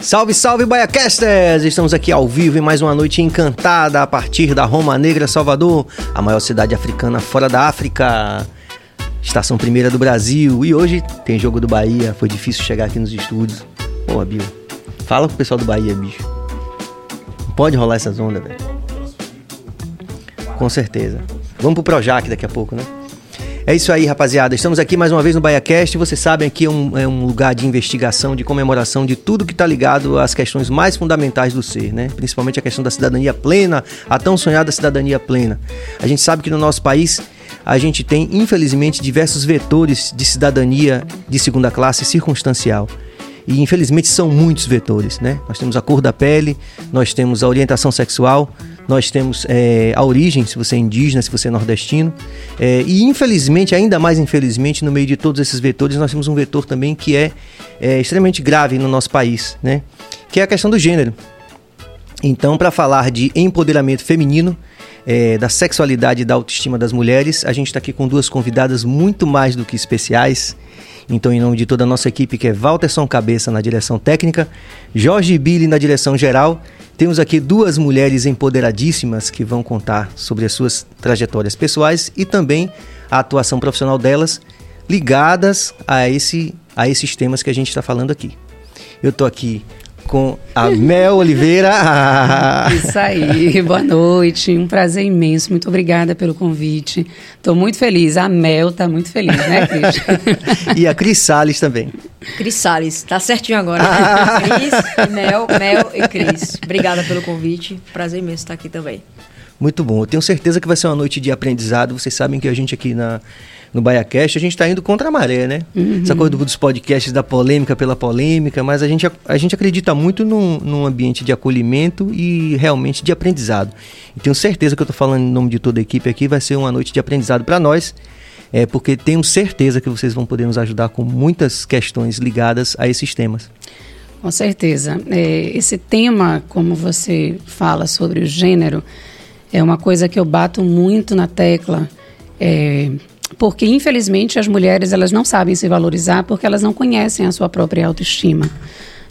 Salve, salve, Baiacasters! Estamos aqui ao vivo em mais uma noite encantada a partir da Roma Negra, Salvador, a maior cidade africana fora da África. Estação primeira do Brasil. E hoje tem jogo do Bahia. Foi difícil chegar aqui nos estúdios. Pô, Bill, fala com o pessoal do Bahia, bicho. Não pode rolar essas ondas, velho. Com certeza. Vamos pro Projac daqui a pouco, né? É isso aí, rapaziada. Estamos aqui mais uma vez no BaiaCast. Vocês sabem que é um, é um lugar de investigação, de comemoração de tudo que está ligado às questões mais fundamentais do ser, né? Principalmente a questão da cidadania plena, a tão sonhada cidadania plena. A gente sabe que no nosso país a gente tem, infelizmente, diversos vetores de cidadania de segunda classe circunstancial. E infelizmente são muitos vetores, né? Nós temos a cor da pele, nós temos a orientação sexual, nós temos é, a origem, se você é indígena, se você é nordestino. É, e infelizmente, ainda mais infelizmente, no meio de todos esses vetores, nós temos um vetor também que é, é extremamente grave no nosso país, né? Que é a questão do gênero. Então, para falar de empoderamento feminino, é, da sexualidade e da autoestima das mulheres, a gente está aqui com duas convidadas muito mais do que especiais. Então, em nome de toda a nossa equipe, que é Walterson Cabeça na direção técnica, Jorge Billy na direção geral temos aqui duas mulheres empoderadíssimas que vão contar sobre as suas trajetórias pessoais e também a atuação profissional delas ligadas a, esse, a esses temas que a gente está falando aqui. Eu estou aqui com a Mel Oliveira. Isso aí, boa noite, um prazer imenso, muito obrigada pelo convite. Estou muito feliz, a Mel está muito feliz, né, Cris? e a Cris Salles também. Cris Salles, tá certinho agora. Cris, Mel, Mel e Cris. Obrigada pelo convite, prazer imenso estar aqui também. Muito bom, eu tenho certeza que vai ser uma noite de aprendizado. Vocês sabem que a gente aqui na no BaiaCast, a gente está indo contra a maré, né? Uhum. Essa coisa dos podcasts da polêmica pela polêmica, mas a gente, a gente acredita muito num, num ambiente de acolhimento e realmente de aprendizado. E tenho certeza que eu estou falando em nome de toda a equipe aqui, vai ser uma noite de aprendizado para nós, é, porque tenho certeza que vocês vão poder nos ajudar com muitas questões ligadas a esses temas. Com certeza. É, esse tema, como você fala sobre o gênero, é uma coisa que eu bato muito na tecla. É, porque infelizmente as mulheres elas não sabem se valorizar porque elas não conhecem a sua própria autoestima.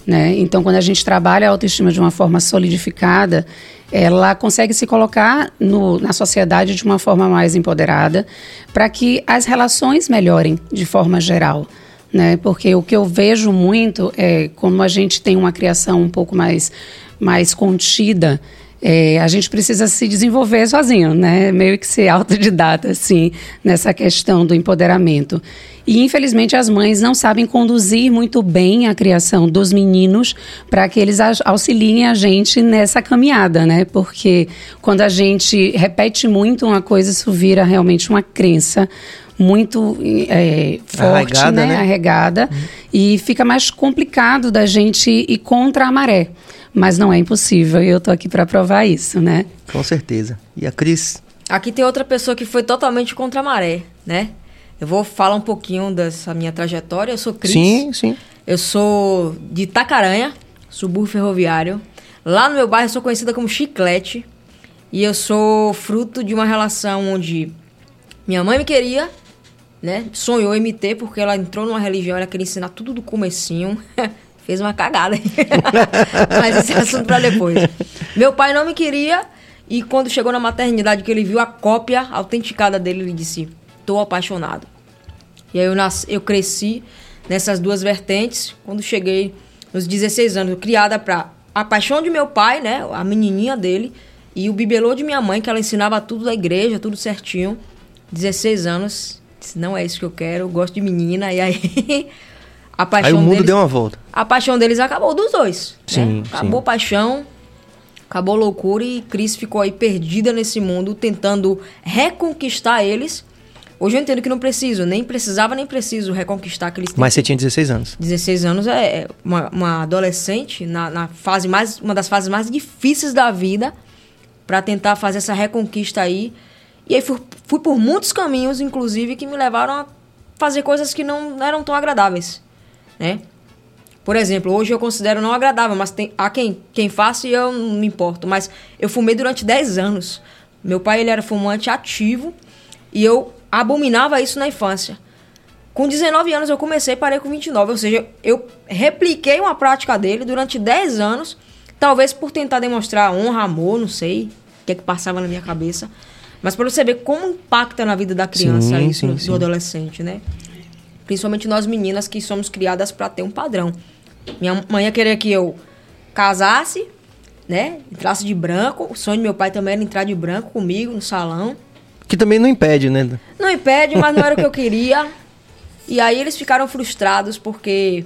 Né? Então, quando a gente trabalha a autoestima de uma forma solidificada, ela consegue se colocar no, na sociedade de uma forma mais empoderada para que as relações melhorem de forma geral. Né? Porque o que eu vejo muito é como a gente tem uma criação um pouco mais, mais contida é, a gente precisa se desenvolver sozinho, né? Meio que ser autodidata, assim, nessa questão do empoderamento. E, infelizmente, as mães não sabem conduzir muito bem a criação dos meninos para que eles auxiliem a gente nessa caminhada, né? Porque quando a gente repete muito uma coisa, isso vira realmente uma crença muito é, forte, Arregada, né? né? Arregada. Uhum. E fica mais complicado da gente ir contra a maré mas não é impossível e eu tô aqui para provar isso, né? Com certeza. E a Cris? Aqui tem outra pessoa que foi totalmente contra a maré, né? Eu vou falar um pouquinho dessa minha trajetória. Eu sou Cris. Sim, sim. Eu sou de Itacaranha, subúrbio ferroviário. Lá no meu bairro eu sou conhecida como Chiclete. E eu sou fruto de uma relação onde minha mãe me queria, né? Sonhou em me ter porque ela entrou numa religião, ela queria ensinar tudo do comecinho. fez uma cagada. Mas esse é assunto para depois. Meu pai não me queria e quando chegou na maternidade que ele viu a cópia autenticada dele, ele disse: "Tô apaixonado". E aí eu nasci, eu cresci nessas duas vertentes. Quando cheguei nos 16 anos, criada para a paixão de meu pai, né, a menininha dele, e o bibelô de minha mãe, que ela ensinava tudo da igreja, tudo certinho. 16 anos, disse, não é isso que eu quero, eu gosto de menina. E aí A paixão Aí o mundo deles, deu uma volta. A paixão deles acabou dos dois. Né? Sim. Né? Acabou sim. paixão, acabou loucura e Cris ficou aí perdida nesse mundo, tentando reconquistar eles. Hoje eu entendo que não preciso, nem precisava nem preciso reconquistar aqueles. Mas você tinha 16 anos. 16 anos é, é uma, uma adolescente na, na, fase mais, uma das fases mais difíceis da vida para tentar fazer essa reconquista aí. E aí fui, fui por muitos caminhos, inclusive, que me levaram a fazer coisas que não eram tão agradáveis né? Por exemplo, hoje eu considero não agradável, mas tem, há quem, quem faça e eu não me importo. Mas eu fumei durante 10 anos. Meu pai ele era fumante ativo e eu abominava isso na infância. Com 19 anos eu comecei e parei com 29. Ou seja, eu repliquei uma prática dele durante 10 anos. Talvez por tentar demonstrar honra, amor, não sei o que é que passava na minha cabeça. Mas para você ver como impacta na vida da criança Sim, isso, sim, do sim. adolescente, né? Principalmente nós meninas que somos criadas para ter um padrão. Minha mãe ia querer que eu casasse, né? Entrasse de branco. O sonho do meu pai também era entrar de branco comigo no salão. Que também não impede, né? Não impede, mas não era o que eu queria. E aí eles ficaram frustrados porque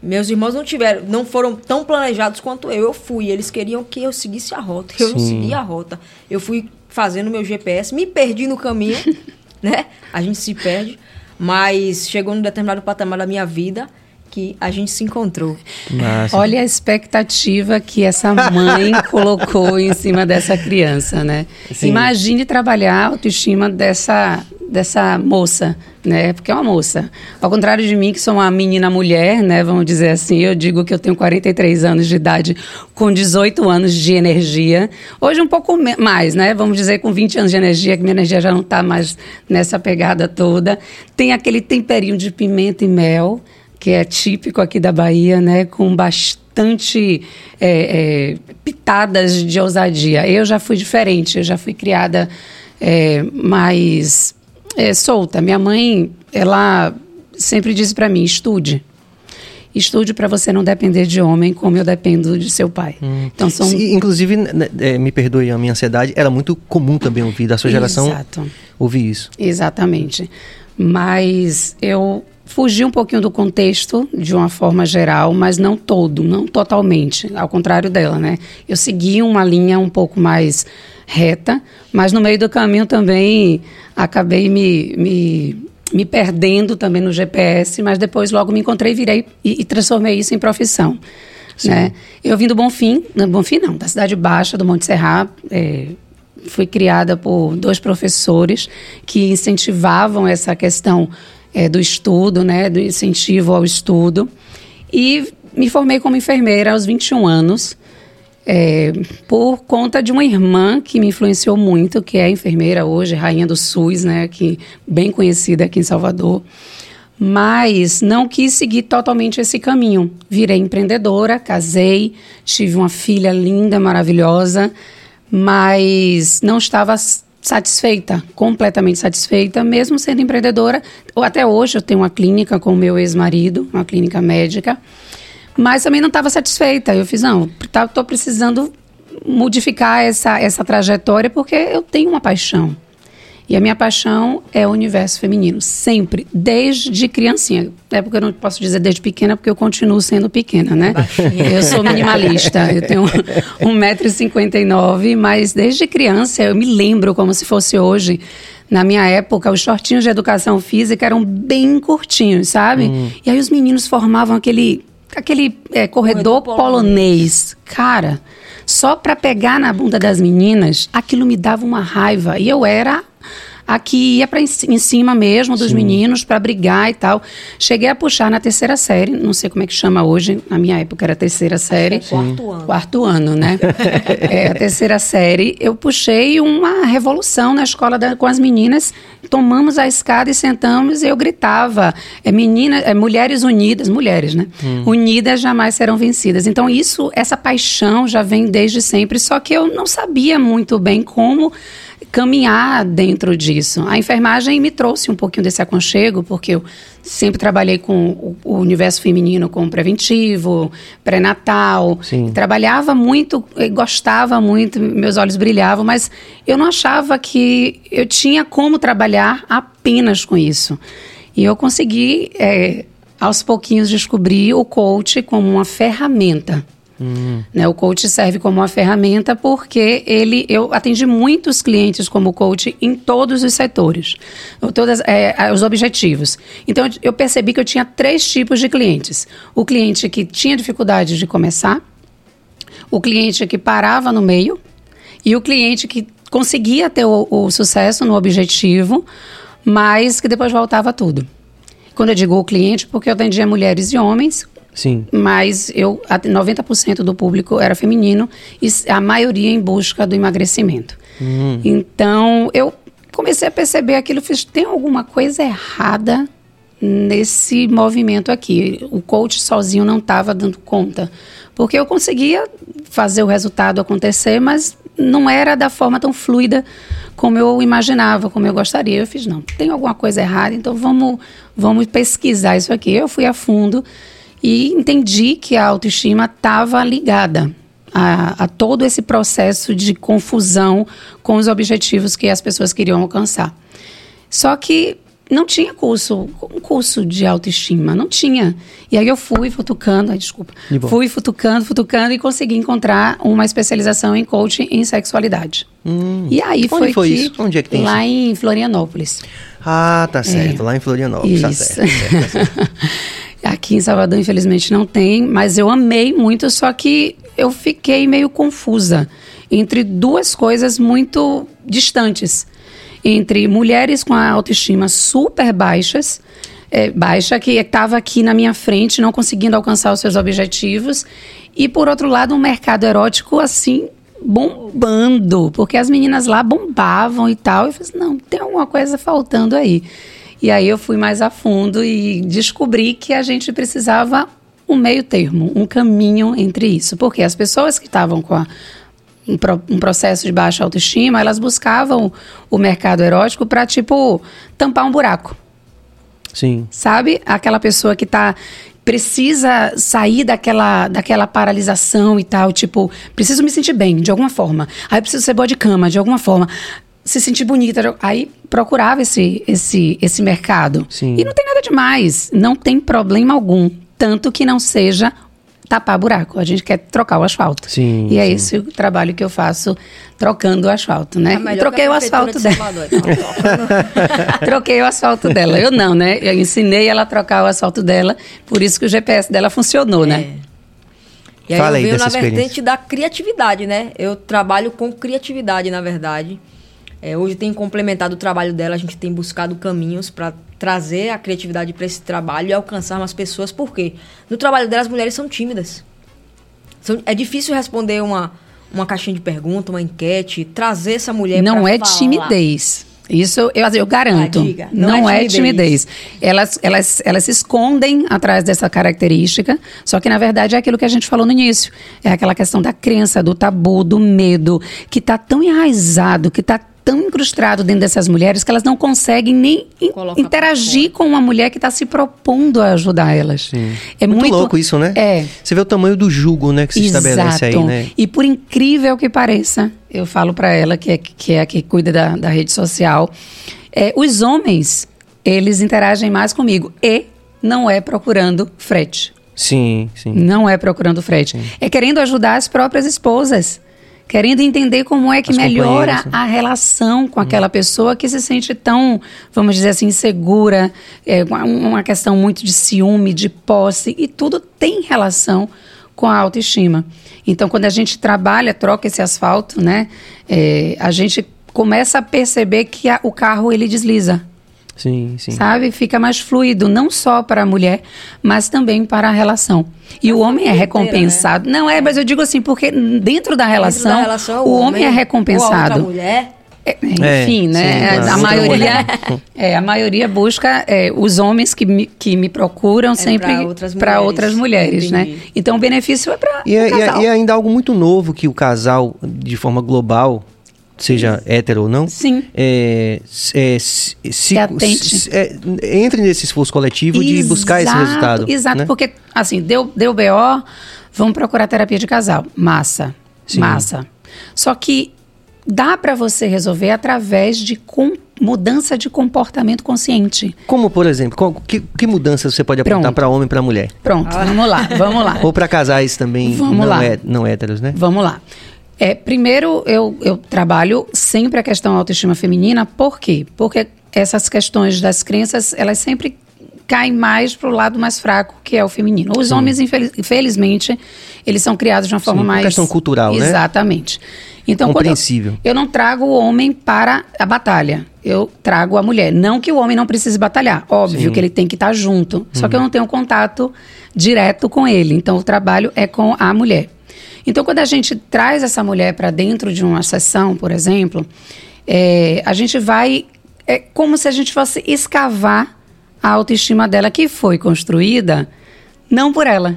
meus irmãos não tiveram, não foram tão planejados quanto eu. Eu fui, eles queriam que eu seguisse a rota. Eu não Sim. segui a rota. Eu fui fazendo meu GPS, me perdi no caminho, né? A gente se perde, mas chegou num determinado patamar da minha vida que a gente se encontrou. Massa. Olha a expectativa que essa mãe colocou em cima dessa criança, né? Sim. Imagine trabalhar a autoestima dessa, dessa moça, né? Porque é uma moça. Ao contrário de mim, que sou uma menina mulher, né? Vamos dizer assim, eu digo que eu tenho 43 anos de idade com 18 anos de energia. Hoje um pouco mais, né? Vamos dizer com 20 anos de energia, que minha energia já não está mais nessa pegada toda. Tem aquele temperinho de pimenta e mel, que é típico aqui da Bahia, né? Com bastante é, é, pitadas de ousadia. Eu já fui diferente, eu já fui criada é, mais é, solta. Minha mãe, ela sempre disse para mim: estude. Estude para você não depender de homem como eu dependo de seu pai. Então são Sim, Inclusive, é, me perdoe a minha ansiedade, era muito comum também ouvir da sua geração Exato. ouvir isso. Exatamente. Mas eu fugi um pouquinho do contexto de uma forma geral, mas não todo, não totalmente, ao contrário dela, né? Eu segui uma linha um pouco mais reta, mas no meio do caminho também acabei me, me, me perdendo também no GPS, mas depois logo me encontrei, virei e, e transformei isso em profissão. Né? Eu vim do Bonfim, não, Bonfim não, da Cidade Baixa, do Monte Serra, é, fui criada por dois professores que incentivavam essa questão é, do estudo, né, do incentivo ao estudo. E me formei como enfermeira aos 21 anos, é, por conta de uma irmã que me influenciou muito, que é enfermeira hoje, rainha do SUS, né, que bem conhecida aqui em Salvador. Mas não quis seguir totalmente esse caminho. Virei empreendedora, casei, tive uma filha linda, maravilhosa, mas não estava satisfeita, completamente satisfeita, mesmo sendo empreendedora. Até hoje eu tenho uma clínica com o meu ex-marido, uma clínica médica, mas também não estava satisfeita. Eu fiz, não, estou precisando modificar essa, essa trajetória porque eu tenho uma paixão. E a minha paixão é o universo feminino, sempre, desde criancinha. É porque eu não posso dizer desde pequena, porque eu continuo sendo pequena, né? Eu sou minimalista, eu tenho 1,59m, mas desde criança eu me lembro como se fosse hoje. Na minha época, os shortinhos de educação física eram bem curtinhos, sabe? E aí os meninos formavam aquele, aquele é, corredor, Corredor polonês. Cara, só para pegar na bunda das meninas, aquilo me dava uma raiva. E eu era a que ia para em cima mesmo dos meninos para brigar e tal. Cheguei a puxar na terceira série, não sei como é que chama hoje, na minha época era terceira série. é quarto ano. Quarto ano, né? é, a terceira série, eu puxei uma revolução na escola da- com as meninas. Tomamos a escada e sentamos e eu gritava: é, menina, é, mulheres unidas, mulheres, né? Unidas jamais serão vencidas. Então, isso, essa paixão já vem desde sempre, só que eu não sabia muito bem como caminhar dentro disso. A enfermagem me trouxe um pouquinho desse aconchego, porque eu sempre trabalhei com o, universo feminino, com preventivo, pré-natal. Trabalhava muito, eh, gostava muito, meus olhos brilhavam, mas eu não achava que eu tinha como trabalhar apenas com isso. E eu consegui, eh, aos pouquinhos, descobrir o coach como uma ferramenta. Né, o coach serve como uma ferramenta porque ele, eu atendi muitos clientes como coach em todos os setores, ou todas é, os objetivos. Então eu percebi que eu tinha três tipos de clientes: o cliente que tinha dificuldade de começar, o cliente que parava no meio e o cliente que conseguia ter o, o sucesso no objetivo, mas que depois voltava tudo. Quando eu digo o cliente, porque eu atendia mulheres e homens, Sim. mas eu a- 90% do público era feminino e a maioria em busca do emagrecimento. Então eu comecei a perceber aquilo, fiz tem alguma coisa errada nesse movimento aqui. O coach sozinho não estava dando conta. Porque eu conseguia fazer o resultado acontecer, mas não era da forma tão fluida como eu imaginava, como eu gostaria. Eu fiz, não, tem alguma coisa errada, então vamos, vamos pesquisar isso aqui. Eu fui a fundo e entendi que a autoestima estava ligada a, a, todo esse processo de confusão com os objetivos que as pessoas queriam alcançar. Só que não tinha curso, um curso de autoestima, não tinha. E aí eu fui futucando, ai, desculpa, fui futucando, futucando e consegui encontrar uma especialização em coaching em sexualidade. Hum. E aí Onde foi, foi isso? Onde é que tem lá isso? em Florianópolis. Ah, tá certo. Lá em Florianópolis, tá Isso. certo. tá certo, tá certo. Aqui em Salvador, infelizmente, não tem, mas eu amei muito, só que eu fiquei meio confusa entre duas coisas muito distantes. Entre mulheres com a autoestima super baixas, é, baixa, que estava aqui na minha frente, não conseguindo alcançar os seus objetivos, e por outro lado, um mercado erótico assim bombando, porque as meninas lá bombavam e tal. Eu falei, assim, não, tem alguma coisa faltando aí. E aí eu fui mais a fundo e descobri que a gente precisava um meio termo, um caminho entre isso. Porque as pessoas que estavam com a, um, pro- um processo de baixa autoestima, elas buscavam o mercado erótico para, tipo, tampar um buraco Sim. sabe? Aquela pessoa que tá precisa sair daquela, daquela paralisação e tal, tipo, preciso me sentir bem de alguma forma. Aí preciso ser boa de cama de alguma forma. Se sentir bonita, aí procurava esse esse esse mercado. Sim. E não tem nada demais, não tem problema algum, tanto que não seja tapar buraco. A gente quer trocar o asfalto. Sim, E é sim. esse o trabalho que eu faço trocando o asfalto, né? É troquei que o asfalto de dela. Salvador, então. Troquei o asfalto dela. Eu não, né? Eu ensinei ela a trocar o asfalto dela, por isso que o GPS dela funcionou, né? E aí Fala eu venho na vertente da criatividade, né? Eu trabalho com criatividade, na verdade. É, hoje tem complementado o trabalho dela, a gente tem buscado caminhos para trazer a criatividade para esse trabalho e alcançar mais pessoas. Por quê? No trabalho dela, as mulheres são tímidas. São- é difícil responder uma, uma caixinha de pergunta, uma enquete, trazer essa mulher Não é falar. timidez. Isso eu, eu garanto. Ah, diga. não, Não é é timidez. Elas, elas, elas se escondem atrás dessa característica, só que na verdade é aquilo que a gente falou no início. É aquela questão da crença, do tabu, do medo, que está tão enraizado, que está tão incrustado dentro dessas mulheres que elas não conseguem nem Coloca interagir com uma mulher que está se propondo a ajudar elas. Sim. É muito, muito, louco isso, né? É. Você vê o tamanho do jugo, né, que se estabelece aí, né? E por incrível que pareça, eu falo para ela, que é, que é a que cuida da, da rede social, é, os homens, eles interagem mais comigo. E não é procurando frete. Sim, sim. Não é procurando frete. É querendo ajudar as próprias esposas. Querendo entender como é que As melhora né? a relação com aquela pessoa que se sente tão, vamos dizer assim, insegura, é, uma- uma questão muito de ciúme, de posse, e tudo tem relação com a autoestima. Então, quando a gente trabalha, troca esse asfalto, né, é, a gente começa a perceber que a- o carro ele desliza Sim, sim. sabe? Fica mais fluido, não só para a mulher, mas também para a relação. E o homem é família recompensado. Não é, mas eu digo assim, porque dentro da relação, Dentro da relação, o homem é Ou a outra recompensado. mulher. É, É, enfim, né? sim, claro. A maioria, é, a maioria busca é, os homens que me, que me procuram sempre pra outras para mulheres. outras mulheres, né? Então o benefício é para E é, e é- e é ainda algo muito novo que o casal, de forma global, seja hétero ou não, Sim. é, se, é, se, se- atente. se- é, entre nesse esforço coletivo de buscar esse Exato, resultado. Exato, né? porque assim, deu, deu BO, vamos procurar terapia de casal. Massa. Sim. Massa. Só que dá para você resolver através de com- mudança de comportamento consciente. Como, por exemplo, qual- que, que mudanças você pode apontar para homem e para mulher? Pronto, vamos lá, vamos lá. Ou para casais também Vamos não, lá. é, não héteros, né? Vamos lá. É, primeiro, eu, eu trabalho sempre a questão da autoestima feminina. Por quê? Porque essas questões das crenças, elas sempre caem mais para o lado mais fraco, que é o feminino. Os homens, infeliz- infelizmente, eles são criados de uma forma Sim, mais... questão cultural, né? Exatamente. Então, quando eu- Compreensível. eu não trago o homem para a batalha. Eu trago a mulher. Não que o homem não precise batalhar. Óbvio que ele tem que estar junto. Só que eu não tenho contato direto com ele. Então, o trabalho é com a mulher. Então, quando a gente traz essa mulher para dentro de uma sessão, por exemplo, é, a gente vai. É como se a gente fosse escavar a autoestima dela que foi construída não por ela.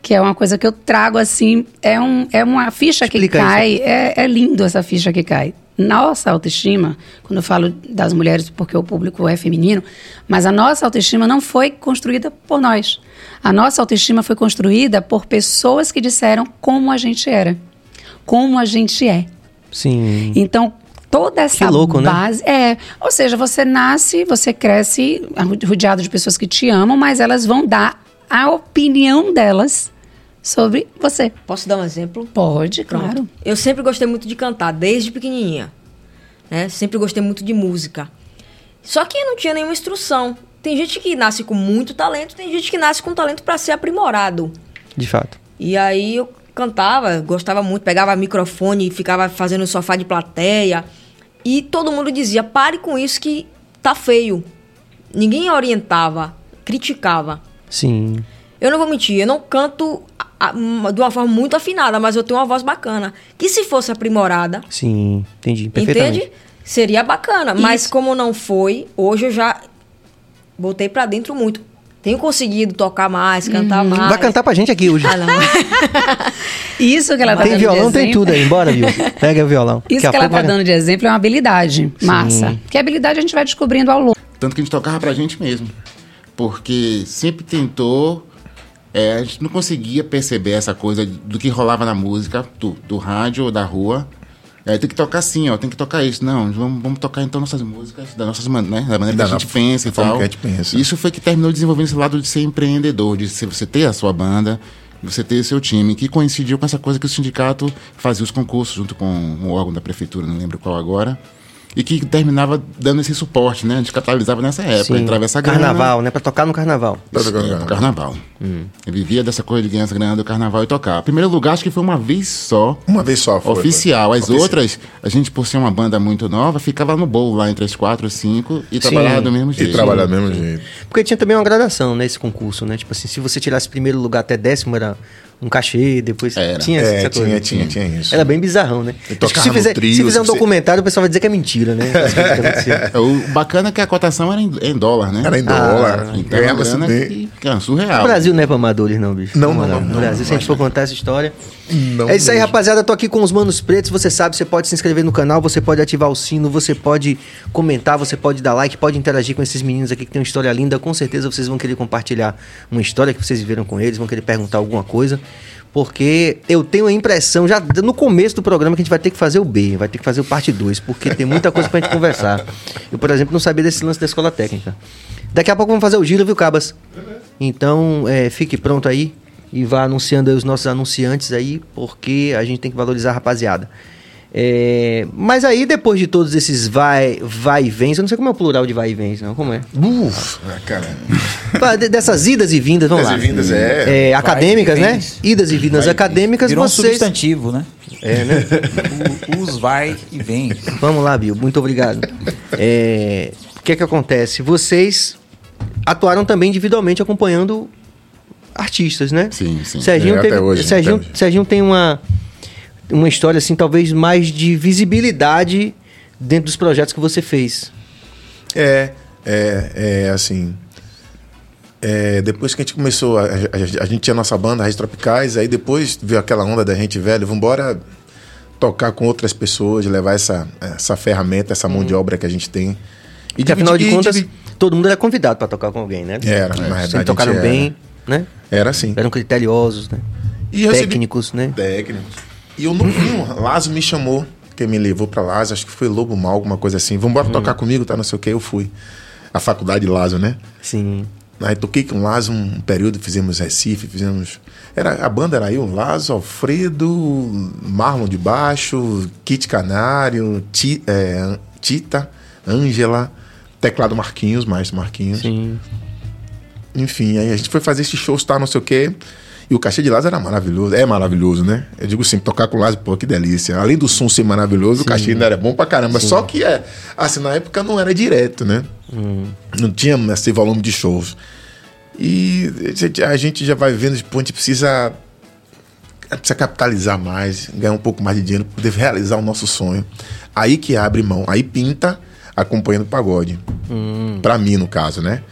Que é uma coisa que eu trago assim, é, um, é uma ficha Explica que cai, é, é lindo essa ficha que cai. Nossa autoestima, quando eu falo das mulheres, porque o público é feminino, mas a nossa autoestima não foi construída por nós. A nossa autoestima foi construída por pessoas que disseram como a gente era, como a gente é. Sim. Então, toda essa Que louco, né? base. É. Ou seja, você nasce, você cresce rodeado de pessoas que te amam, mas elas vão dar a opinião delas sobre você. Posso dar um exemplo? Pode, Pronto. claro. Eu sempre gostei muito de cantar, desde pequenininha. Né? Sempre gostei muito de música. Só que eu não tinha nenhuma instrução. Tem gente que nasce com muito talento, tem gente que nasce com talento para ser aprimorado. De fato. E aí eu cantava, gostava muito, pegava microfone e ficava fazendo sofá de plateia. E todo mundo dizia: pare com isso que tá feio. Ninguém orientava, criticava. Sim. Eu não vou mentir, eu não canto a- a- de uma forma muito afinada, mas eu tenho uma voz bacana. Que se fosse aprimorada, Sim. Entendi. Perfeitamente. entende? Seria bacana. Mas como não foi, hoje eu já botei pra dentro muito. Tenho conseguido tocar mais, cantar mais. Vai cantar pra gente aqui hoje. Ah, não. Isso que ela tá Tem dando de violão, tem exemplo- tudo aí. Bora, viu? Pega o violão. Isso a que ela tá vai- dando de exemplo é uma habilidade massa. Que habilidade a gente vai descobrindo ao longo. Tanto que a gente tocava pra gente mesmo. Porque sempre tentou. É, a gente não conseguia perceber essa coisa do que rolava na música, do, do rádio ou da rua. É, tem que tocar assim, ó, tem que tocar isso. Não, vamos, vamos tocar então nossas músicas, da, nossas, né, da maneira Da que a gente pensa e tal. que a gente pensa. Isso foi que terminou desenvolvendo esse lado de ser empreendedor, de ser- você ter a sua banda, você ter o seu time, que coincidiu com essa coisa que o sindicato fazia os concursos junto com o órgão da prefeitura, não lembro qual agora. E que terminava dando esse suporte, né? A gente capitalizava nessa época, Sim. entrava essa grana. Carnaval, né? Pra tocar no carnaval. Tá tocando É, carnaval. carnaval. Eu vivia dessa coisa de ganhar essa grana do carnaval e tocar. Primeiro lugar, acho que foi uma vez só. Uma vez só foi. oficial. foi. As Oficial. outras, a gente, por ser uma banda muito nova, ficava no bolo lá entre as quatro e cinco e trabalhava do mesmo E jeito. trabalhar do mesmo jeito. Porque tinha também uma gradação nesse concurso, né? Tipo assim, se você tirasse primeiro lugar até décimo, era um cachê, depois Era. tinha É, essa tinha, coisa. tinha, tinha isso. Era bem bizarrão, né? Acho que tocava se fizer, trio, se fizer um você- documentário, o pessoal vai dizer que é mentira, né? Aconteceram. É, O bacana é que a cotação era em, em dólar, né? Era em dólar. Então, era bem. que, que é surreal. O Brasil não é pra amadores, não, bicho. Não, não, não, No não, Brasil, se a gente for contar essa história. Não é isso aí, mesmo. rapaziada. Tô aqui com os Manos Pretos. Você sabe, você pode se inscrever no canal, você pode ativar o sino, você pode comentar, você pode dar like, pode interagir com esses meninos aqui que tem uma história linda. Com certeza vocês vão querer compartilhar uma história que vocês viveram com eles, vão querer perguntar alguma coisa. Porque eu tenho a impressão, já no começo do programa, que a gente vai ter que fazer o B, vai ter que fazer o parte 2, porque tem muita coisa pra gente conversar. Eu, por exemplo, não sabia desse lance da escola técnica. Daqui a pouco vamos fazer o giro, viu, Cabas? Então, é, fique pronto aí e vá anunciando aí os nossos anunciantes aí, porque a gente tem que valorizar a rapaziada. É, mas aí, depois de todos esses vai, vai e vens, eu não sei como é o plural de vai e vens, não, como é? Uf, ah, caramba. Dessas idas e vindas, vamos Idas lá. e vindas, é. É, acadêmicas, né? vens. Idas e vindas Vai acadêmicas, Virou um vocês... substantivo, né? É, né? O- os vai e vem. Vamos lá, Bill. Muito obrigado. É, O que é que acontece? Vocês atuaram também individualmente acompanhando artistas, né? Sim, sim. Serginho, É, teve- até hoje, Serginho, até hoje. Serginho tem uma, uma história, assim, talvez mais de visibilidade dentro dos projetos que você fez. É, é, é assim. é, depois que a gente começou, a, a- a gente tinha nossa banda, Raiz Tropicais, aí depois veio aquela onda da gente, velho, vambora tocar com outras pessoas, levar essa, essa ferramenta, essa mão de obra que a gente tem. E Porque, afinal de contas, dividir- todo mundo era convidado para tocar com alguém, né? Era, na verdade, tocaram bem, né? Era assim. Eram criteriosos, né? E eu recebi- Técnicos, né? Técnicos. E eu não vi, um Lazo me chamou, que me levou pra Lazo, acho que foi Lobo Mal, alguma coisa assim. Vambora tocar comigo, tá? Não sei o que, eu fui. A faculdade de Lazo, né? Sim. Aí toquei com o Lazo um período, fizemos Recife, fizemos. Era, a banda era eu, Lazo, Alfredo, Marlon de Baixo, Kit Canário, Ti- é, Tita, Ângela, teclado Marquinhos, Maestro Marquinhos. Sim. Enfim, aí a gente foi fazer esses shows, tá, não sei o quê. E o cachê de Lázaro era maravilhoso. É maravilhoso, né? Eu digo sempre, tocar com Lázaro, pô, que delícia. Além do som ser maravilhoso, o cachê ainda era bom pra caramba. Só que, é, assim, na época não era direto, né? Não tinha esse volume de shows. E a gente já vai vendo, tipo, a gente precisa, precisa capitalizar mais, ganhar um pouco mais de dinheiro para poder realizar o nosso sonho. Aí que abre mão, aí pinta acompanhando o pagode. Pra mim, no caso, né?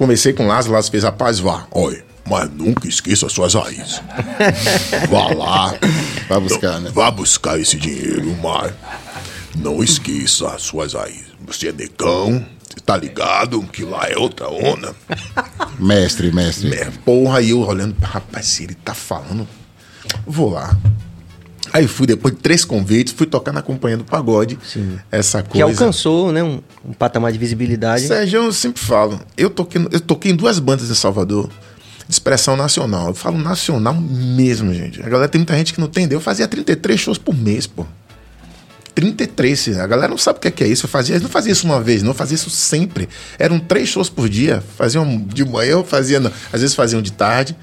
Comecei com Lázaro, Lázaro fez, rapaz, vá, olha, mas nunca esqueça as suas raízes. Vá lá. Vai buscar, né? Vá buscar esse dinheiro, mas não esqueça as suas raízes. Você é negão, você tá ligado que lá é outra onda. Mestre, mestre. Porra, aí eu olhando, rapaz, se ele tá falando, vou lá. Aí fui, depois de três convites, fui tocar na companhia do pagode. Essa coisa. Que alcançou, né, um, um patamar de visibilidade. Sérgio, eu sempre falo, eu toquei, eu toquei em duas bandas em Salvador, de expressão nacional. Eu falo nacional mesmo, gente. A galera tem muita gente que não entendeu. Eu fazia 33 shows por mês, pô. 33, a galera não sabe o que é, é isso. Eu fazia, eu não fazia isso uma vez, não, eu fazia isso sempre. Eram três shows por dia. Faziam de manhã, eu fazia, às vezes faziam de tarde,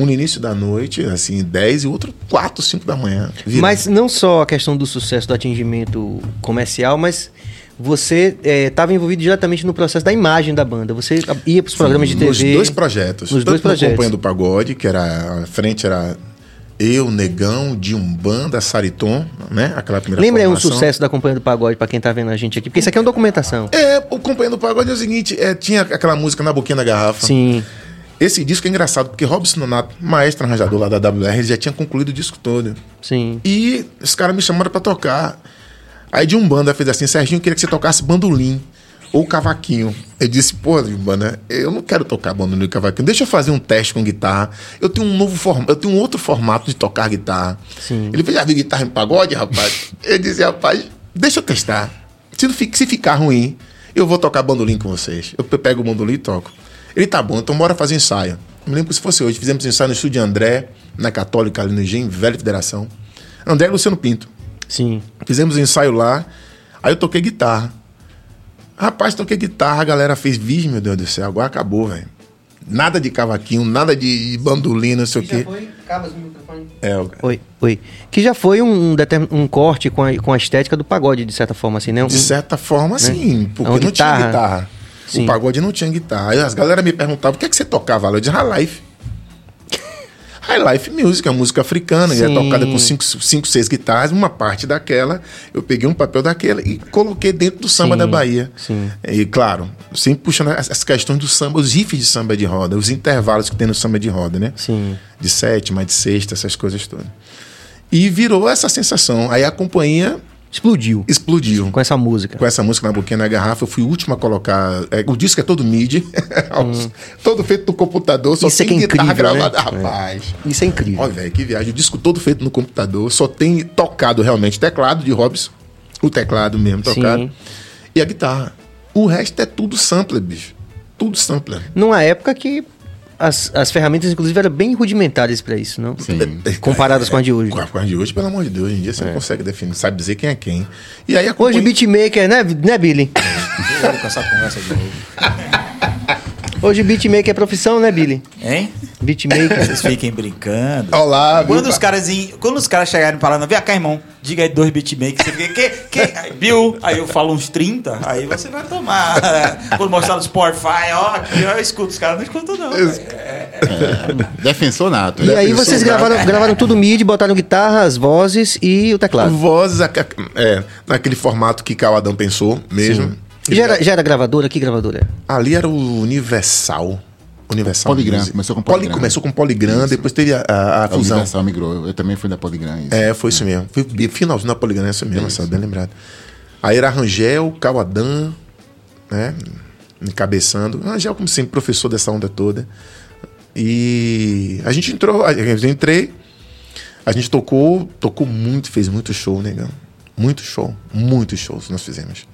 um no início da noite, assim, 10 e outro 4, 5 da manhã. virando. Mas não só a questão do sucesso do atingimento comercial, mas você estava envolvido diretamente no processo da imagem da banda. Você ia para os programas de TV. Nos dois projetos. Nos Tanto dois projetos. Companhia do Pagode, que era. A frente era eu, Negão, de Umbanda, Sariton, né? Aquela primeira Lembra aí um formação. sucesso da Companhia do Pagode para quem tá vendo a gente aqui? Porque isso aqui é uma documentação. É, o Companhia do Pagode é o seguinte: é, tinha aquela música na boquinha da garrafa. Sim. Esse disco é engraçado, porque Robson Nonato, maestro arranjador lá da WR, já tinha concluído o disco todo. Sim. E os caras me chamaram pra tocar. Aí de Umbanda fez assim: Serginho, eu queria que você tocasse bandolim ou cavaquinho. Eu disse: pô, Umbanda, eu não quero tocar bandolim e cavaquinho. Deixa eu fazer um teste com guitarra. Eu tenho um novo formato, eu tenho um outro formato de tocar guitarra. Sim. Ele fez: já viu guitarra em pagode, rapaz? eu disse: rapaz, deixa eu testar. Se, não se ficar ruim, eu vou tocar bandolim com vocês. Eu pe- pego o bandolim e toco. Ele tá bom, então bora fazer ensaio. Eu me lembro que se fosse hoje, fizemos ensaio no estúdio de André, na Católica, ali no Engenho, Velha Federação. André e Luciano Pinto. Sim. Fizemos um ensaio lá. Aí eu toquei guitarra. Rapaz, toquei guitarra, a galera fez, vixe, meu Deus do céu, agora acabou, velho. Nada de cavaquinho, nada de bandolim, não sei o quê. É, o- Oi, oi. Que já foi um, determin- um corte com a, com a estética do pagode, de certa forma, assim, né? Um- de certa forma, sim, porque É uma não guitarra. tinha guitarra. Sim. O pagode não tinha guitarra. As galera me perguntavam, o que é que você tocava lá? Eu disse, High Life. High Life Music, é música africana, e é Sim. tocada com cinco, cinco, seis guitarras, uma parte daquela, eu peguei um papel daquela e coloquei dentro do samba Sim, da Bahia. sim. E claro, sempre puxando as, as questões do samba, os riffs de samba de roda, os intervalos que tem no samba de roda, né? Sim. De sétima, de sexta, essas coisas todas. E virou essa sensação. Aí a companhia Explodiu explodiu. com essa música. Com essa música na boquinha na garrafa, eu fui o último a colocar. é, o disco é todo MIDI, todo feito no computador, só Hum. Isso é tem que é guitarra incrível, né? gravada. Rapaz. Isso é incrível. Olha, velho, que viagem. O disco todo feito no computador, só tem tocado realmente teclado de Robson, o teclado mesmo tocado, Sim. e a guitarra. O resto é tudo sampler, bicho. Tudo sampler. Numa época que as, as ferramentas, inclusive, eram bem rudimentares para isso, não? Sim. Comparadas com a de hoje. Com a, de hoje, pelo amor de Deus, hoje em dia você não consegue definir, sabe dizer quem é quem. E aí Hoje, companhia- beatmaker, né, né Billy? Eu com essa conversa de novo. Hoje, beatmaker é profissão, né, Billy? Hein? Beatmaker. Vocês fiquem brincando. Olá, viu? Quando os caras em- quando os caras chegarem falando, vem cá, irmão, diga aí dois beatmakers, você fica, que, que, aí, Bill, aí eu falo uns 30, aí você vai tomar. Quando mostrar no Spotify, ó, aqui ó, eu escuto, os caras não escutam não. velho. Defensor nato. E aí Defensor vocês nato. gravaram, gravaram tudo MIDI, botaram guitarra, as vozes e o teclado. Vozes, é, naquele formato que Caladão pensou mesmo. Já era, já era gravadora? Que gravadora é? Ali era o Universal. Universal. Polygram, Music. começou com Poly- Polygram. começou com Polygram, depois teve a, a- a A fusão. Universal migrou. Eu, eu também fui da Polygram. Isso. É, foi isso mesmo. Foi finalzinho da Polygram, é isso mesmo, Marcelo, bem lembrado. Aí era Rangel, Cauadan, né? Encabeçando. Rangel, como sempre, professor dessa onda toda. E a gente entrou, eu entrei, a gente tocou, tocou muito, fez muito show, negão. Muito show, muitos shows nós fizemos.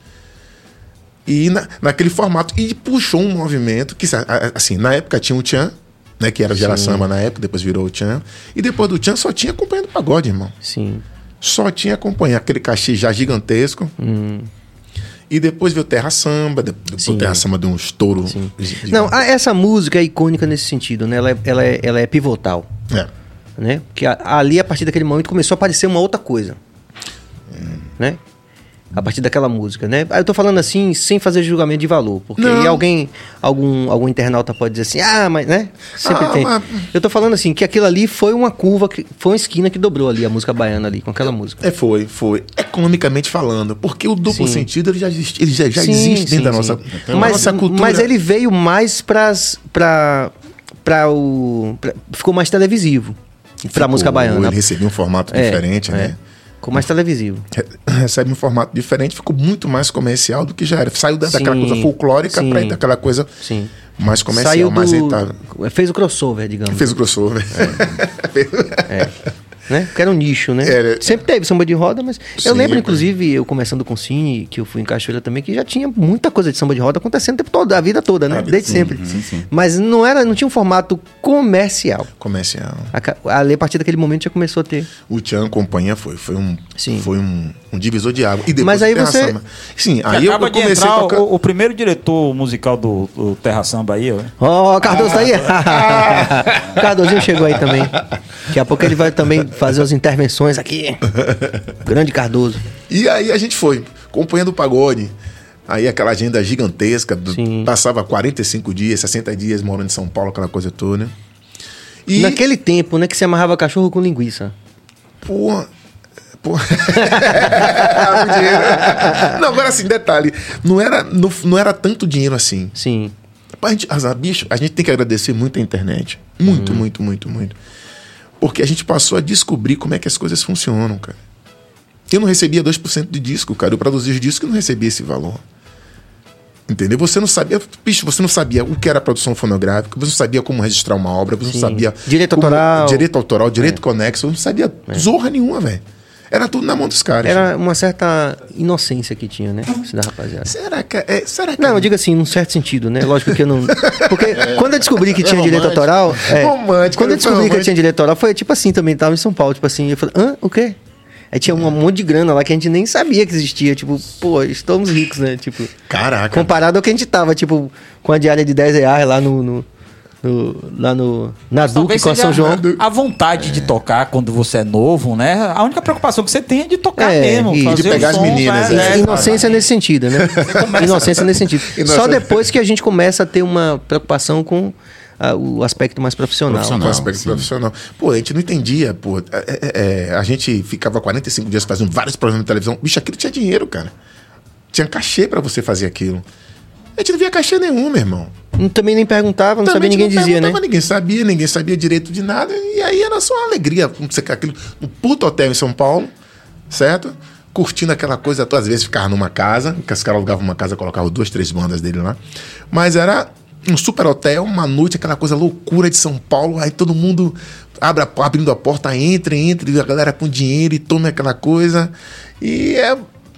E na, naquele formato, e puxou um movimento que, assim, na época tinha o Tchan, né, que era o Gera Samba na época, depois virou o Tchan. E depois do Tchan só tinha acompanhando pagode, irmão. Sim. Só tinha acompanhar aquele cachê já gigantesco. E depois veio Terra Samba, depois Sim. Terra Samba de um estouro. gigante. Não, essa música é icônica nesse sentido, né? Ela é, ela é, ela é pivotal, É. né? Porque ali, a partir daquele momento, começou a aparecer uma outra coisa. Né? A partir daquela música, né? Aí Eu tô falando assim, sem fazer julgamento de valor. Porque Não. alguém, algum, algum internauta pode dizer assim, ah, mas, né? Sempre Ah, tem. mas- Eu tô falando assim, que aquilo ali foi uma curva, que, foi uma esquina que dobrou ali, a música baiana ali, com aquela música. É, foi, foi. Economicamente falando. Porque o duplo Sim. sentido ele já existe, ele já, já Sim, existe dentro sim, da nossa, mas, nossa cultura. mas ele veio mais pras, pra, pra o. pra- ficou mais televisivo. Pra Ficou- música baiana. Ele recebia um formato É, diferente, é. né? Ficou mais televisivo. Re- Recebe um formato diferente, ficou muito mais comercial do que já era. Saiu da- daquela coisa folclórica ir daquela coisa Sim. mais comercial, Saiu mais do. Fez o crossover, digamos. Fez o crossover. É. Né? Porque era um nicho, né? Era- Sempre teve samba de roda, mas. eu Sim, lembro, mas- inclusive, eu começando com o Cine, que eu fui em Cachoeira também, que já tinha muita coisa de samba de roda acontecendo o tempo todo, a vida toda, né? Vida- Desde sim, sempre. sim, sim. Mas não era, não tinha um formato comercial. comercial. A, a partir daquele momento já começou a ter. O Tchan Companhia foi, foi um, Sim. foi um, um divisor de água. E depois Mas aí você- Samba. Sim, aí eu, acaba eu comecei a entrar tocar. o, o primeiro diretor musical do, do Terra Samba aí, ó. Ó, o Cardoso tá aí? o Cardozinho chegou aí também. Daqui a pouco ele vai também fazer as intervenções aqui. Grande Cardoso. E aí a gente foi, Companhia do Pagode. Aí aquela agenda gigantesca, Sim. passava 45 dias, 60 dias morando em São Paulo, aquela coisa toda. E, Naquele tempo, né, que você amarrava cachorro com linguiça. pô, pô. O não, agora assim, detalhe, não era, não, não era tanto dinheiro assim. Sim. A gente, as- bicho, a gente tem que agradecer muito a internet. Muito, Uhum. muito, muito, muito. Porque a gente passou a descobrir como é que as coisas funcionam, cara. Eu não recebia 2% de disco, cara. Eu produzia os discos e não recebia esse valor. Entendeu? Você não sabia, bicho, você não sabia o que era produção fonográfica, você não sabia como registrar uma obra, você Sim. não sabia. Direito autoral. É. Direito autoral, direito conexo, eu não sabia zorra nenhuma, velho. Era tudo na mão dos caras. Era uma certa inocência que tinha, né? Isso da rapaziada. Será que é. Será que Não, eu digo assim, num certo sentido, né? Lógico que eu não. Porque quando eu descobri que É tinha direito romântico. autoral. É, Romântico, quando eu descobri que eu romântico. tinha direito autoral, foi tipo assim também, tava em São Paulo, tipo assim, eu falei, hã? O quê? Aí tinha um monte de grana lá que a gente nem sabia que existia. Tipo, pô, estamos ricos, né? Tipo, Caraca. comparado ao que a gente tava, tipo, com a diária de 10 reais lá no. no- no- lá no. Na Duque com a São João. a vontade de tocar quando você é novo, né? A única preocupação que você tem é de tocar É, mesmo. e de fazer pegar o as som, meninas, né? é. É, Inocência nesse sentido, né? Inocência nesse sentido. Só Inocência. depois que a gente começa a ter uma preocupação com ah, o aspecto mais profissional. com Profissional. aspecto sim. profissional. Pô, a gente não entendia, pô. É, é, é, a gente ficava 45 dias fazendo vários programas de televisão. Bicho, aquilo tinha dinheiro, cara. Tinha cachê pra você fazer aquilo. A gente não via cachê nenhum, meu irmão. Também nem perguntava, não Também sabia, ninguém não dizia, né? Ninguém sabia, ninguém sabia direito de nada. E aí era só uma alegria. aquilo, um puto hotel em São Paulo, certo? Curtindo aquela coisa, toda, às vezes ficava numa casa, que os caras alugavam uma casa, colocavam duas, três bandas dele lá. Mas era um super hotel, uma noite, aquela coisa loucura de São Paulo, aí todo mundo abre a- abrindo a porta, entra, entra, e a galera com dinheiro e toma aquela coisa. E, é,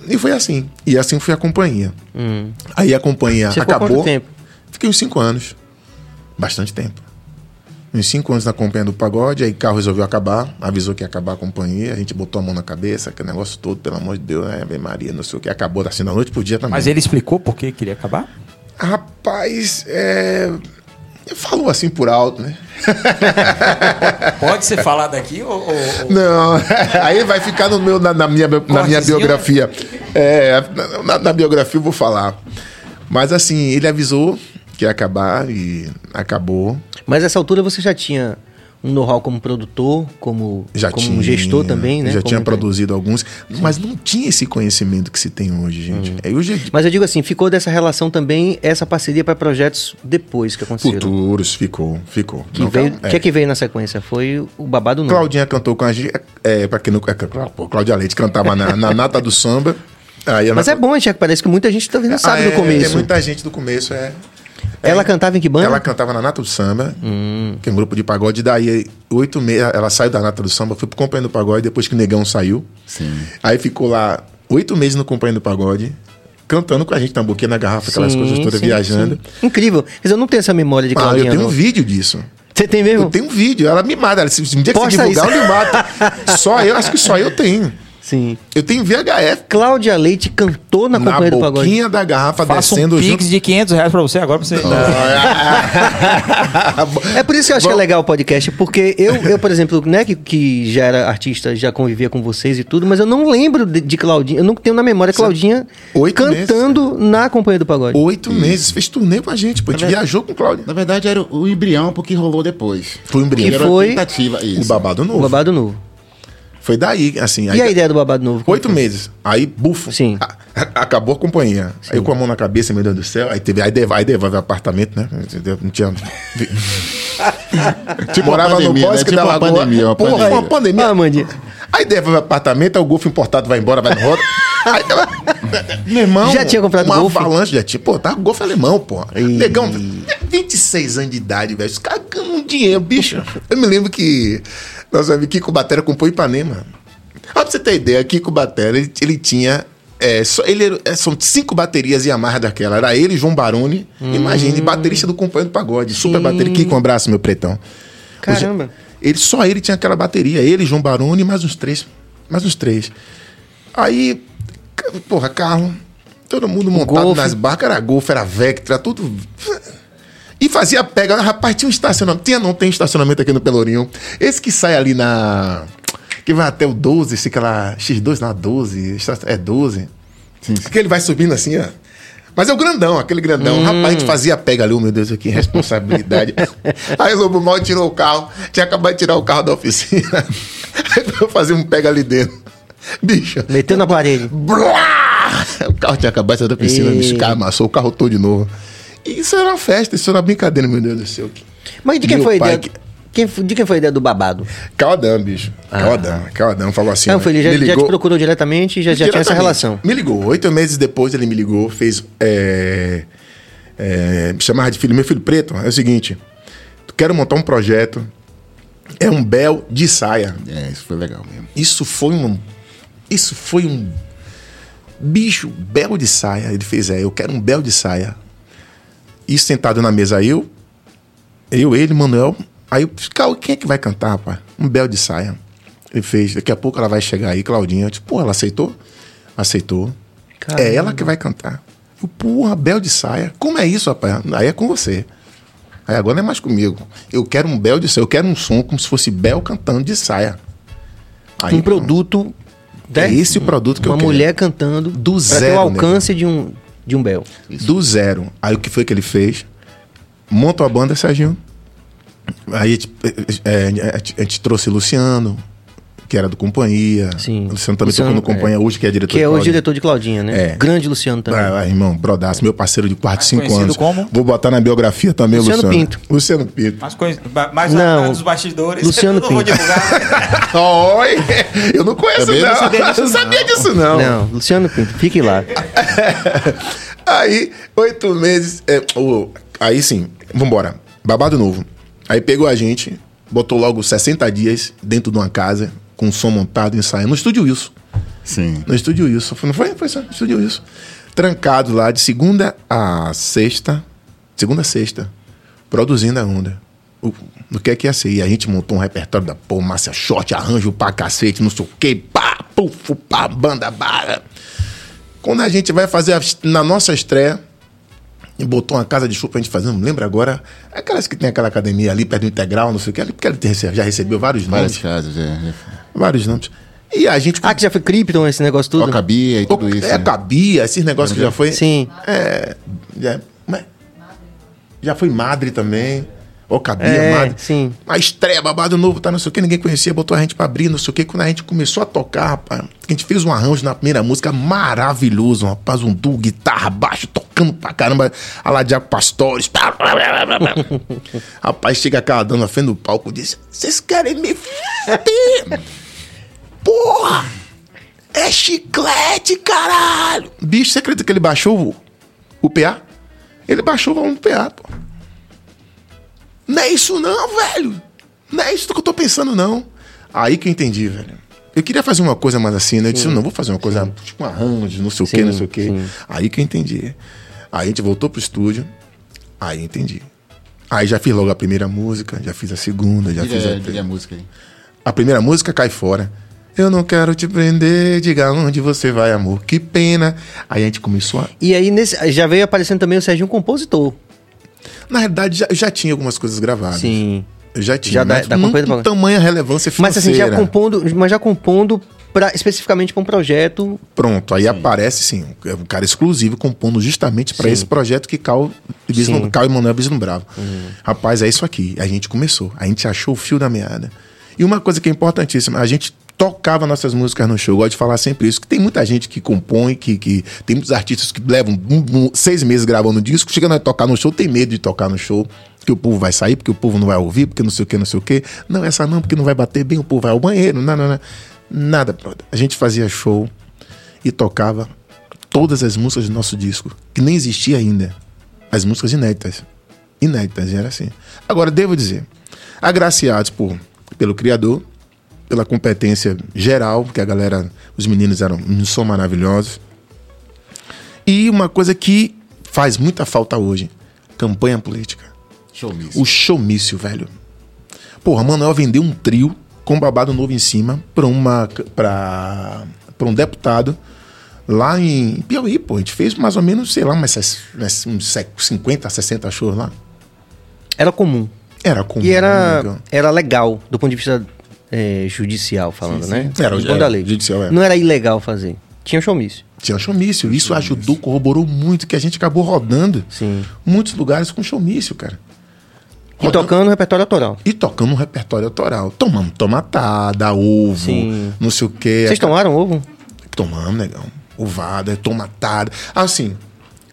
e foi assim. E assim foi a companhia. Hum. Aí a companhia Você ficou acabou. quanto tempo? Fiquei uns cinco anos. Bastante tempo. Uns cinco anos na companhia do pagode, aí o carro resolveu acabar, avisou que ia acabar a companhia, a gente botou a mão na cabeça, aquele negócio todo, pelo amor de Deus, né? Ave Maria, não sei o que, acabou assim da noite pro dia também. Mas ele explicou por que queria acabar? Rapaz, é. Falou assim por alto, né? Pode ser falado aqui ou... ou- ou- Não, aí vai ficar no meu, na, na minha, na minha Cortezinho? biografia. É, na- na biografia eu vou falar. Mas assim, ele avisou que ia acabar e acabou. Mas nessa altura você já tinha um know-how como produtor, como, Já como tinha, gestor também, né? Já Como- tinha produzido alguns, mas não tinha esse conhecimento que se tem hoje, gente. Uhum. É hoje Mas eu digo assim, ficou dessa relação também essa parceria para projetos depois que aconteceram. futuros ficou, ficou. Que Não, veio, é. que é que veio na sequência? Foi o babado novo. Claudinha cantou com a gente, é, pra quem não, é, Cláudia Leite cantava na, na nata do samba. Aí a Mas é bom, Tiago, parece que muita gente talvez não Ah, sabe é, do começo. Tem muita gente do começo, é. Ela É, cantava em que banda? Ela cantava na Nata do Samba, Hum. que é um grupo de pagode. Daí, oito meses, ela saiu da Nata do Samba, foi pro Companhia do Pagode, depois que o Negão saiu. Sim. Aí ficou lá oito meses no Companhia do Pagode, cantando com a gente, tamboquinha na garrafa, aquelas Sim, coisas todas, sim, viajando. sim. Incrível. Dizer, eu não tenho essa memória de Ah, eu tenho não. um vídeo disso. Você tem mesmo? Eu tenho um vídeo, ela me mata. Se um dia que você Posta divulgar, isso. eu me mato. Só eu, acho que só eu tenho. Sim. Eu tenho VHF Cláudia Leite cantou na na Companhia do Pagode. boquinha da garrafa Faça um descendo pix junto. de 500 reais pra você agora, pra você... É por isso que eu acho Bom. que é legal o podcast, porque eu, eu por exemplo, né, que, que já era artista, já convivia com vocês e tudo, mas eu não lembro de, de Claudinha, eu não tenho na memória Claudinha Oito cantando na Companhia do Pagode. Oito meses, fez turnê com a gente, pô. A gente verdade- viajou com o Cláudio. Na verdade, era o embrião porque rolou depois. Foi um embrião. Que Era foi uma tentativa, isso. O babado O novo. Babado Novo. Foi daí, assim. E a ideia do Babado Novo? Oito meses. Aí, bufo. Sim. A- a- acabou a companhia. Aí eu com a mão na cabeça, meu Deus do céu. Aí teve. Aí devolve, aí devolve o apartamento, né? Não tinha. Tipo Morava pandemia, no né? bosque Tipo da uma Lagoa. pandemia, uma Porra, pandemia. uma pandemia. Ah, Mandinha. Aí devolve o apartamento, aí o Golf importado vai embora, vai no roda. Aí, meu irmão. Já tinha comprado uma Golf? avalanche, já tinha. Pô, tá Golf alemão, pô. Negão, 26 anos de idade, velho. Os caras ganham um dinheiro, bicho. Eu me lembro que nosso amigo Kiko Batera comprou Ipanema. Ó, pra você ter ideia, Kiko Batera, ele, ele tinha. é, só, ele era- é, são cinco baterias Yamaha daquela. Era ele, João Baroni. Imagine, baterista do Companheiro do Pagode. Super Sim. bateria. Kiko, um abraço, meu pretão. Caramba. Ele, só ele tinha aquela bateria. Ele, João Baroni, mais uns três. Mais uns três. Aí, porra, carro. Todo mundo montado Golf. nas barcas. Era Golf, era Vectra, tudo. E fazia pega. Rapaz, tinha um estacionamento. Tinha, não tem estacionamento aqui no Pelourinho. Esse que sai ali na. Que vai até o 12, esse aquela X2 na 12. esta- É 12. Sim, sim. Que ele vai subindo assim, ó. Mas é o grandão, aquele grandão. Rapaz, a gente fazia pega ali, oh, meu Deus, que responsabilidade. Aí o Lobo Mal tirou o carro. Tinha acabado de tirar o carro da oficina. Aí eu fazer um pega ali dentro. Bicho. Meteu na parede. Blá! O carro tinha acabado de sair da piscina, E- bicho. Cara amassou o carro todo de novo. Isso era uma festa, isso era uma brincadeira, meu Deus do céu. Mas de quem Meu foi a pai ideia? que- Quem, de quem foi a ideia do babado? Caldan, bicho. Caldan, Caldan falou assim. Ah. Não, ó, foi, ele já, me já te ligou- procurou diretamente e já, já tinha essa relação. Me ligou. Oito meses depois ele me ligou, fez. É, é, me chamava de filho. Meu filho preto, é o seguinte: quero montar um projeto. É um bel de saia. É, isso foi legal mesmo. Isso foi um. Isso foi um. Bicho, bel de saia. Ele fez, é, eu quero um bel de saia. E sentado na mesa, eu, eu, ele, Manuel. Aí eu, "Cal- quem é que vai cantar, rapaz? Um bel de saia. Ele fez, daqui a pouco ela vai chegar aí, Claudinha. Eu disse, pô, ela aceitou? Aceitou. É ela que vai cantar. Eu, porra, bel de saia. Como é isso, rapaz? Aí é com você. Aí agora não é mais comigo. Eu quero um bel de saia. Eu quero um som como se fosse Bel cantando de saia. Aí, um produto. É esse o produto que Uma eu quero. mulher cantando Do pra ter zero, o alcance de um, de um Bel. Do zero. Aí o que foi que ele fez? Monta a banda, Serginho. Aí a gente, é, a gente trouxe Luciano, que era do Companhia. Sim. O Luciano também Luciano, tocou no Companhia hoje, que é diretor Que é Cláudio. diretor de Claudinha, né? É. Grande Luciano também. Ah, ah, irmão, brodaço, meu parceiro de 4, Mais 5 conhecido anos. como? Vou botar na biografia também, Luciano Luciano. Pinto. Luciano Pinto. Ba- mais Não. dos bastidores. Luciano não vou Pinto. divulgar. Oi! Eu não conheço, Também não. não sabia disso, Eu sabia não. disso, não. Não, Luciano Pinto, fique lá. aí, oito meses. é, o- aí sim, vambora. Babado novo. Aí pegou a gente, botou logo 60 dias dentro de uma casa, com som montado, ensaiando. No estúdio Wilson. Sim. No estúdio. Foi- Não foi? Foi só, no estúdio Wilson. Trancado lá de segunda a sexta. Segunda a sexta. Produzindo a onda. O, no que é que ia ser? E a gente montou um repertório da pô, Márcia Short, arranjo pra cacete, não sei o quê, pá, puf, pá, banda, bara. Quando a gente vai fazer a- na nossa estreia, e botou uma casa de show pra gente fazer, não lembro agora, aquelas que tem aquela academia ali perto do Integral, não sei o que, ali, porque ele já recebeu vários Várias nomes. casas, é. Vários nomes. E a gente. Ah, que já foi Krypton, esse negócio tudo? Ocabia e tudo isso. É, né? cabia, esses negócios que já foi. Sim. É. Já, mas- já foi madre também. Ou cabia, É, sim. A estreia, babado novo, tá, não sei o que, ninguém conhecia, botou a gente pra abrir, não sei o que. Quando a gente começou a tocar, rapaz, a gente fez um arranjo na primeira música maravilhoso, rapaz, um duo, guitarra, baixo, tocando pra caramba, a lá Diaco Pastores. rapaz, chega aquela dama na frente do palco e disse: Vocês querem me fuder? Porra! É chiclete, caralho! Bicho, você acredita que ele baixou o, o PA? Ele baixou o PA, pô. Não é isso não, velho. Não é isso que eu tô pensando, não. Aí que eu entendi, velho. Eu queria fazer uma coisa mais assim, né? Eu disse, não, vou fazer uma coisa tipo um arranjo, não sei o Sim, quê, não sei o quê. sim. Aí que eu entendi. Aí a gente voltou pro estúdio, aí entendi. Aí já fiz logo a primeira música, já fiz a segunda, já fiz Diga, a... diga a música aí. A primeira música cai fora. Eu não quero te prender, diga onde você vai, amor. Que pena. Aí a gente começou a. E aí nesse, já veio aparecendo também o Serginho compositor. Na realidade, já, já tinha algumas coisas gravadas. Sim. Eu já tinha. Já dá- mas dá não pra- tamanha relevância Mas assim, financeira. já compondo, mas já compondo pra, especificamente para um projeto. Pronto, aí aparece sim, é um cara exclusivo compondo justamente para Sim. esse projeto que Cal, Sim. Uhum. Bislum, Cal e Manuel Vislumbrava. Rapaz, é isso aqui. A gente começou, a gente achou o fio da meada. E uma coisa que é importantíssima, a gente tocava nossas músicas no show. Eu gosto de falar sempre isso, que tem muita gente que compõe, que, que tem muitos artistas que levam um- um- seis meses gravando disco, chegando a tocar no show, tem medo de tocar no show, que o povo vai sair, porque o povo não vai ouvir, porque não sei o que, não sei o que. Não, essa não, porque não vai bater bem, o povo vai ao banheiro. Não, não, não. Nada, brother. A gente fazia show e tocava todas as músicas do nosso disco, que nem existia ainda. As músicas inéditas. Inéditas, era assim. Agora, devo dizer, agraciados por, pelo Criador, pela competência geral, que a galera, os meninos eram, são maravilhosos. E uma coisa que faz muita falta hoje: campanha política. Showmício. O showmício, velho. Porra, Manuel vendeu um trio com babado novo em cima pra uma pra, pra um deputado lá em Piauí, pô. A gente fez mais ou menos, sei lá, umas, umas- uns 50, 60 shows lá. Era comum. Era comum. E era, né? era legal, do ponto de vista é, judicial, falando, né? Era, Do ponto era, da lei. judicial, é. Não era ilegal fazer. Tinha showmício. Tinha showmício. Isso ajudou, corroborou muito, que a gente acabou rodando Sim. muitos lugares com showmício, cara. E tocando repertório autoral. E tocando um repertório autoral. Tomamos tomatada, ovo, Sim. não sei o quê. Vocês tomaram ovo? Tomamos, negão. Ovada, tomatada. Assim,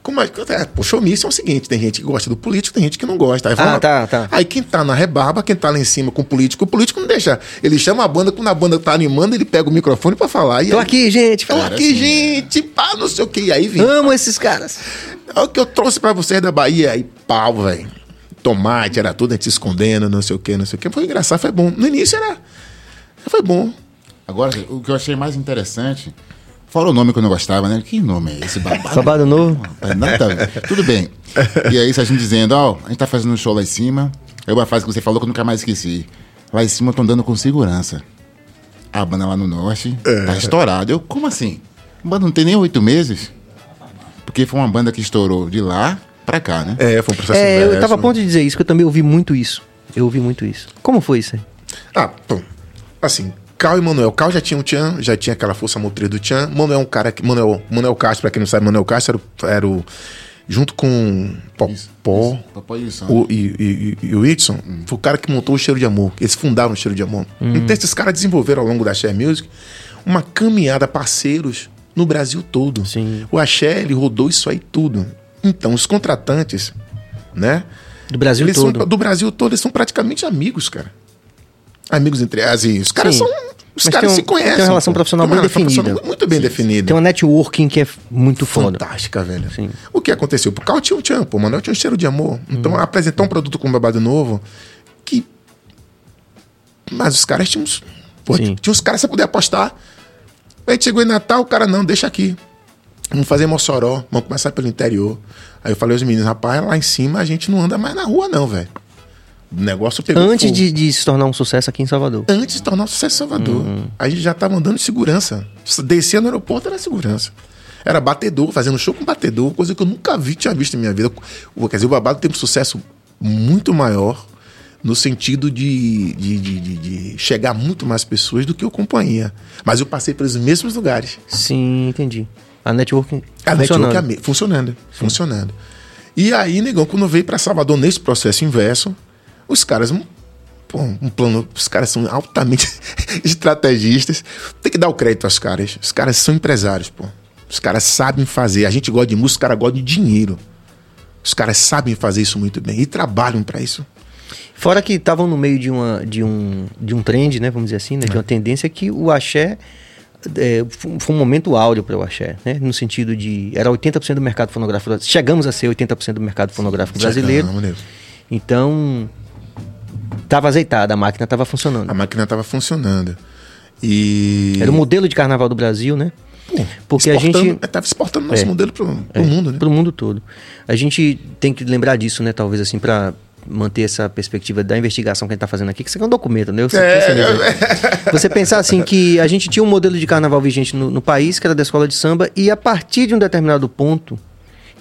como é, é, pô, showmício é o seguinte: tem gente que gosta do político, tem gente que não gosta. Aí, Ah, tá, tá. aí quem tá na rebarba, quem tá lá em cima com o político, o político não deixa. Ele chama a banda, quando a banda tá animando, ele pega o microfone pra falar. E Tô aí, aqui, gente. Tô aqui, gente, pá, não sei o que. E aí vem. Amo esses caras. É o que eu trouxe pra vocês da Bahia. Aí, pau, velho. Tomate, era tudo, a gente se escondendo, não sei o que, não sei o que. Foi engraçado, foi bom. No início era. Foi bom. Agora, o que eu achei mais interessante, fora o nome que eu não gostava, né? Que nome é esse? Babado. Babado novo. Nada. Tudo bem. E aí, a gente dizendo, ó, a gente tá fazendo um show lá em cima. Aí uma frase que você falou que eu nunca mais esqueci. Lá em cima eu tô andando com segurança. A banda lá no norte tá estourada. Eu, como assim? A banda não tem nem oito meses? Porque foi uma banda que estourou de lá pra cá, né? É, foi um processo É, eu tava a ponto de dizer isso, que eu também ouvi muito isso. Eu ouvi muito isso. Como foi isso aí? Ah, pô. Assim, Cal e Manuel. Cal já tinha o Tchan, já tinha aquela força motriz do Tchan. Manuel é um cara que. Manuel, Manuel Castro, pra quem não sabe, Manuel Castro era, o- era o. Junto com Popó. Popó e o e, e- e o Whitson foi o cara que montou o Cheiro de Amor. Eles fundaram o Cheiro de Amor. Então, esses caras desenvolveram ao longo da Share Music uma caminhada parceiros no Brasil todo. Sim. O Axé, ele rodou isso aí tudo. Então, os contratantes, né? Do Brasil eles todo. São, do Brasil todo, eles são praticamente amigos, cara. Amigos entre assim, os caras Sim. são. Os Mas caras um- se conhecem. tem uma relação pô. profissional Tem uma bem relação definida. Muito bem definida. Tem uma networking que é muito foda. Fantástica, velho. Sim. O que aconteceu? O Cal tinha um tchan, pô, o Manuel tinha um cheiro de amor. Então, Uhum. apresentar um produto com babado novo que. Mas os caras tinham uns. Pô, Sim. tinha uns caras que você podia apostar. A gente chegou em Natal, o cara, não, deixa aqui. Vamos fazer Mossoró, vamos começar pelo interior. Aí eu falei aos meninos, rapaz, lá em cima a gente não anda mais na rua, não, velho. O negócio pegou Antes de, de se tornar um sucesso aqui em Salvador. Antes de tornar um sucesso em Salvador. Uhum. A gente já estava andando de segurança. Descia no aeroporto era segurança. Era batedor, fazendo show com batedor, coisa que eu nunca vi, tinha visto em minha vida. O- Quer dizer, o Babado teve um sucesso muito maior no sentido de, de, de, de- chegar a muito mais pessoas do que eu companhia. Mas eu passei pelos mesmos lugares. Sim, entendi. A networking A funcionando. network é funcionando. Funcionando. E aí, negão, quando veio para Salvador nesse processo inverso, os caras. um- Pô, um plano. Os caras são altamente estrategistas. Tem que dar o crédito aos caras. Os caras são empresários, pô. Os caras sabem fazer. A gente gosta de música, os caras gostam de dinheiro. Os caras sabem fazer isso muito bem e trabalham para isso. Fora que estavam no meio de, uma, de, um, de um trend, né? Vamos dizer assim, né? De uma tendência que o axé é, foi um momento áureo para o axé, né? No sentido de... Era 80% do mercado fonográfico... Chegamos a ser 80% do mercado fonográfico brasileiro. Chegamos. Então... Tava azeitada, a máquina tava funcionando. A máquina estava funcionando. E. Era o modelo de carnaval do Brasil, né? Porque a gente... Estava exportando nosso É. modelo para o É, mundo, né? Pro mundo todo. A gente tem que lembrar disso, né? Talvez assim, para manter essa perspectiva da investigação que a gente está fazendo aqui, que isso aqui é um documento, né? Sei É, você, mesmo. você pensar assim que a gente tinha um modelo de carnaval vigente no, no país, que era da escola de samba, e a partir de um determinado ponto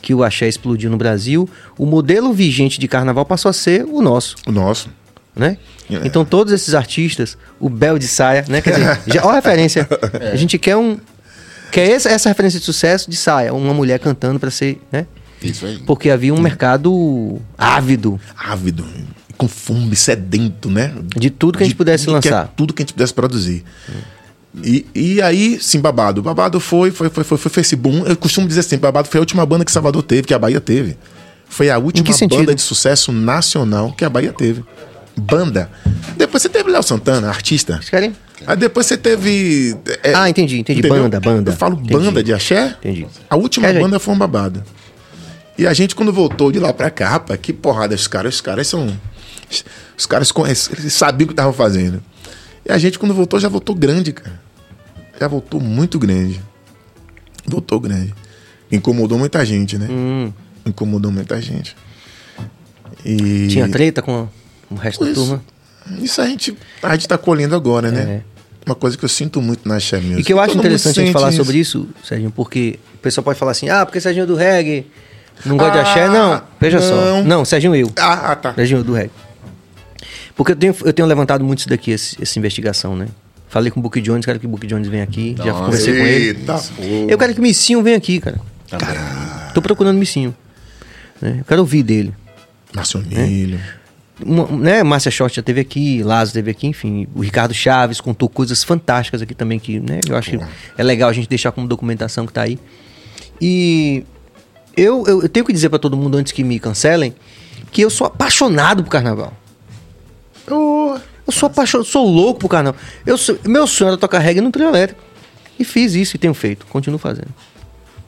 que o axé explodiu no Brasil, o modelo vigente de carnaval passou a ser o nosso, O nosso. Né? É. Então todos esses artistas, o Bel de saia, né? Quer dizer, já, ó a referência. A gente quer um quer essa, essa referência de sucesso de saia, uma mulher cantando para ser, né? Isso aí. Porque havia um mercado ávido Ávido, com fome, sedento, né? de tudo que a gente De- pudesse de que- lançar. tudo que a gente pudesse produzir. E, e aí, sim, Babado. Babado foi, foi, foi, foi, foi esse boom. Eu costumo dizer assim, Babado foi a última banda que Salvador teve, que a Bahia teve. Foi a última banda de sucesso nacional que a Bahia teve. Banda. Depois você teve Léo Santana, artista. Querem? Aí depois você teve. é, Ah, entendi, entendi. entendeu? Banda, banda. Eu falo Entendi. banda de axé. Entendi. A última gente. banda foi um babado. E a gente, quando voltou de lá pra cá, rapaz, que porrada, os caras, os caras são. Os caras conhecem, sabiam o que estavam fazendo. E a gente, quando voltou, já voltou grande, cara. Já voltou muito grande. Voltou grande. Incomodou muita gente, né? Hum, Incomodou muita gente. E. tinha treta com o resto da Isso. turma. Isso a gente, a gente tá colhendo agora, né? Uma coisa que eu sinto muito na Axé Music. É. E que eu acho Todo interessante a gente falar sobre isso, Serginho, porque o pessoal pode falar assim, ah, porque Serginho é do reggae, não gosta de axé. Ah, Não, veja só. não. Não, Serginho eu. Ah, ah, tá. Serginho do reggae. Porque eu tenho, eu tenho levantado muito isso daqui, esse- essa investigação, né? Falei com o Book Jones, quero que o Book Jones venha aqui, já Nossa, conversei com ele. Eita, pô. Eu quero que o Missinho venha aqui, cara. Também. Tô procurando Missinho. né? Eu quero ouvir dele. Nacionilho. Uma- né, Márcia Short já teve aqui, Lázaro teve aqui, enfim. O Ricardo Chaves contou coisas fantásticas aqui também que, né, eu acho que é legal a gente deixar como documentação que tá aí. E eu, eu, eu tenho que dizer pra todo mundo antes que me cancelem que eu sou apaixonado por carnaval. Eu sou apaixonado, sou louco por carnaval. Eu sou- meu sonho era tocar reggae no trio elétrico. E fiz isso e tenho feito, continuo fazendo.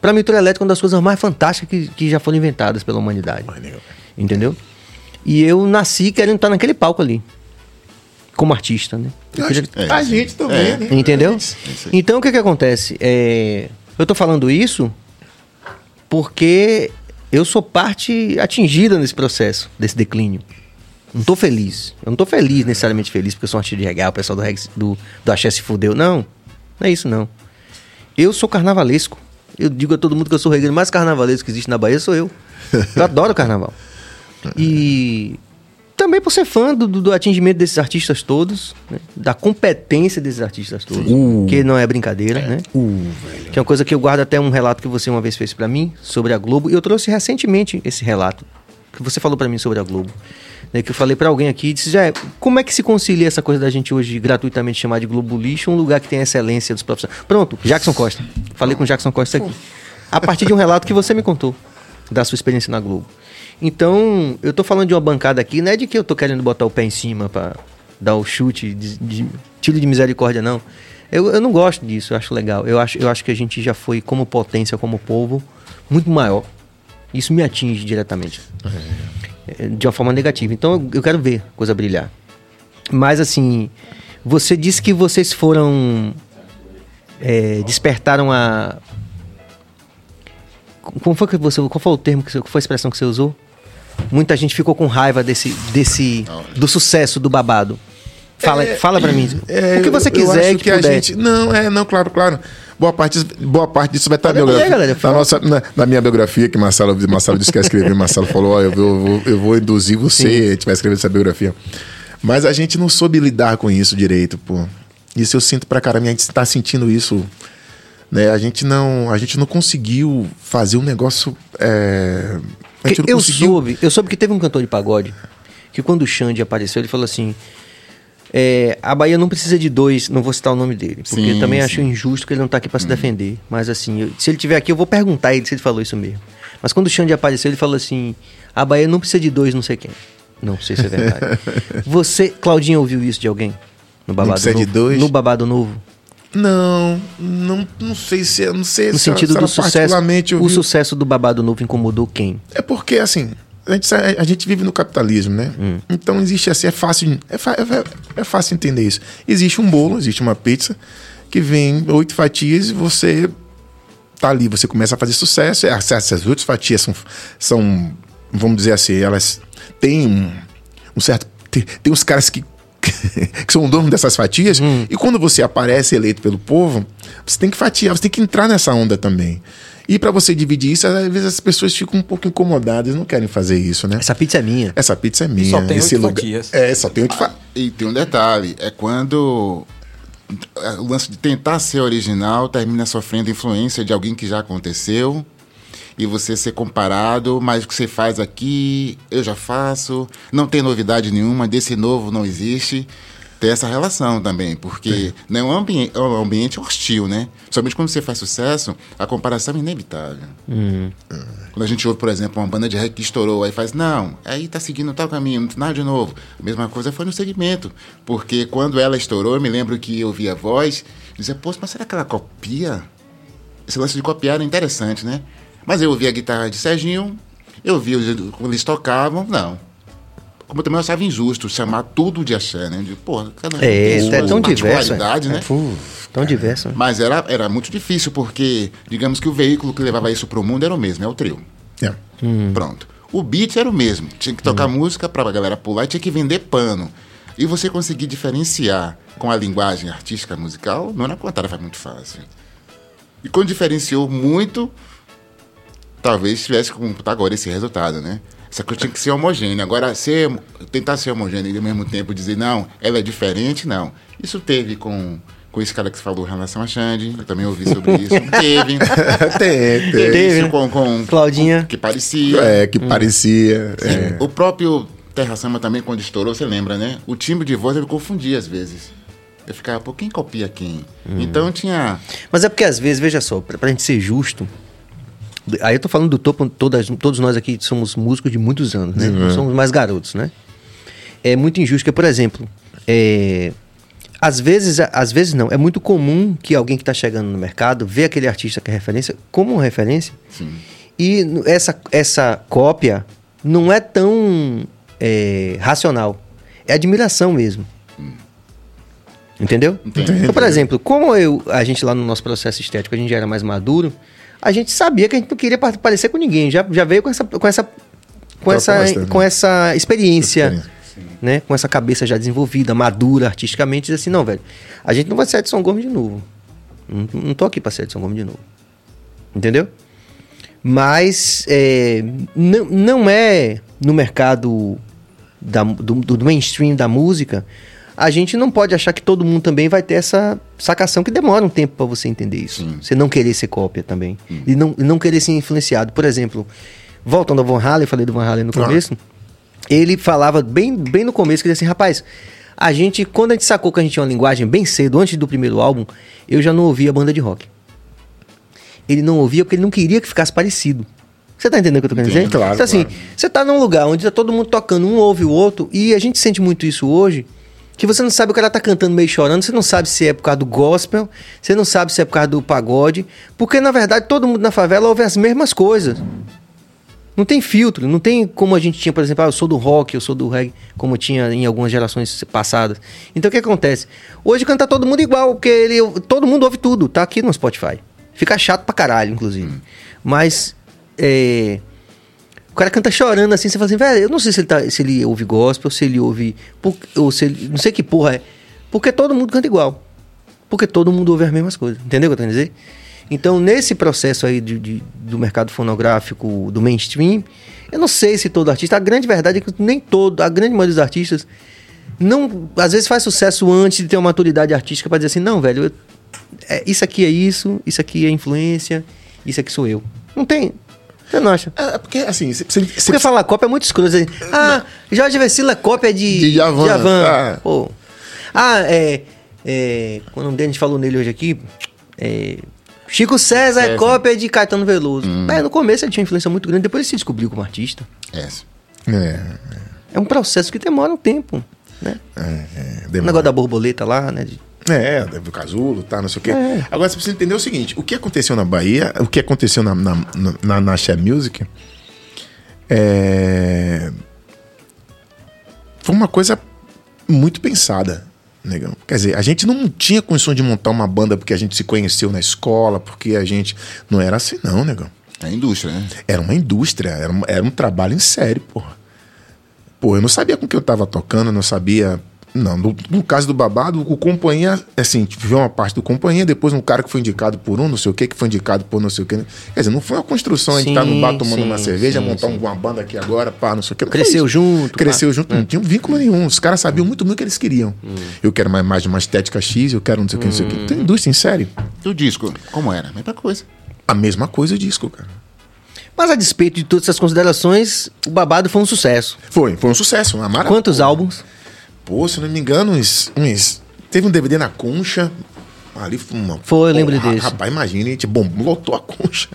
Pra mim, o trio elétrico é uma das coisas mais fantásticas que, que já foram inventadas pela humanidade. Entendeu? E eu nasci querendo estar naquele palco ali. Como artista, né? Queria- acho- a gente também, É. né? Entendeu? É é. Então o que que acontece? É, eu tô falando isso porque eu sou parte atingida nesse processo, desse declínio. Não tô feliz. Eu não tô feliz, necessariamente feliz, porque eu sou um artista de reggae, o pessoal do, reggae, do, do axé se fudeu. Não, não é isso não. Eu sou carnavalesco. Eu digo a todo mundo que eu sou o regueiro mais carnavalesco que existe na Bahia, sou eu. Eu adoro carnaval. E também por ser fã do, do- atingimento desses artistas todos, né? da competência desses artistas todos, que não é brincadeira, né? Que é uma coisa que eu guardo até um relato que você uma vez fez pra mim sobre a Globo, e eu trouxe recentemente esse relato que você falou pra mim sobre a Globo. né? Que eu falei pra alguém aqui, e disse, já, como é que se concilia essa coisa da gente hoje gratuitamente chamar de Globo Lixo um lugar que tem a excelência dos profissionais? Pronto, Jackson Costa. Falei com o Jackson Costa aqui. A partir de um relato que você me contou da sua experiência na Globo. Então, eu tô falando de uma bancada aqui, não é de que eu tô querendo botar o pé em cima pra dar o chute de, de tiro de misericórdia, não. Eu, eu não gosto disso, eu acho legal. Eu acho, eu acho que a gente já foi, como potência, como povo, muito maior. Isso me atinge diretamente. É, De uma forma negativa. Então, eu- quero ver a coisa brilhar. Mas, assim, você disse que vocês foram. é, despertaram a. Como foi que você. Qual foi o termo que você. Qual foi a expressão que você usou? Muita gente ficou com raiva desse. desse do sucesso do babado. Fala, fala pra mim. É, o que você quiser que, que a puder. gente. Não, é, não, claro, claro. Boa parte, boa parte disso vai estar na Pode biografia. galera, na, nossa, na, na minha biografia, que Marcelo, Marcelo disse que ia escrever, Marcelo falou: ó, eu, vou, eu, vou, eu vou induzir você, a gente vai escrever essa biografia. Mas a gente não soube lidar com isso direito, pô. Isso eu sinto pra caramba, a gente tá sentindo isso. Né? A gente não, a gente não conseguiu fazer um negócio. é, a gente não eu conseguiu. soube, eu soube que teve um cantor de pagode que quando o Xande apareceu, ele falou assim: é, a Bahia não precisa de dois, não vou citar o nome dele, porque Sim, também sim. acho injusto que ele não tá aqui pra se defender. Mas assim, eu- se ele tiver aqui, eu vou perguntar a ele se ele falou isso mesmo. Mas quando o Xande apareceu, ele falou assim: a Bahia não precisa de dois, não sei quem. Não sei se é verdade. Você, Claudinha, ouviu isso de alguém? No babado precisa de novo? dois? No babado novo? Não, não, não sei se é, não sei No se sentido ela do sucesso. particularmente O sucesso do babado novo incomodou quem? É porque, assim, a gente, a gente vive no capitalismo, né? Hum. Então existe assim, é fácil, é, é, é fácil entender isso. Existe um bolo, existe uma pizza que vem oito fatias e você tá ali, você começa a fazer sucesso. e Essas outras fatias são, são vamos dizer assim, elas têm um, um certo. Tem, tem uns caras que. Que são donos dessas fatias, Hum. e quando você aparece eleito pelo povo, você tem que fatiar, você tem que entrar nessa onda também. E para você dividir isso, às vezes as pessoas ficam um pouco incomodadas, não querem fazer isso, né? Essa pizza é minha. Essa pizza é minha. só tem esse oito lugar... fatias. É, só tem oito fatias. E tem um detalhe, é quando o lance de tentar ser original termina sofrendo influência de alguém que já aconteceu e você ser comparado, mas o que você faz aqui, eu já faço, não tem novidade nenhuma, desse novo não existe. Tem essa relação também, porque não é um, ambiente, é um ambiente hostil, né? Somente quando você faz sucesso, a comparação é inevitável. Quando a gente ouve, por exemplo, uma banda de reggae que estourou, aí faz, não, aí tá seguindo tal caminho, não tem nada de novo. A mesma coisa foi no segmento. Porque quando ela estourou, eu me lembro que eu via a voz, dizia, pô, mas será que ela copia? Esse lance de copiar era interessante, né? Mas eu ouvia a guitarra de Serginho, eu via quando eles tocavam, não. Como eu também eu achava injusto chamar tudo de axé, né? De, pô, cada um tem É, é tão diverso. é. né? É, fu, tão diverso. né? Mas era, era muito difícil, porque, digamos que o veículo que levava isso pro mundo era o mesmo, é o trio. É. Pronto. O beat era o mesmo. Tinha que tocar música pra galera pular e tinha que vender pano. E você conseguir diferenciar com a linguagem artística musical não era uma tarefa muito fácil. E quando diferenciou muito, talvez tivesse como tá agora esse resultado, né? Só que eu tinha que ser homogêneo. Agora, ser, tentar ser homogêneo e ao mesmo tempo dizer, não, ela é diferente, não. Isso teve com, com esse cara que você falou em relação a Xande, eu também ouvi sobre isso. teve. Teve Teve, isso né? com, com Claudinha. com- que parecia. É, que parecia. é. O próprio Terra Samba também, quando estourou, você lembra, né? O timbre de voz ele confundia às vezes. Eu ficava, pô, quem copia quem? Então tinha. Mas é porque às vezes, veja só, pra, pra gente ser justo. Aí eu tô falando do topo, todas, todos nós aqui somos músicos de muitos anos, né? Não somos mais garotos, né? É muito injusto, porque, por exemplo, é, às vezes, às vezes não, é muito comum que alguém que está chegando no mercado vê aquele artista que é referência como referência Sim. e essa, essa cópia não é tão é, racional. É admiração mesmo. Entendeu? Entendi. Então, por exemplo, como eu, a gente lá no nosso processo estético, a gente já era mais maduro, a gente sabia que a gente não queria pa- parecer com ninguém. Já, já veio com essa, com essa, com essa, Proposta, né? com essa experiência, Experiência. né? Com essa cabeça já desenvolvida, madura artisticamente, diz assim, não, velho, a gente não vai ser Edson Gomes de novo. Não, não tô aqui pra ser Edson Gomes de novo. Entendeu? Mas é, não, não é no mercado da- do, do mainstream da música, a gente não pode achar que todo mundo também vai ter essa sacação que demora um tempo pra você entender isso. Sim. Você não querer ser cópia também. E não, não querer ser influenciado. Por exemplo, voltando ao Van Halen, falei do Van Halen no Ah. começo, ele falava bem, bem no começo, que ele disse assim, rapaz, a gente, quando a gente sacou que a gente tinha uma linguagem bem cedo, antes do primeiro álbum, eu já não ouvia banda de rock. Ele não ouvia porque ele não queria que ficasse parecido. Você tá entendendo o que eu tô querendo dizer? claro, então, assim, claro. você tá num lugar onde tá todo mundo tocando, um ouve o outro, e a gente sente muito isso hoje, que você não sabe o cara tá cantando meio chorando, você não sabe se é por causa do gospel, você não sabe se é por causa do pagode, porque na verdade todo mundo na favela ouve as mesmas coisas. Não tem filtro, não tem como a gente tinha, por exemplo, ah, eu sou do rock, eu sou do reggae, como tinha em algumas gerações passadas. Então o que acontece? Hoje canta todo mundo igual, porque ele, todo mundo ouve tudo, tá aqui no Spotify. Fica chato pra caralho, inclusive. Mas é, cara canta chorando assim, você fala assim, velho, eu não sei se ele, tá, se ele ouve gospel, se ele ouve. ou se ele. Não sei que porra é. Porque todo mundo canta igual. Porque todo mundo ouve as mesmas coisas. Entendeu o que eu tô dizer? Então, nesse processo aí de, de- do mercado fonográfico, do mainstream, eu não sei se todo artista. A grande verdade é que nem todo, a grande maioria dos artistas, não, às vezes faz sucesso antes de ter uma maturidade artística pra dizer assim, não, velho, eu- é, isso aqui é isso, isso aqui é influência, isso aqui sou eu. Não tem. Você não acha? É, é porque, assim, você você- você- Porque falar cópia é muito escuro. Assim, ah, Jorge Vecila é cópia de, De Djavan, ah. Pô. Ah, é, é. Quando o nome dele, a gente falou nele hoje aqui. É, Chico César é César. cópia de Caetano Veloso. É, no começo ele tinha uma influência muito grande, depois ele se descobriu como artista. É. É, É um processo que demora um tempo. Né? é, é, O demora. negócio da borboleta lá, né? de- É, do casulo, tá, não sei o quê. É. Agora você precisa entender o seguinte: o que aconteceu na Bahia, o que aconteceu na, na, na, na, Music é... foi uma coisa muito pensada, negão. Quer dizer, a gente não tinha condições de montar uma banda porque a gente se conheceu na escola, porque a gente. Não era assim, não, negão. É a indústria, né? Era uma indústria, era um, era um trabalho em série, porra. Pô, eu não sabia com que eu tava tocando, eu não sabia. Não, no, no caso do babado, o companhia, assim, viu uma parte do companhia, depois um cara que foi indicado por um, não sei o que, que foi indicado por não sei o que. Quer dizer, não foi uma construção, a gente tá no bar tomando sim, uma cerveja, sim, montar sim. uma banda aqui agora, pá, não sei o que. Cresceu junto, Hum. Cresceu pá. junto, não tinha vínculo nenhum. Os caras sabiam muito bem o que eles queriam. Hum. Eu quero mais, mais uma estética X, eu quero não sei o que, não sei o que. Tem indústria em série. E o disco, como era? Mesma coisa. A mesma coisa o disco, cara. Mas a despeito de todas essas considerações, o Babado foi um sucesso. Foi, foi um sucesso, uma maravilha. Quantos álbuns? Pô, se não me engano, uns, uns- Teve um DVD na concha. Ali foi uma. Foi, eu lembro desse. Rapaz, imagina, a gente bom, lotou a concha.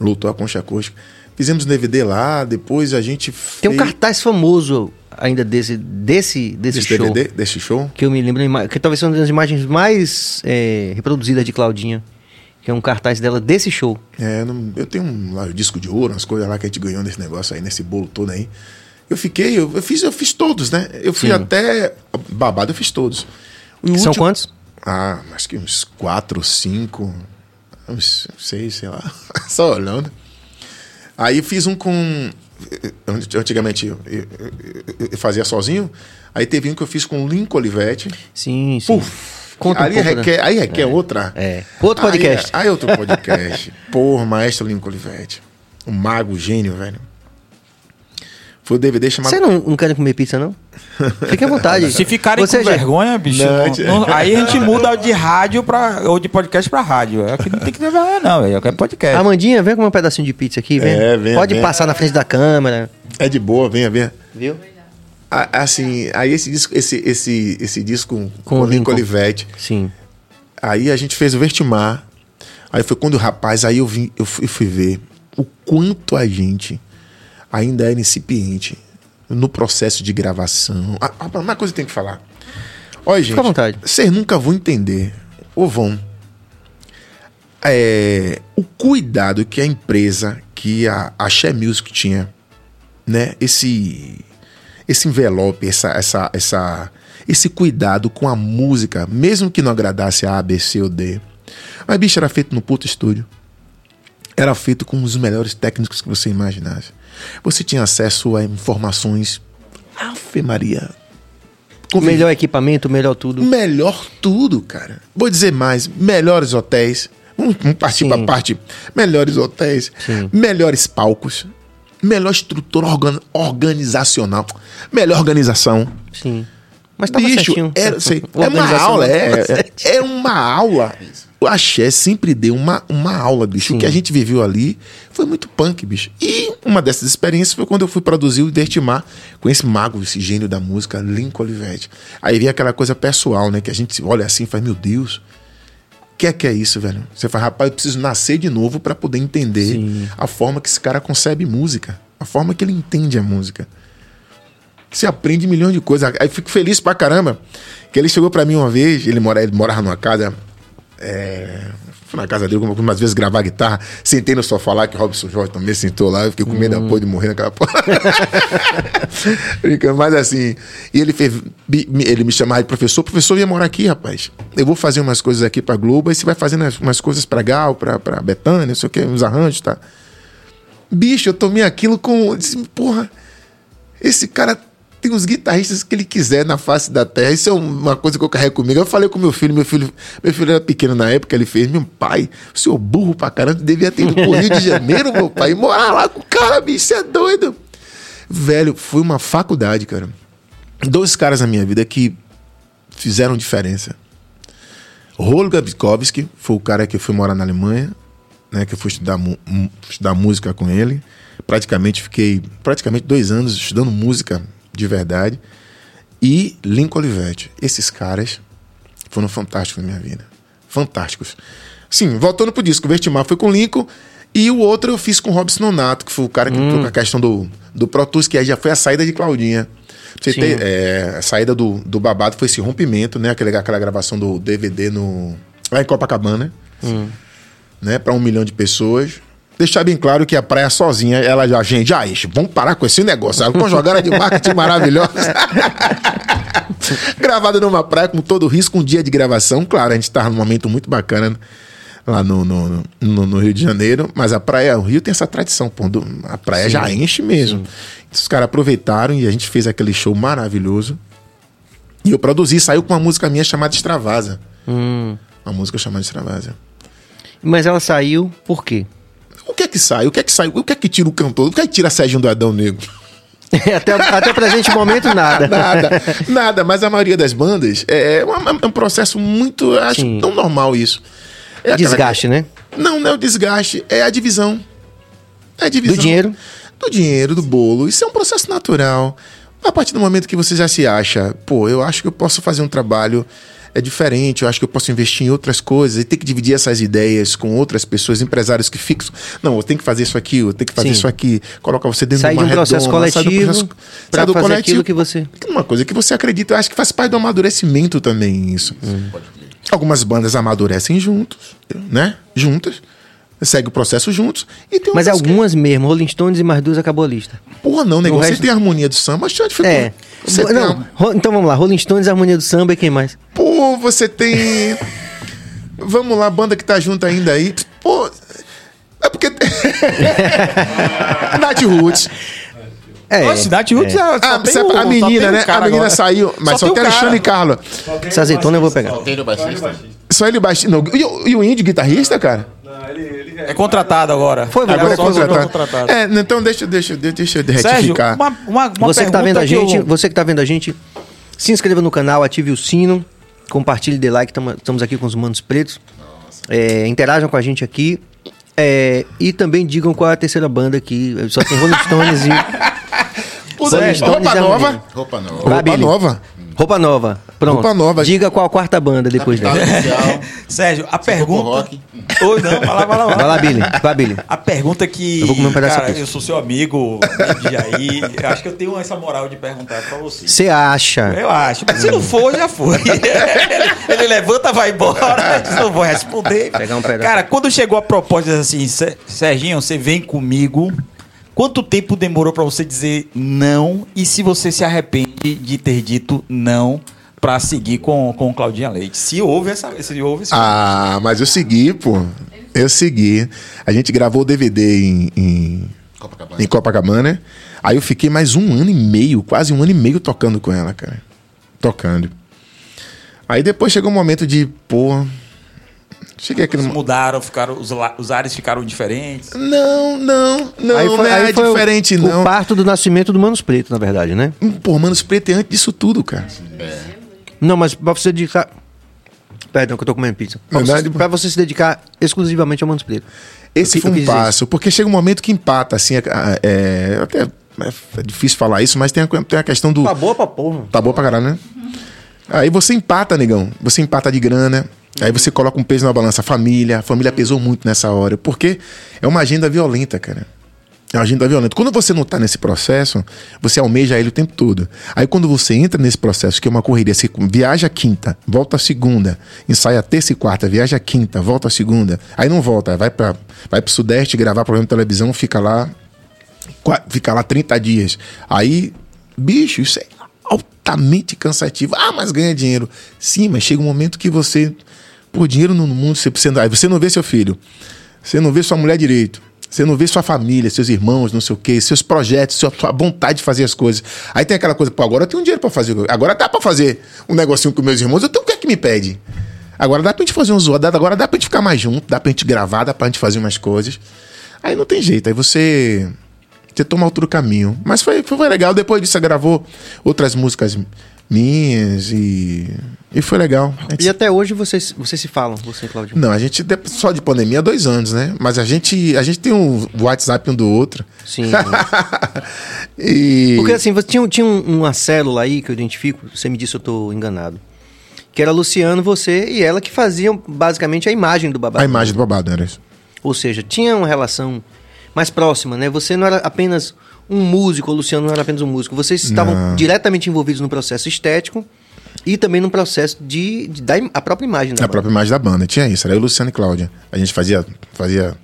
Lotou a concha acústica. Fizemos um DVD lá, depois a gente Tem um fez- cartaz famoso ainda desse, desse, desse, desse show. DVD, desse show. Que eu me lembro, que talvez seja uma das imagens mais é, reproduzidas de Claudinha. Que é um cartaz dela desse show. É, eu tenho um, lá, um disco de ouro, umas coisas lá que a gente ganhou nesse negócio aí, nesse bolo todo aí. Eu fiquei, eu, eu fiz, eu fiz todos, né? Eu fui Sim. até. Babado, eu fiz todos. São quantos? Ah, acho que uns quatro, cinco, uns seis, sei lá. Só olhando. Aí eu fiz um com. Antigamente eu, eu- eu- fazia sozinho. Aí teve um que eu fiz com o Lincoln Olivetti. Sim, sim. Conta um aí, né? requer, aí requer outra. É. Outro Aí- podcast. Aí, outro podcast. Porra, maestro Lincoln Olivetti. Um mago gênio, velho. Foi o DVD chamado. Você não, não quer comer pizza, não? Fique à vontade. Se ficarem Você com já- vergonha, bicho, Não, não- não- aí a gente muda de rádio pra, ou de podcast pra rádio. Aqui não tem que ter vergonha, não, velho. Eu quero podcast. Amandinha, vem comer um pedacinho de pizza aqui, vem. É, vem, Pode vem. passar na frente da câmera, É de boa, venha ver. viu? A- Assim, aí esse disco, esse, esse, esse disco com, Com com o Lincoln. Olivetti. Sim. Aí a gente fez o Vertimar. Aí foi quando o rapaz, aí eu, vim, eu, fui, eu fui ver o quanto a gente ainda era incipiente no processo de gravação. Ah, ah, uma coisa que tenho que falar. Olha, gente, à vontade. vocês nunca vão entender, ou vão, é, o cuidado que a empresa, que a, a Share Music tinha, né? Esse, esse envelope, essa, essa, essa, esse cuidado com a música, mesmo que não agradasse a A, B, C ou D. Mas, bicho, era feito no puto estúdio. Era feito com os melhores técnicos que você imaginasse. Você tinha acesso a informações. Ave Maria. Convivi- Melhor equipamento, melhor tudo. Melhor tudo, cara. Vou dizer mais: melhores hotéis. Vamos, partir para parte. Melhores hotéis, Sim. melhores palcos, melhor estrutura organ- organizacional, melhor organização. Sim. Mas tava Bicho, certinho. era, sei, O é uma aula, é, é, é uma aula. O Axé sempre deu uma, uma aula, bicho. Sim. O que a gente viveu ali foi muito punk, bicho. E uma dessas experiências foi quando eu fui produzir o Dertimar com esse mago, esse gênio da música, Lincoln Olivetti. Aí vem aquela coisa pessoal, né? Que a gente olha assim e faz, meu Deus, o que é que é isso, velho? Você fala, rapaz, eu preciso nascer de novo para poder entender Sim. a forma que esse cara concebe música, a forma que ele entende a música. Você aprende milhões de coisas. Aí fico feliz pra caramba que ele chegou pra mim uma vez, ele, mora, ele morava numa casa. É, fui na casa dele, algumas vezes gravar guitarra. Sentei no sofá lá, que o Robson Jorge também sentou lá. Eu fiquei com medo da porra de morrer naquela porra. Brincando, mas assim. E ele fez. Ele me chamava de professor. Professor, eu ia morar aqui, rapaz. Eu vou fazer umas coisas aqui pra Globo. Aí você vai fazendo as- umas coisas pra Gal, pra, pra Betânia, não sei o que, uns arranjos, tá? Bicho, eu tomei aquilo com. Disse, porra, esse cara tem os guitarristas que ele quiser na face da terra. Isso é uma coisa que eu carrego comigo. Eu falei com meu filho, meu filho, meu filho era pequeno na época, ele fez, meu pai, o senhor burro pra caramba, devia ter ido pro Rio de Janeiro, meu pai, e morar lá com o cara, bicho, você é doido. Velho, foi uma faculdade, cara. Dois caras na minha vida que fizeram diferença. Holger Bukowski foi o cara que eu fui morar na Alemanha, né, que eu fui estudar, estudar música com ele. Praticamente fiquei praticamente dois anos estudando música de verdade. E Lincoln Olivetti. Esses caras foram fantásticos na minha vida. Fantásticos. Sim, voltando pro disco, o Vertimar foi com o Lincoln. E o outro eu fiz com o Robson Nonato, que foi o cara que entrou com a questão do, do Pro Tools, que aí já foi a saída de Claudinha. Você ter, é, a saída do, do babado foi esse rompimento, né? Aquele, aquela gravação do DVD no, lá em Copacabana, né? Para um milhão de pessoas. Deixar bem claro que a praia sozinha, ela já, gente, já, ixi, vamos parar com esse negócio. Uma jogada de marketing maravilhosa. Gravada numa praia com todo o risco, um dia de gravação. Claro, a gente estava num momento muito bacana lá no, no, no- no Rio de Janeiro, mas a praia, o Rio tem essa tradição, pô, do- a praia já enche mesmo. Então, os caras aproveitaram e a gente fez aquele show maravilhoso. E eu produzi, saiu com uma música minha chamada Extravasa. Hum. Uma música chamada Extravasa. Mas ela saiu por quê? O que é que sai? O que é que sai? O que é que tira o cantor? O que é que tira Sérgio do Adão Negro? até, até o presente momento, nada. Nada, nada. Mas a maioria das bandas é, uma- é um processo muito. Acho Sim. tão normal isso. É aquela- Desgaste, né? Não, não é o desgaste, é a divisão. É a divisão. Do dinheiro? Do dinheiro, do bolo. Isso é um processo natural. A partir do momento que você já se acha, pô, eu acho que eu posso fazer um trabalho é diferente, eu acho que eu posso investir em outras coisas e ter que dividir essas ideias com outras pessoas, empresários que fixam. Não, eu tenho que fazer isso aqui, eu tenho que fazer Sim. isso aqui. Coloca você dentro Sair de de uma um processo redoma, sai do coletivo processo- sai do fazer coletivo. aquilo que você... Uma coisa que você acredita, eu acho que faz parte do amadurecimento também isso. Algumas bandas amadurecem juntos, né? Juntas. Segue o processo juntos. E tem Mas outras que- algumas mesmo, Rolling Stones e mais duas acabou a lista. Porra, não, negócio. resto- Você tem a harmonia do samba, já ficou. É. Você tem Não, a- então vamos lá, Rolling Stones, Harmonia do Samba e quem mais? Pô, você tem. Vamos lá, banda que tá junto ainda aí. Pô. É porque. Nath Roots. É, Nossa, Nath Roots é. só Ah, tem você- um- a só menina, tem um né? A menina agora. saiu, mas Só só, tem tem. Alexandre e Carlos. Essa azeitona eu vou pegar. Tem o baixista? Só ele baixinho. Não, e, o- e o índio guitarrista, cara? É contratado agora. Foi, vai, Agora é contratado. É, então deixa, deixa, deixa eu Sérgio, retificar. uma, uma, uma Você que tá vendo a gente, eu- você que tá vendo a gente, se inscreva no canal, ative o sino, compartilhe, dê like, tamo- estamos aqui com os manos pretos. É, interajam com a gente aqui. é, e também digam qual é a terceira banda aqui. Só tem Rolling Stones e. Pô, Rolling Stones roupa nova. Roupa nova. Roupa nova. Roupa nova. Pronto. Roupa nova. Diga qual a quarta banda depois Capital dela. Sérgio, a pergunta. rock. Oi, não, vai lá, vai lá. Vai lá, Billy. Vai, Billy. A pergunta que. Eu vou comer um pedaço Cara, aqui. eu sou seu amigo, de Jair. eu Acho que eu tenho essa moral de perguntar pra você. Você acha? Eu acho, mas se não for, já foi. Ele levanta, vai embora, diz, não vou responder. Pegar um pedaço. Cara, quando chegou a proposta assim, "Sé- Serginho, você vem comigo. Quanto tempo demorou pra você dizer não? E se você se arrepende de ter dito não pra seguir com, com Claudinha Leite? Se houve essa. Se houve esse Ah, mas eu segui, pô. Eu segui. A gente gravou o DVD em, em, Copacabana. em Copacabana. Aí eu fiquei mais um ano e meio, quase um ano e meio tocando com ela, cara. Tocando. Aí depois chegou um momento de, pô. Cheguei aqui no. mudaram, ficaram, os, la- os ares ficaram diferentes. Não, não, não, Aí foi- não é aí foi o- diferente, o, não. parto do nascimento do Manos Preto, na verdade, né? Pô, Manos Preto é antes disso tudo, cara. Não, mas pra você dedicar. Perdão, que eu tô comendo pizza. Pra, Não, você, não, pra você se dedicar exclusivamente ao Manos Preto. Esse Eu foi um passo, porque chega um momento que empata, assim, é, é- até é difícil falar isso, mas tem a, tem a questão do... Tá boa pra porra. Tá boa pra caralho, né? Aí você empata, negão. Você empata de grana. Aí você coloca um peso na balança. Família. A família pesou muito nessa hora. Porque é uma agenda violenta, cara. É uma agenda violenta. Quando você não tá nesse processo, você almeja ele o tempo todo. Aí quando você entra nesse processo, que é uma correria, você viaja quinta, volta segunda, ensaia terça e quarta, viaja quinta, volta segunda. Aí não volta, vai para vai pro Sudeste gravar programa de televisão, fica lá fica lá 30 dias. Aí, bicho, isso é altamente cansativo. Ah, mas ganha dinheiro. Sim, mas chega um momento que você, por dinheiro no mundo, você precisa. Aí você não vê seu filho, você não vê sua mulher direito. Você não vê sua família, seus irmãos, não sei o quê, seus projetos, sua, sua vontade de fazer as coisas. Aí tem aquela coisa, pô, agora eu tenho dinheiro pra fazer. Agora dá pra fazer um negocinho com meus irmãos. Eu tenho o que é que me pede? Agora dá pra gente fazer um zoado, agora dá pra gente ficar mais junto, dá pra gente gravar, dá pra gente fazer umas coisas. Aí não tem jeito, aí você você toma outro caminho. Mas foi, foi legal. Depois disso, você gravou outras músicas minhas e. E foi legal. Gente- E até hoje vocês, vocês se falam, você, Claudio. Não, a gente só de pandemia há dois anos, né? Mas a gente, a gente tem um WhatsApp um do outro. Sim. e. Porque assim, você tinha, tinha um- uma célula aí que eu identifico, você me disse se eu tô enganado. Que era Luciano, você e ela que faziam basicamente a imagem do babado. A imagem do babado era isso. Ou seja, tinha uma relação mais próxima, né? Você não era apenas um músico, o Luciano não era apenas um músico. Vocês estavam Não. diretamente envolvidos no processo estético e também no processo de, de a própria imagem da A banda. própria imagem da banda. Tinha isso, era eu, Luciano e Cláudia. A gente fazia, fazia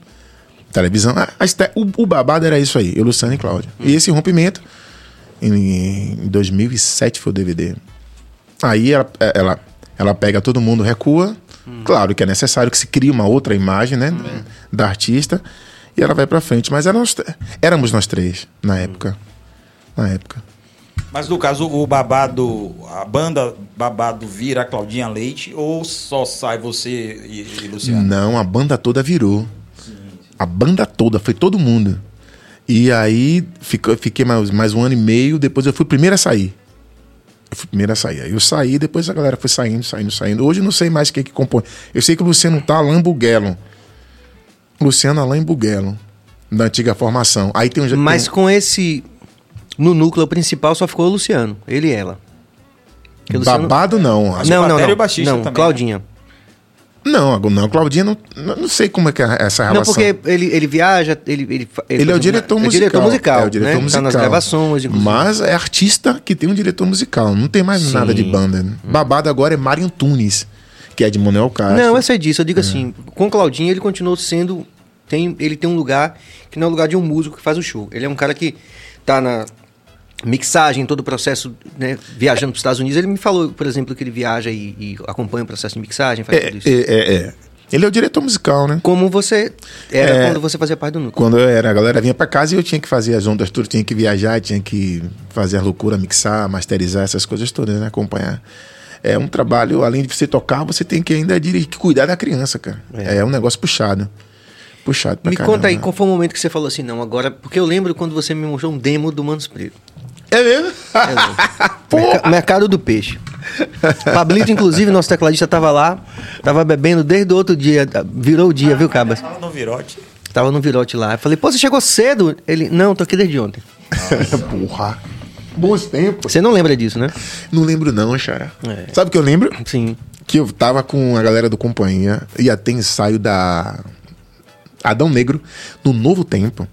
televisão. Ah, a este- o, o babado era isso aí, eu, Luciano e Cláudia. E esse rompimento, em, em 2007 foi o DVD. Aí ela, ela, ela pega todo mundo, recua, Claro que é necessário que se crie uma outra imagem, né, da artista e ela vai pra frente. Mas éramos, éramos nós três na época. Na época. Mas no caso, o babado, a banda babado vira a Claudinha Leite ou só sai você e, e Luciano? Não, a banda toda virou. A banda toda, foi todo mundo. E aí ficou, fiquei mais, mais um ano e meio, depois eu fui o primeiro a sair. Eu fui o primeiro a sair. Aí eu saí, depois a galera foi saindo, saindo, saindo. Hoje eu não sei mais quem que compõe. Eu sei que o Luciano tá Alain Buguelo. Luciano Alain Buguelo. Da antiga formação. Aí tem um. Mas tem- com esse. No núcleo principal só ficou o Luciano, ele e ela. Porque o Luciano- Babado não. Acho Não, não, batera e não. o baixista não, também, né? Claudinha. Não, não, Claudinha não, não sei como é que é essa relação. Não, porque ele, ele viaja, ele. Ele, fa- Ele é o uma- diretor musical. É o diretor musical. É o diretor né? musical. Tá nas gravações, inclusive. Mas é artista que tem um diretor musical. Não tem mais Sim. nada de banda. né? Babado agora é Mário Antunes, que é de Manuel Castro. Não, eu sei disso. Eu É. digo assim, com o Claudinho ele continuou sendo. Tem, ele tem um lugar que não é o lugar de um músico que faz o show. Ele é um cara que tá na mixagem, todo o processo, né, viajando para os Estados Unidos. Ele me falou, por exemplo, que ele viaja e, e acompanha o processo de mixagem, faz É, tudo isso. é, é, é. Ele é o diretor musical, né? Como você era É. quando você fazia parte do núcleo. Quando eu era, a galera vinha pra casa e eu tinha que fazer as ondas todas, tinha que viajar, tinha que fazer a loucura, mixar, masterizar, essas coisas todas, né? Acompanhar. É um trabalho, além de você tocar, você tem que ainda dirigir, cuidar da criança, cara. É, um negócio puxado. Puxado pra Me caramba. conta aí, qual foi o momento que você falou assim, não, agora... Porque eu lembro quando você me mostrou um demo do Manos Preto. É mesmo? É. Merca- Mercado do Peixe. Pablito, inclusive, nosso tecladista, tava lá, tava bebendo desde o outro dia, virou o dia, viu, Cabas? Fala no virote. Tava no virote lá. Eu falei, pô, você chegou cedo? Ele, não, tô aqui desde ontem. Porra. Bons tempos. Você não lembra disso, né? Não lembro não, Xara. É. Sabe o que eu lembro? Sim. Que eu tava com a galera do Companhia, ia ter ensaio da Adão Negro no Novo Tempo.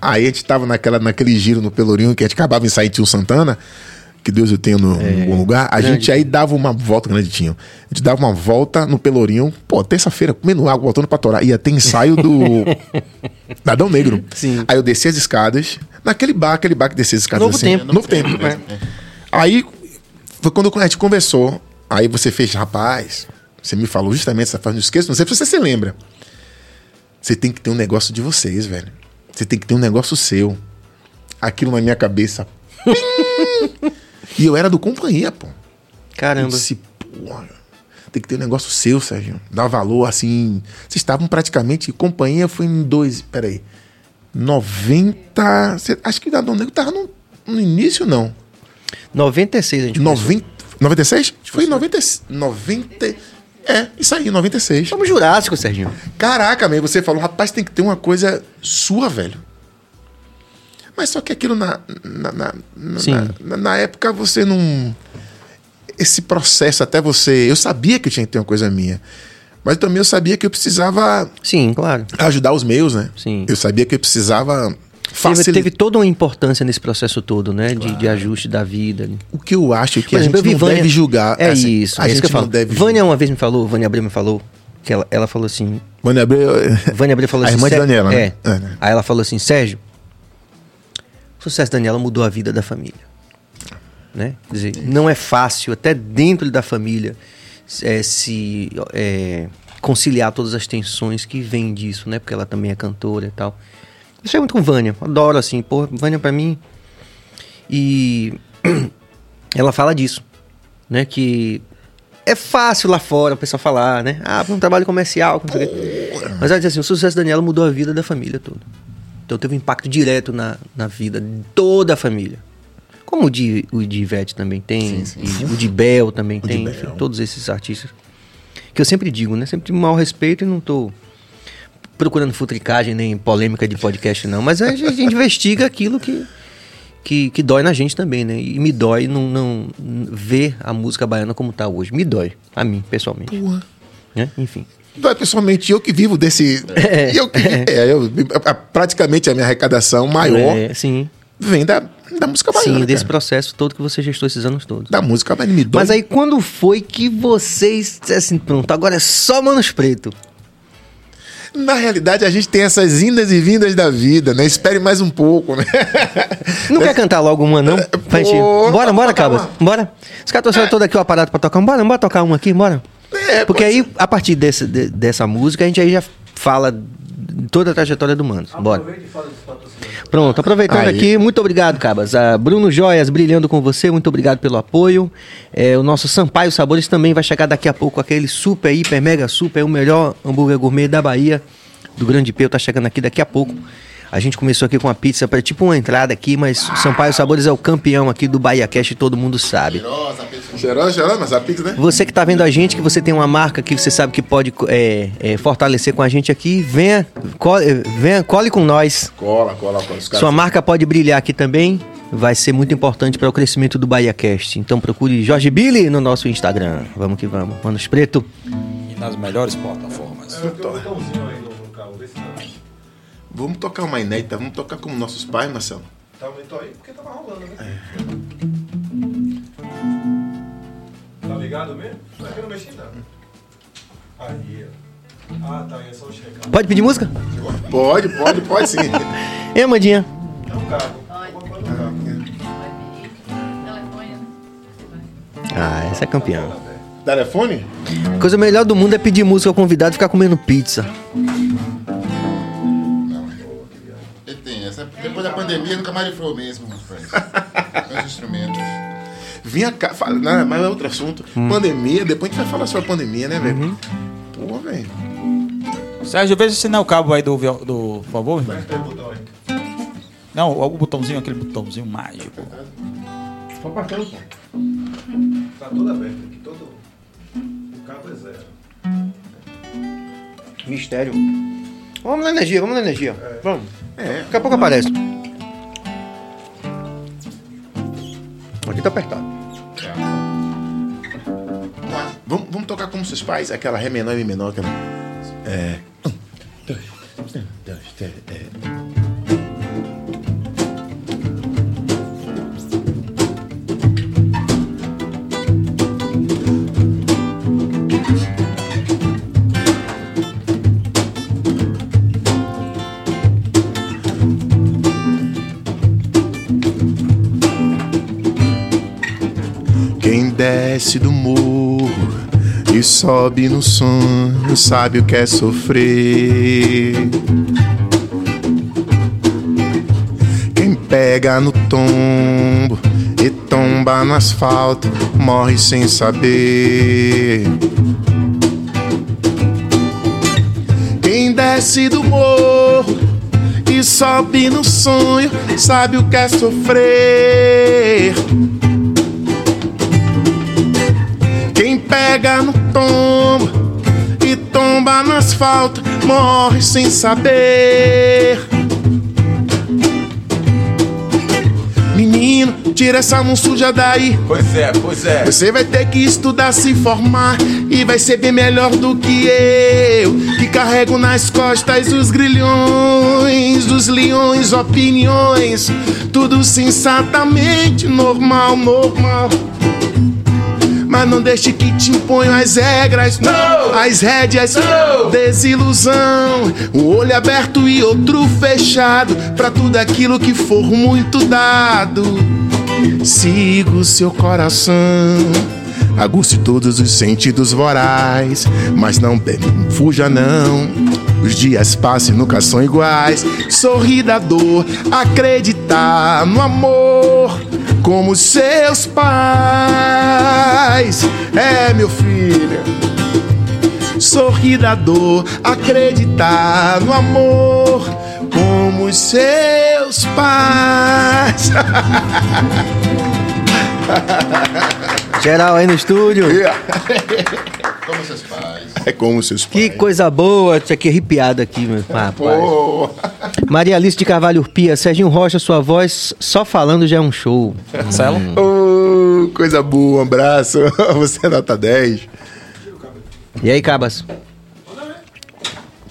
Aí a gente tava naquela, naquele giro no Pelourinho, que a gente acabava em sair Tio Santana, que Deus eu tenho no, num bom lugar. A grande. gente aí dava uma volta, grande tinha. A gente dava uma volta no Pelourinho, pô, terça-feira, comendo água, voltando pra Torá. Ia ter ensaio do. da Adão Negro. Sim. Aí eu desci as escadas, naquele bar, aquele bar que descia as escadas Novo assim. Tempo. Novo tempo. né? Aí foi quando a gente conversou. Aí você fez, rapaz, você me falou justamente essa frase, não esqueça, não sei se você se lembra. Você tem que ter um negócio de vocês, velho. Você tem que ter um negócio seu. Aquilo na minha cabeça. e eu era do companhia, pô. Eu Caramba. disse, porra, tem que ter um negócio seu, Sérgio. Dá valor, assim. Vocês estavam praticamente. Companhia foi em dois. Peraí. 90. cê- acho que o Adão Negro tava no, no início, não. 96 a gente começou. 90, 96? Foi em 90, 90. É, isso aí, 96. Somos Jurássico, Serginho. Caraca, meu, você falou, rapaz, tem que ter uma coisa sua, velho. Mas só que aquilo na, na, na, na- Sim. na- na época você não. Esse processo até você. Eu sabia que eu tinha que ter uma coisa minha. Mas também eu sabia que eu precisava Sim, claro. ajudar os meus, né? Sim. Eu sabia que eu precisava Teve, teve toda uma importância nesse processo todo, né? De, de ajuste da vida. O que eu acho que Por a exemplo, gente não Vânia. deve julgar. É assim, isso, A é gente isso que eu falo. deve Vânia uma vez me falou, Vânia Abreu me falou, que ela, ela falou assim. Vânia Abreu. Vânia Abreu falou A assim. irmã de "Sé- Daniela, né? É. É, né? Aí ela falou assim, Sérgio, o sucesso da Daniela mudou a vida da família. Né? Quer dizer, não é fácil, até dentro da família, é, se é, conciliar todas as tensões que vêm disso, né? Porque ela também é cantora e tal. É muito com Vânia, adoro assim, pô, Vânia pra mim. E ela fala disso, né? Que é fácil lá fora o pessoal falar, né? Ah, um trabalho comercial, não sei o quê. Mas ela diz assim, o sucesso da Daniela mudou a vida da família toda. Então teve um impacto direto na, na vida de toda a família. Como o de, o de Ivete também tem, e o de Bel também de tem, enfim, todos esses artistas. Que eu sempre digo, né? Sempre tive mau respeito e não tô procurando futricagem nem polêmica de podcast, não. Mas a gente, a gente investiga aquilo que, que, que dói na gente também, né? E me dói não, não ver a música baiana como tá hoje. Me dói, a mim, pessoalmente. Porra. Né? Enfim. É pessoalmente eu que vivo desse. É. eu que, é, eu, a- praticamente a minha arrecadação maior É, sim. vem da, da música baiana. Sim, desse cara. processo todo que você gestou esses anos todos. Da música baiana. Me dói. Mas aí quando foi que vocês assim, pronto, agora é só Manos Preto? Na realidade, a gente tem essas indas e vindas da vida, né? Espere mais um pouco, né? Não quer cantar logo uma, não? Pra gente... Pô, Bora, bora, Cabas. Bora. Os caras trouxeram todo aqui o aparato pra tocar. Bora, bora tocar uma aqui, bora. É, Porque aí, a partir desse, de- dessa música, a gente aí já fala toda a trajetória do Mano. Bora. Pronto, aproveitando Aí. aqui, muito obrigado, Cabas. Ah, Bruno Joias, brilhando com você, muito obrigado pelo apoio. É, o nosso Sampaio Sabores também vai chegar daqui a pouco, aquele super, hiper, mega super, o melhor hambúrguer gourmet da Bahia, do Grande Peu, tá chegando aqui daqui a pouco. A gente começou aqui com a pizza, pra- tipo uma entrada aqui, mas o Sampaio Sabores é o campeão aqui do Bahia Cash, todo mundo sabe. Cheirosa, cheirosa, mas a pizza, né? Você que está vendo a gente, que você tem uma marca que você sabe que pode é, é, fortalecer com a gente aqui, venha, cole, venha, cole com nós. Cola, cola, cola. Os caras Sua marca pode brilhar aqui também. Vai ser muito importante para o crescimento do BahiaCast. Então procure Jorge Billy no nosso Instagram. Vamos que vamos. Manos Preto. E nas melhores plataformas. Vamos tocar uma inédita, vamos tocar como nossos pais, Marcelo. Tá, aumentou aí porque tava rolando, né? Tá ligado mesmo? Aqui não mexi não. Aí, ó. Ah, tá, aí é só checar. Pode pedir música? Pode, pode, pode sim. Ei, Amandinha. É um carro. Ah, essa é campeã. Telefone? A coisa melhor do mundo é pedir música ao convidado e ficar comendo pizza. Depois da pandemia, nunca mais ele foi o mesmo, rapaz. Os instrumentos. Vinha cá, fala, não, mas é outro assunto. Pandemia, depois a gente vai falar sobre a pandemia, né, velho? Pô, velho. Sérgio, veja se não é o cabo aí do, do por favor, irmão. Tem botão aí. Não, o botãozinho, aquele botãozinho mágico. Só passando, pô. Tá todo aberto aqui, todo. O cabo é zero. Mistério. Vamos na energia, vamos na energia. Vamos. É. Daqui a pouco aparece. Aqui tá apertado. Vamos, vamos tocar como seus pais, aquela Ré menor e Mi menor. Aquela... É. Um, dois, um, dois, três, é. Desce do morro e sobe no sonho sabe o que é sofrer. Quem pega no tombo e tomba no asfalto morre sem saber. Quem desce do morro e sobe no sonho sabe o que é sofrer. Pega no tombo e tomba no asfalto morre sem saber. Menino, tira essa mão suja daí. Pois é, pois é. Você vai ter que estudar, se formar e vai ser bem melhor do que eu, que carrego nas costas os grilhões dos leões, opiniões, tudo sensatamente normal, normal. Mas não deixe que te imponham as regras, Não! as rédeas, Não! desilusão. Um olho aberto e outro fechado, pra tudo aquilo que for muito dado. Siga o seu coração. Aguce todos os sentidos vorais, mas não fuja não. Os dias passam e nunca são iguais. Sorri da dor, acreditar no amor, como seus pais. É, meu filho. Sorri da dor, acreditar no amor, como seus pais. Geral aí no estúdio. Como seus pais. É como seus Que pais. coisa boa. Tinha aqui arrepiado aqui, meu rapaz. Pô. Maria Alice de Carvalho Urpia. Serginho Rocha, sua voz só falando já é um show. Marcelo? Ô, coisa boa, um abraço. Você é nota 10. E aí, Cabas?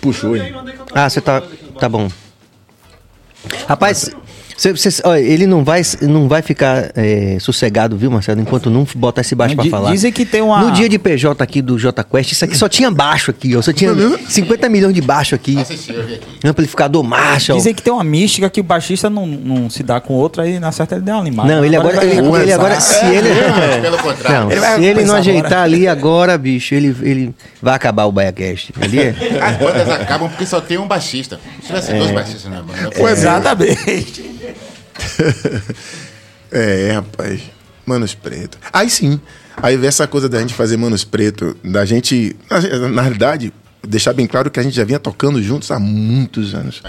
Puxou, hein? Ah, você tá. Tá bom. Rapaz, Cê- cê- olha, ele não vai, não vai ficar é, sossegado, viu, Marcelo, enquanto não botar esse baixo di- falar. dizem que tem uma- No dia de PJ aqui do J Quest, isso aqui só tinha baixo aqui, ó. Só tinha 50 milhões de baixo aqui. Amplificador Marshall. Dizem que tem uma mística que o baixista não, não se dá com outro, aí na certa ele deu uma limada. Não, ele agora, ele, vai ele agora, se ele, É, pelo contrário. não, Ele vai se ele não ajeitar agora. ali agora, bicho, ele, ele vai acabar o BaiaCast. Ali é. As bandas acabam porque só tem um baixista. Se tivesse dois baixistas na banda. É. Exatamente. É, rapaz. Manos Preto. Aí sim. Aí vem essa coisa da gente fazer Manos Preto, da gente. Na, na realidade, deixar bem claro que a gente já vinha tocando juntos há muitos anos.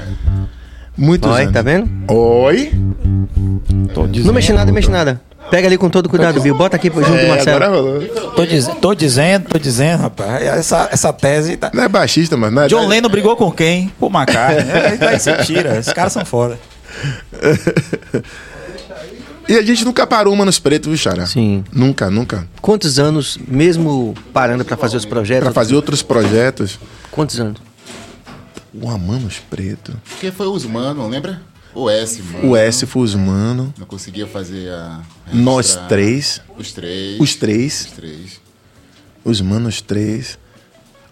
Muitos Oi, anos. tá vendo? Oi? Não mexe nada, não mexe nada. Pega ali com todo cuidado, Bill. Bota aqui junto do É, Marcelo. agora rolou. Tô, diz- tô dizendo, tô dizendo, rapaz. Essa, essa tese tá. Não é baixista, mas não é. John Lennon brigou com quem? Por McCartney. É, Daí você tira. Esses caras são foda. E a gente nunca parou o Manos Preto, viu, Xará? Sim. Nunca, nunca. Quantos anos, mesmo parando pra fazer os projetos? Pra fazer outros projetos. Quantos anos? O Manos Preto. Porque foi os mano, lembra? O S, mano. O S foi os Mano. Não conseguia fazer a. Nós três. Os três. Os três. Os três. Os Manos três.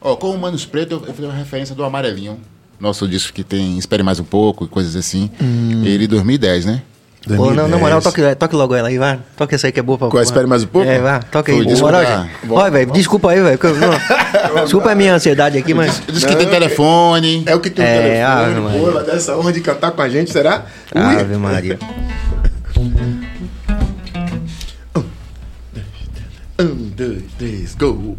Ó, com o Manos Preto, eu, eu fiz uma referência do Amarelinho. Nosso disco que tem Espere Mais Um Pouco e coisas assim. Hum. Ele 2010, né? Pô, não, na moral, 2010. toque, toque logo ela aí, vai. Toque essa aí que é boa pra Qual, espere mais um pouco? É, vai, toca aí. Desculpa. moral, gente. Olha, velho, desculpa aí, velho. Desculpa a minha ansiedade aqui, mas. Diz que tem telefone. É o que tem o É, telefone, Ave pô, ela dá essa honra de cantar com a gente, será? Ui. Ave Maria. Um, dois, três, go!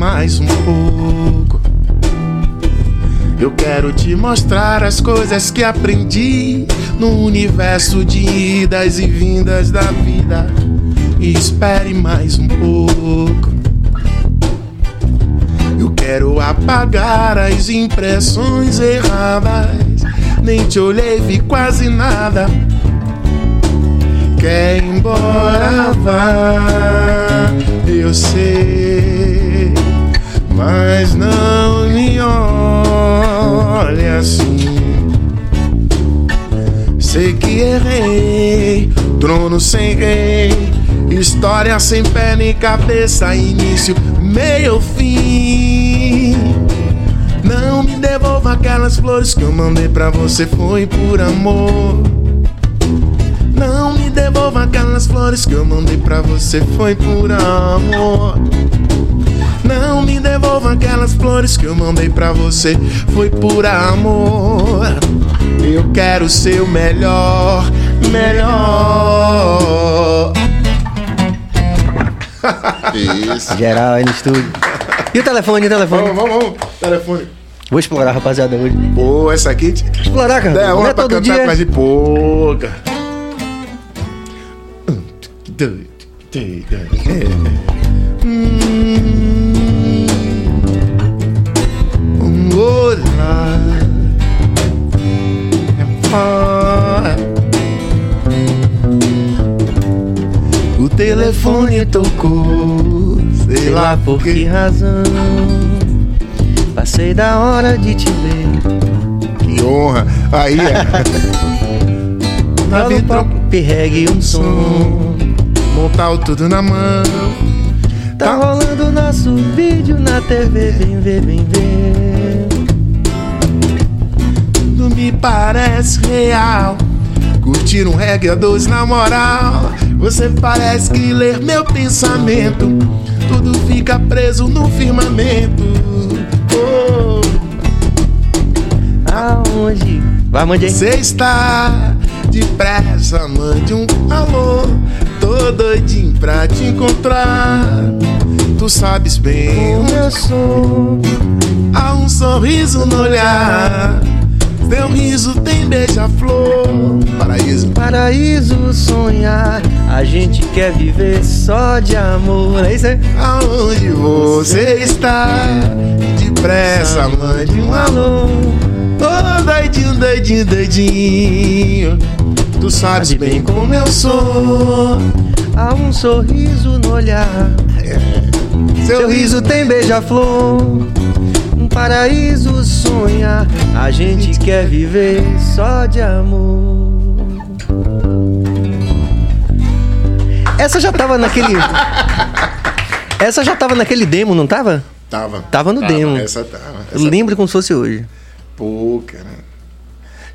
Mais um pouco. Eu quero te mostrar as coisas que aprendi no universo de idas e vindas da vida. Espere mais um pouco. Eu quero apagar as impressões erradas. Nem te olhei, vi quase nada. Quer ir embora, vá. Eu sei, mas não me olhe assim. Sei que errei, trono sem rei, história sem pé nem cabeça, início, meio, fim. Não me devolva aquelas flores que eu mandei pra você, foi por amor. Não me devolva aquelas flores que eu mandei pra você, foi por amor. Não me devolva aquelas flores que eu mandei pra você, foi por amor. Eu quero ser o melhor, melhor. Isso. Geral aí no estúdio. E o telefone, e o telefone? Vamos, vamos, vamos. Telefone. Vou explorar, rapaziada, hoje. Pô, essa aqui. Explorar, cara. É, honra é pra todo cantar dia. com a gente. Pô, O telefone tocou, sei lá por Que razão? Passei da hora de te ver. Que honra. Aí é. Na Fala vitro, pouco, perregue um som. montar o tudo na mão. Tá rolando nosso vídeo na TV, vem ver, vem ver. Parece real. Curtir um reggae a dois na moral. Você parece que ler meu pensamento. Tudo fica preso no firmamento. Oh, Aonde? Vai, mande aí. você está depressa, mande um alô. Tô doidinho pra te encontrar. Tu sabes bem Como eu sou. Há um sorriso no olhar. Teu riso tem beija-flor. Paraíso. Paraíso sonhar, a gente quer viver só de amor. É isso aí? Aonde você está? Depressa, mande um alô. Tô doidinho, doidinho, doidinho. Tu sabes bem como eu sou. Há um sorriso no olhar. Seu riso tem beija-flor. Paraíso sonhar. A gente quer viver só de amor. Essa já tava naquele. Essa já tava naquele demo, não tava? Tava. Tava no demo. Essa tava. Essa... lembro como se fosse hoje. Pô, cara.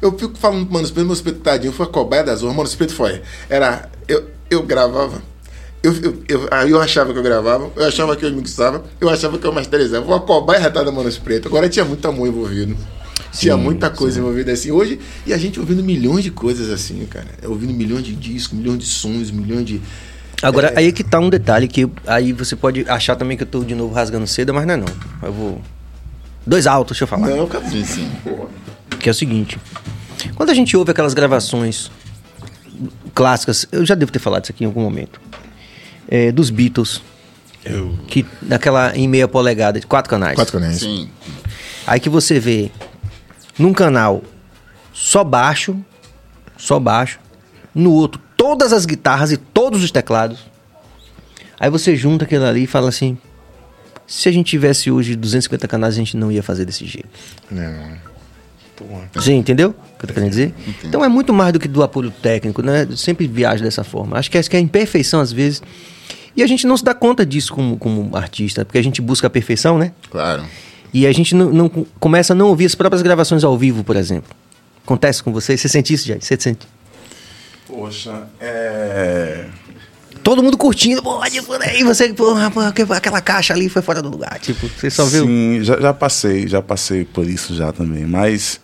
Eu fico falando, mano, Espírito, meu Espírito tadinho, foi a cobaia das urnas. Mano, Espírito foi. Era. Eu, eu gravava. Eu, eu, eu, aí eu achava que eu gravava, eu achava que eu mixava, eu achava que eu masterizava. Uma cobaia retada Manos Preto. Agora tinha muito amor envolvido. tinha muita coisa envolvida assim. Hoje, e a gente ouvindo milhões de coisas assim, cara. Ouvindo milhões de discos, milhões de sons, milhões de. Agora, aí é que tá um detalhe que aí você pode achar também que eu tô de novo rasgando cedo, mas não é não. Eu vou. Dois altos, deixa eu falar. Não, cara. Sim, sim. Que é o seguinte. Quando a gente ouve aquelas gravações clássicas, eu já devo ter falado isso aqui em algum momento. É, dos Beatles. Que naquela em meia polegada, de quatro canais. Quatro canais. Sim. Aí que você vê num canal só baixo, só baixo, no outro todas as guitarras e todos os teclados. Aí você junta aquilo ali e fala assim: se a gente tivesse hoje 250 canais, a gente não ia fazer desse jeito. Não. Porra. Você entendeu o que eu tô querendo dizer? Então é muito mais do que do apoio técnico, né? Eu sempre viajo dessa forma. Acho que é, que é a imperfeição às vezes. E a gente não se dá conta disso como, como artista, porque a gente busca a perfeição, né? Claro. E a gente não, não- começa a não ouvir as próprias gravações ao vivo, por exemplo. Acontece com você? Você sente isso, Jair? Você sente? Poxa, é. Todo mundo curtindo, pode, por aí, você, porra, porra, que- aquela caixa ali foi fora do lugar. Tipo, você só viu. Sim, já, já passei, já passei por isso já também. Mas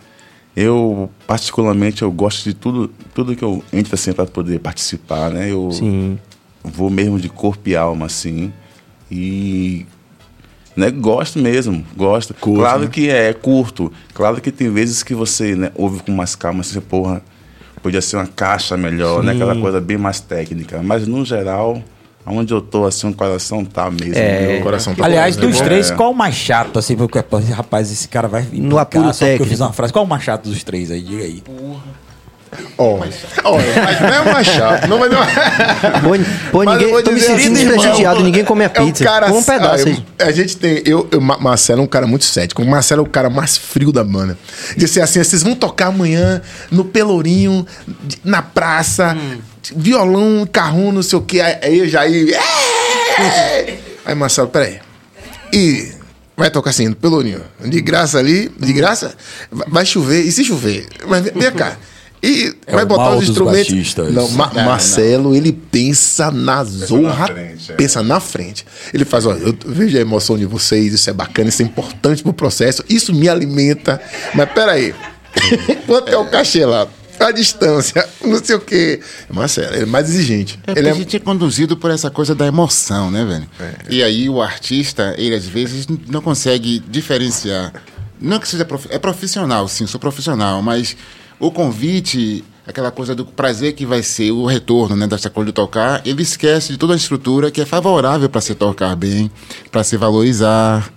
eu, particularmente, eu gosto de tudo, tudo que eu entro assim para poder participar, né? Eu Sim. vou mesmo de corpo e alma, assim. E. Né, gosto mesmo, gosto. Curto, claro né? que é curto. Claro que tem vezes que você né, ouve com mais calma, assim, porra, podia ser uma caixa melhor, né? Sim. Aquela coisa bem mais técnica. Mas no geral, aonde eu tô, assim, o coração tá mesmo. É. O coração tá Aliás, bom, dos Bom. três, É. qual o mais chato, assim, porque, rapaz, esse cara vai No apuro só porque eu fiz uma frase. Qual o mais chato dos três aí? Diga aí. Ó, olha, mas não é mais chato. Não, mas não Pô, pô, Mas eu ninguém, tô me sentindo assim, desprestigiado, ninguém come a É pizza. um cara, um pedaço ah, aí. eu- A gente tem. Eu, eu, Ma- Marcelo é um cara muito cético. O Marcelo é o cara mais frio da banda. Disse assim: vocês vão tocar amanhã no Pelourinho, na praça, Hum. Violão, carrão, não sei o quê. Aí eu já ia. "É!" Aí, Marcelo, peraí. E vai tocar assim, Pelourinho. De graça ali, de graça, vai chover. E se chover? Mas vem vem cá. E É vai botar os instrumentos. Não, Ma- Não, Marcelo, ele pensa na zorra, frente, é. pensa na frente. Ele faz, olha, eu vejo a emoção de vocês, isso é bacana, isso é importante pro processo, isso me alimenta. Mas peraí, quanto é o cachê lá? A distância, não sei o quê. Marcelo, ele é mais exigente. É ele é a gente é conduzido por essa coisa da emoção, né, velho? E aí o artista, ele às vezes não consegue diferenciar. Não que seja prof... é profissional, sim, sou profissional, mas o convite, aquela coisa do prazer que vai ser o retorno, né, dessa coisa de tocar, ele esquece de toda a estrutura que é favorável para se tocar bem, para se valorizar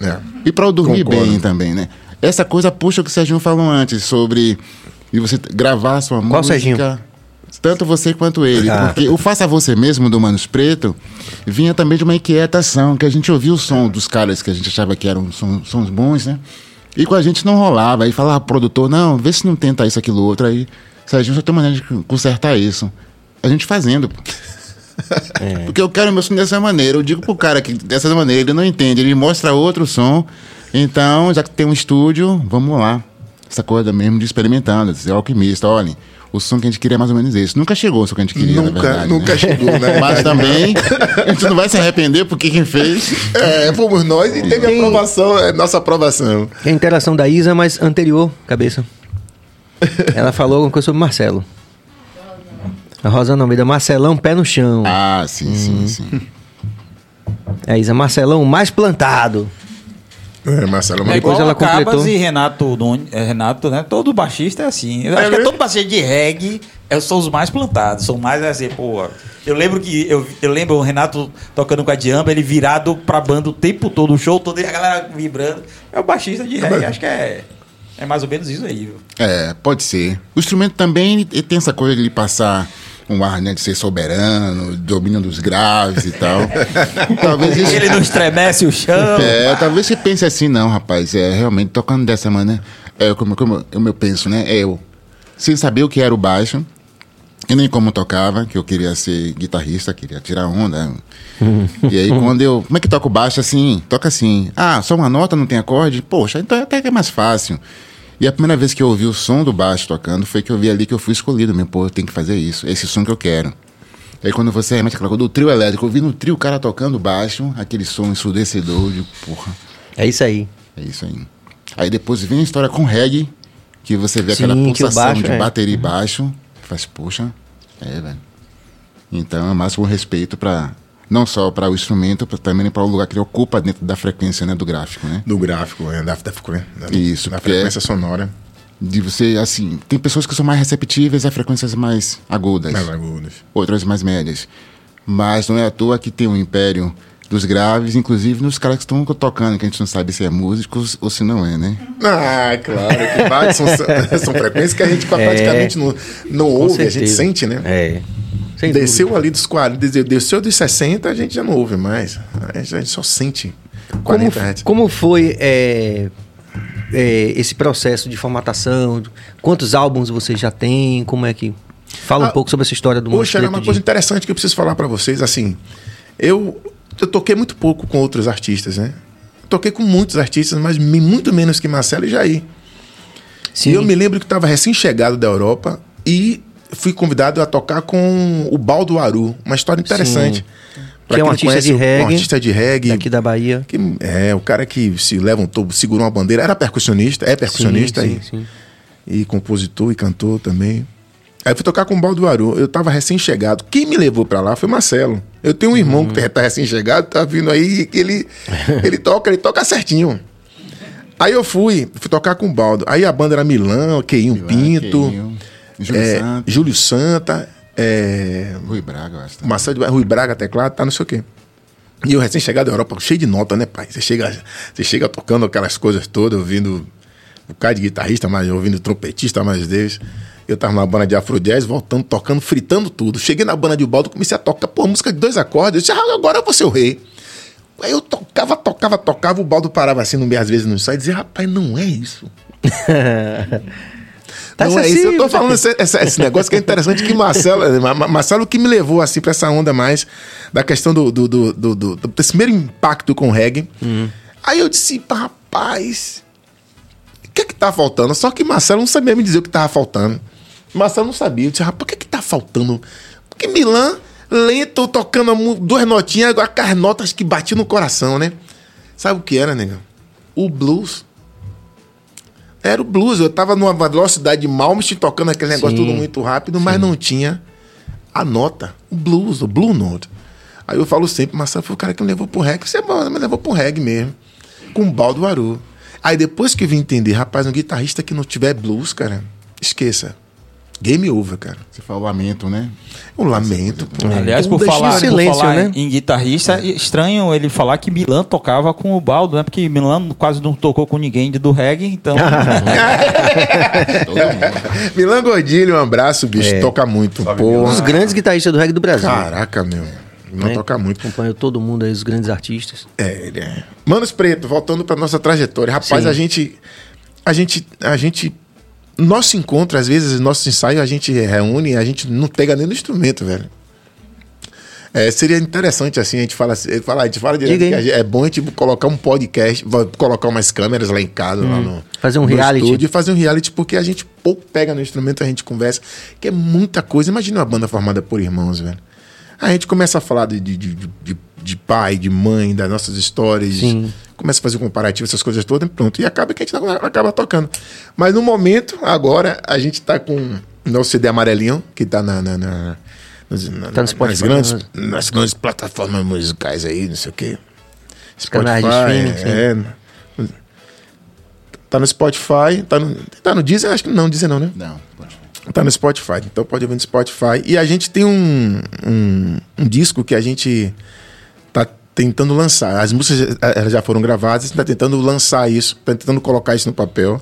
é. e para dormir Concordo. bem também, né? Essa coisa puxa o que o Serginho falou antes sobre de você gravar sua Qual música. Serginho? Tanto você quanto ele. Ah. Porque o Faça Você Mesmo do Manos Preto vinha também de uma inquietação, que a gente ouvia o som dos caras que a gente achava que eram som- sons bons, né? E com a gente não rolava. Aí falava pro produtor, não, vê se não tenta isso, aquilo, outro. Aí, Serginho, só tem maneira de consertar isso. A gente fazendo, pô. Porque eu quero meu som dessa maneira. Eu digo pro cara que dessa maneira ele não entende, ele mostra outro som. Então, já que tem um estúdio, vamos lá. Essa coisa mesmo de experimentando, de ser alquimista, olhem. O som que a gente queria é mais ou menos esse. Nunca chegou o som que a gente queria, na Nunca, verdade, nunca né? chegou, né? Mas também, a gente não vai se arrepender porque quem fez. É, fomos nós e teve Tem- aprovação, é nossa aprovação. A interação da Isa, mas anterior, cabeça. Ela falou alguma coisa sobre Marcelo. A Rosana Almeida, Marcelão, pé no chão. Ah, sim, sim, sim. É, Isa, Marcelão mais plantado. É, Marcelo, É mas Depois igual ela Cabas completou. e Renato, Nunes- é, Renato, né? Todo baixista é assim. Eu acho que é todo baixista de reggae é, são os mais plantados. São mais assim, pô. Eu lembro que eu, eu lembro o Renato tocando com a Diamba, ele virado pra banda o tempo todo, o show todo, e a galera vibrando. É o baixista de reggae. Acho que é, é mais ou menos isso aí, viu? É, pode ser. O instrumento também tem essa coisa de ele passar um ar né, de ser soberano, domínio dos graves e tal. talvez isso, Ele não estremece o chão. é, talvez você pense assim, não, rapaz, é realmente tocando dessa maneira, é como, como, como eu penso, né? É eu, sem saber o que era o baixo, e nem como tocava, que eu queria ser guitarrista, queria tirar onda. e aí quando eu, como é que toca o baixo assim? Toca assim. Ah, só uma nota, não tem acorde? Poxa, então até que é mais fácil. E a primeira vez que eu ouvi o som do baixo tocando foi que eu vi ali que eu fui escolhido mesmo. Pô, eu tenho que fazer isso. Esse som que eu quero. Aí quando você remete aquela coisa do trio elétrico, eu vi no trio o cara tocando baixo, aquele som ensurdecedor, eu digo, porra, É isso aí. é isso aí. Aí depois vem a história com reggae, que você vê aquela Sim, que o pulsação baixo de é. bateria e baixo, faz, poxa, é, velho. Então é máximo respeito para não só para o instrumento, também para o lugar que ele ocupa dentro da frequência, né, do gráfico, né? Do gráfico, é, da, da, da, Isso, da frequência sonora. De você, assim, tem pessoas que são mais receptíveis a frequências mais agudas. Mais agudas. outras mais médias. Mas não é à toa que tem um império dos graves, inclusive nos caras que estão tocando, que a gente não sabe se é músicos ou se não é, né? Ah, claro, que são, são frequências que a gente praticamente não, não Com ouve, a gente certeza. sente, né? É. Sem Desceu dúvida. ali dos 40, desceu- dos 60, a gente já não ouve mais. A gente, só sente 40 Como, Hz. como foi é, é, esse processo de formatação? Quantos álbuns você já tem? Como é que. Fala um Ah, pouco sobre essa história do Poxa, Monstro uma coisa interessante que eu preciso falar pra vocês. Assim, eu, eu toquei muito pouco com outros artistas, né? Toquei com muitos artistas, mas muito menos que Marcelo e Jair. Sim. E eu me lembro que estava recém-chegado da Europa e fui convidado a tocar com o Baldo Aru. Uma história interessante. Pra Que é um artista conhece de reggae, Um artista de reggae. Daqui da Bahia. Que é o cara que se levantou, segurou uma bandeira, era percussionista, é percussionista sim, aí. sim, sim. E compositor e cantor também. Aí fui tocar com o Baldo Aru. Eu tava recém-chegado. Quem me levou pra lá foi Marcelo. Eu tenho um irmão Hum. que tá recém-chegado, tá vindo aí, que ele, ele toca, ele toca certinho. Aí eu fui, fui tocar com o Baldo. Aí a banda era Milão, Queinho Pinto, Queinho, Júlio é, Santos. Júlio Santa, é, Rui Braga, eu acho. Marcelo de Rui Braga, teclado, tá, não sei o quê. E eu recém-chegado da Europa, cheio de nota, né, pai? Você chega, você chega tocando aquelas coisas todas, ouvindo o cara de guitarrista, mas ouvindo trompetista, mais Deus. Eu tava na banda de Afro Jazz, voltando, tocando, fritando tudo. Cheguei na banda de Baldo, comecei a tocar, pô, música de dois acordes. Eu disse, ah, agora eu vou ser o rei. Aí eu tocava, tocava, tocava, o Baldo parava assim no meio, às vezes no ensaio e dizia, rapaz, não é isso. Tá não é isso. Eu tô falando esse, esse- esse negócio que é interessante que Marcelo, Ma- Ma- Marcelo que me levou assim pra essa onda mais da questão do, do, do, do- do- desse primeiro impacto com o reggae. Aí eu disse, rapaz, o que é que tá faltando? Só que Marcelo não sabia me dizer o que tava faltando. Marcelo não sabia. Eu disse, rapaz, o que que tá faltando? Porque Milan, lento, tocando duas notinhas, agora as notas que batiam no coração, né? Sabe o que era, negão? O blues. Era o blues. Eu tava numa velocidade de Malmsteen tocando aquele negócio Sim. tudo muito rápido, mas não tinha a nota, o blues, o blue note. Aí eu falo sempre, Marcelo foi o cara que me levou pro reggae. Você é me levou pro reggae mesmo. Com o Baldo Aru. Aí depois que eu vim entender, rapaz, um guitarrista que não tiver blues, cara, esqueça. Game over, cara. Você fala lamento, né? Um lamento. pô. Aliás, Um por falar, de por silêncio, falar né? em guitarrista, é estranho ele falar que Milan tocava com o Baldo, né? Porque Milan quase não tocou com ninguém do reggae, então. Todo mundo. Milan Gordilho, um abraço, bicho. É. Toca muito. Um Porra. dos grandes guitarristas do reggae do Brasil. Caraca, meu. Milan né? toca muito. Acompanhou todo mundo aí, os grandes artistas. É, ele é. Manos Preto, voltando pra nossa trajetória. Rapaz, Sim. a gente. A gente. A gente. Nosso encontro, às vezes, nosso ensaio, a gente reúne, a gente não pega nem no instrumento, velho. É, seria interessante assim, a gente fala, assim- fala a gente fala direto Diga que é bom a gente colocar um podcast, colocar umas câmeras lá em casa, lá no Fazer um no reality. estúdio, fazer um reality porque a gente pouco pega no instrumento, a gente conversa, que é muita coisa. Imagina uma banda formada por irmãos, velho. A gente começa a falar de, de, de, de- de pai, de mãe, das nossas histórias, Sim. começa a fazer um comparativo, essas coisas todas, e pronto. E acaba que a gente acaba tocando. Mas no momento, agora, a gente tá com o nosso CD amarelinho, que tá na. na, na Tá no Spotify, nas, grandes, né? nas grandes plataformas musicais aí, não sei o quê. streaming, sim. é, Tá no Spotify, tá no, tá no Deezer? Acho que não, Deezer não, né? Não. Tá no Spotify, então pode ouvir no Spotify. E a gente tem um, um, um disco que a gente tentando lançar. As músicas eh, elas já foram gravadas, a gente tá tentando lançar isso, tá tentando colocar isso no papel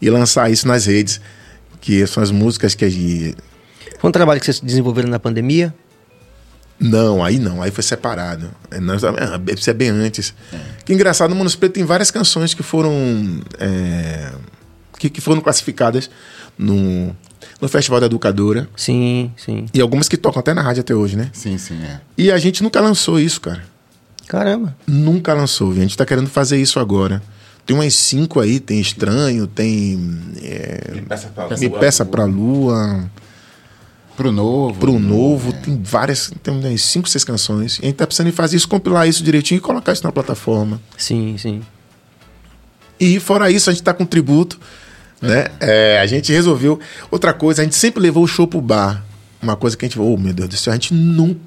e lançar isso nas redes. Que são as músicas que a gente. Foi um trabalho que vocês desenvolveram na pandemia? Não, aí não, aí foi separado. É, nós- ah, Isso é bem antes. Que engraçado, no Manos Preto tem várias canções que foram. é, que, que foram classificadas no, no Festival da Educadora. Sim, sim. E algumas que tocam até na rádio até hoje, né? Sim, sim, é. E a gente nunca lançou isso, cara. Caramba. Nunca lançou. A gente tá querendo fazer isso agora. Tem umas cinco aí, tem Estranho, tem. é, Peça pra Me Peça Pra Lua, Pro novo. Pro Novo, tem várias, tem umas cinco, seis canções. E a gente tá precisando fazer isso, compilar isso direitinho e colocar isso na plataforma. Sim, sim. E fora isso, a gente tá com tributo, né? É, a gente resolveu. Outra coisa, a gente sempre levou o show pro bar. Uma coisa que a gente falou, oh meu Deus do céu, a gente nunca,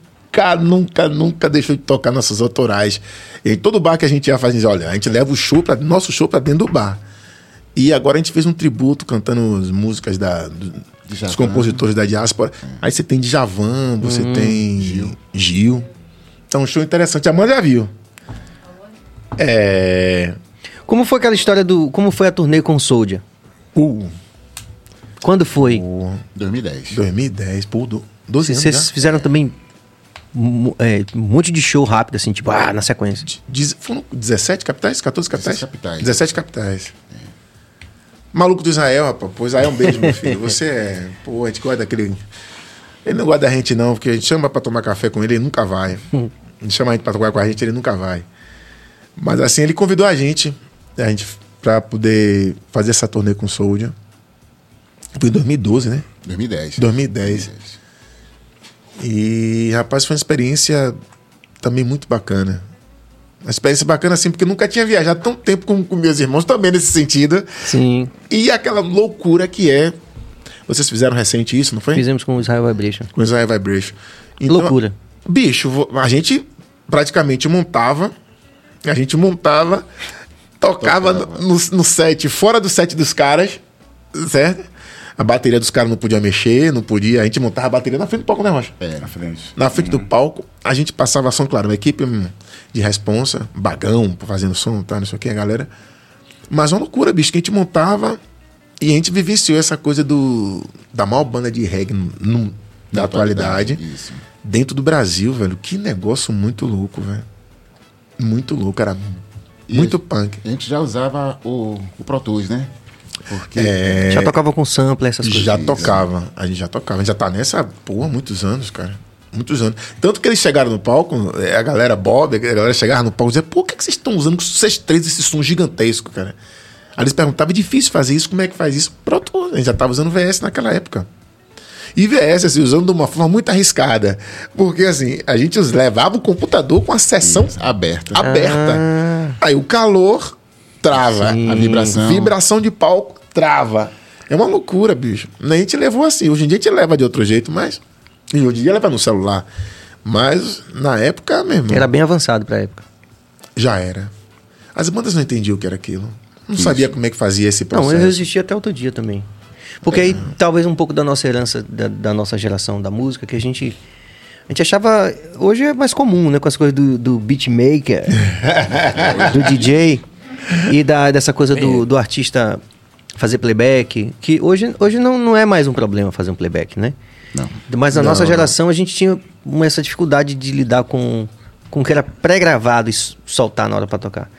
nunca, nunca deixou de tocar nossas autorais. E todo bar que a gente ia fazer, olha, a gente leva o show para nosso show para dentro do bar. E agora a gente fez um tributo cantando as músicas da, do- dos compositores da diáspora. Aí você tem Djavan, você tem Gil. Gil. Então, um show interessante. A Amanda já viu. É. Como foi aquela história do. Como foi a turnê com o Soldier? Uh, Quando foi? 2010. 2010, pô, do- 12 anos Vocês já. fizeram também é, um monte de show rápido, assim, tipo, ah, na sequência. Diz- Foram 17 capitais? 14 capitais? 17 capitais. 17 capitais. Maluco do Israel, rapaz. Pô, Israel, um beijo, meu filho. Você é. Pô, a gente gosta daquele. Ele não gosta da gente, não, porque a gente chama pra tomar café com ele, ele nunca vai. A gente chama a gente pra tocar com a gente, ele nunca vai. Mas assim, ele convidou a gente, a gente pra poder fazer essa turnê com o Soldier. Foi em 2012, né? 2010. 2010. E, rapaz, foi uma experiência também muito bacana. Uma experiência bacana, assim, porque eu nunca tinha viajado tão tempo com, com meus irmãos, também nesse sentido. Sim. E aquela loucura que é. Vocês fizeram recente isso, não foi? Fizemos com o Israel Vibration. Com Israel Vibration. Então, Loucura. Bicho, a gente praticamente montava, a gente montava, tocava, Tocava. No, no set, fora do set dos caras, certo? A bateria dos caras não podia mexer, não podia. A gente montava a bateria na frente do palco, né, Rocha? É. Na frente. Na frente do palco, a gente passava som, claro, uma equipe hum, de responsa, bagão, fazendo som, tá, não sei o que, a galera. Mas uma loucura, bicho, que a gente montava e a gente vivenciou essa coisa do da maior banda de reggae no- no- da Na atualidade, atualidade, isso. dentro do Brasil, velho. Que negócio muito louco, velho. Muito louco, era E muito punk. A gente já usava o, o Pro Tools, né? Porque É, Já tocava com sample, essas coisas. já tocava, a gente já tocava, a gente já tá nessa, porra, muitos anos, cara. Muitos anos. Tanto que eles chegaram no palco, é, a galera Bob, a galera chegava no palco e dizia, por que, que vocês estão usando vocês três esse som gigantesco, cara? Aí eles perguntavam, é difícil fazer isso, como é que faz isso? Pronto, a gente já tava usando VS naquela época. E VS, assim, usando de uma forma muito arriscada. Porque, assim, a gente levava o computador com a sessão aberta. aberta. Aí o calor trava. Sim. A vibração. Vibração de palco trava. É uma loucura, bicho. A gente levou assim. Hoje em dia a gente leva de outro jeito, mas. E hoje em dia leva no celular. Mas na época, meu irmão, Era bem avançado pra época. já era. As bandas não entendiam o que era aquilo. Não Isso. sabia como é que fazia esse Não, processo. eu resisti até outro dia também. Porque aí, talvez um pouco da nossa herança, da, da nossa geração da música, que a gente. A gente achava. Hoje é mais comum, né? Com as coisas do, do beatmaker, do DJ e da, dessa coisa do, do artista fazer playback. Que hoje, hoje não, não é mais um problema fazer um playback, né? Não. Mas na Não, nossa geração a gente tinha essa dificuldade de lidar com, com o que era pré-gravado e soltar na hora pra tocar.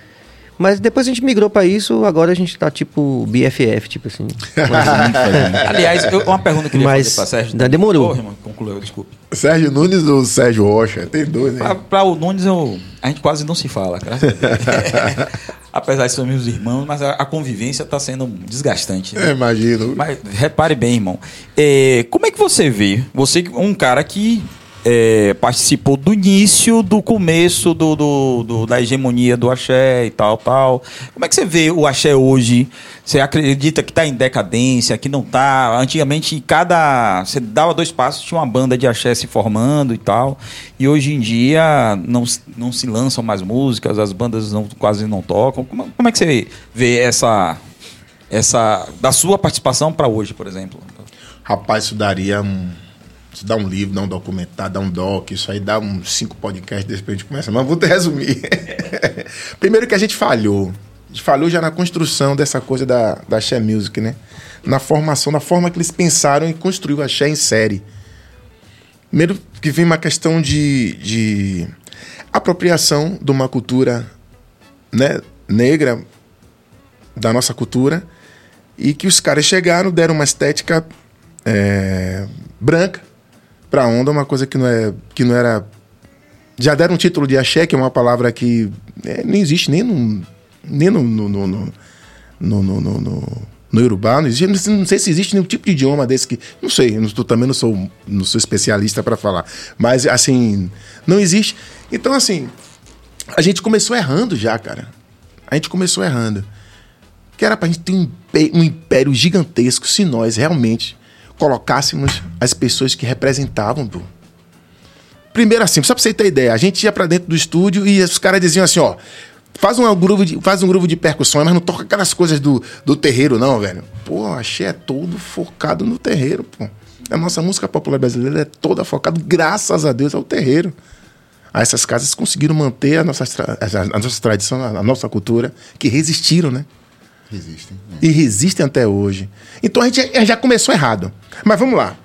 Mas depois a gente migrou pra isso, agora a gente tá tipo BFF, tipo assim. Aliás, eu- uma pergunta que eu queria Mas fazer pra Sérgio. ainda demorou. Ô, irmão, concluiu, desculpe. Sérgio Nunes ou Sérgio Rocha? Tem dois, né? Pra, pra o Nunes, eu, a gente quase não se fala, graças a Deus. Apesar de sermos meus irmãos, mas a, a convivência está sendo desgastante. né? É, imagino. Mas repare bem, irmão. É, como é que você vê? Você, um cara que é, participou do início, do começo do, do- do- da hegemonia do axé e tal, tal. Como é que você vê o axé hoje? Você acredita que está em decadência, que não está? Antigamente, cada. Você dava dois passos, tinha uma banda de axé se formando e tal. E hoje em dia não, não se lançam mais músicas, as bandas não, quase não tocam. Como, como é que você vê essa essa da sua participação para hoje, por exemplo? Rapaz, isso daria um. Dá um livro, dá um documentário, dá um doc, isso aí dá uns cinco podcasts depois a gente começa. Mas vou te resumir. Primeiro que a gente falhou. A gente falhou já na construção dessa coisa da, da Axé Music, né? Na formação, na forma que eles pensaram em construir o Axé em série. Primeiro que vem uma questão de, de apropriação de uma cultura né, negra da nossa cultura e que os caras chegaram, deram uma estética é, branca pra onda, é uma coisa que não, é, que não era. Já deram um título de axé, que é uma palavra que é, não existe nem no. nem no. no, no, no, no, no, no, no no não, existe, não sei se existe nenhum tipo de idioma desse que. Não sei, eu também não sou, não sou especialista para falar. Mas, assim, não existe. Então, assim, a gente começou errando já, cara. A gente começou errando. Que era pra gente ter um, um império gigantesco se nós realmente colocássemos as pessoas que representavam, pô. Primeiro assim, só pra você ter ideia, a gente ia pra dentro do estúdio e os caras diziam assim, ó, faz um grupo de, faz um grupo de percussões, mas não toca aquelas coisas do, do terreiro não, velho. Pô, achei é todo focado no terreiro, pô. A nossa música popular brasileira é toda focada, graças a Deus, ao terreiro. Aí essas casas conseguiram manter a nossa, a nossa tradição, a nossa cultura, que resistiram, né? Resistem. né? e resistem até hoje. Então a gente já- já começou errado. Mas vamos lá.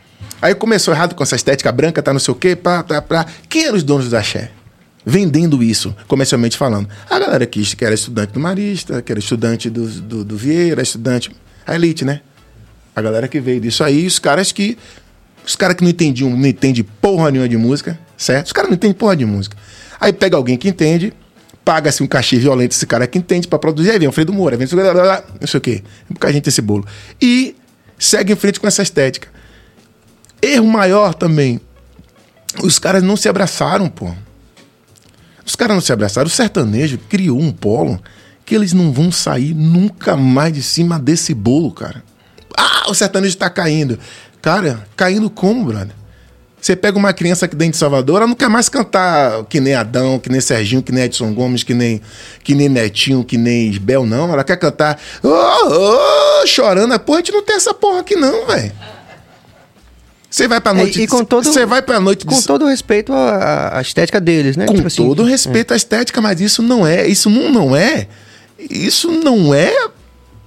Aí começou errado com essa estética branca, tá não sei o quê, pá, pá, pá. Quem eram os donos do axé? Vendendo isso, comercialmente falando. A galera que, que era estudante do Marista, que era estudante do, do, do Vieira, estudante. A elite, né? A galera que veio disso aí, os caras que. Os caras que não entendiam, não entendem porra nenhuma de música, certo? Os caras não entendem porra de música. Aí pega alguém que entende, paga-se um cachê violento esse cara que entende pra produzir, aí vem o Fredo Moura, vem não sei o quê. Porque a gente esse bolo. E segue em frente com essa estética. Erro maior também. Os caras não se abraçaram, pô. Os caras não se abraçaram. O sertanejo criou um polo que eles não vão sair nunca mais de cima desse bolo, cara. Ah, o sertanejo tá caindo. Cara, caindo como, brother? Você pega uma criança aqui dentro de Salvador, ela não quer mais cantar que nem Adão, que nem Serginho, que nem Edson Gomes, que nem, que nem Netinho, que nem Isbel, não. Ela quer cantar "Ô, ô", chorando. Pô, a gente não tem essa porra aqui, não, velho. Você vai pra É, noite. e com todo- Você vai pra noite Com de- todo respeito à, à estética deles, né? com Tipo assim, todo o respeito à estética, mas isso não é, isso não, não é, isso não é,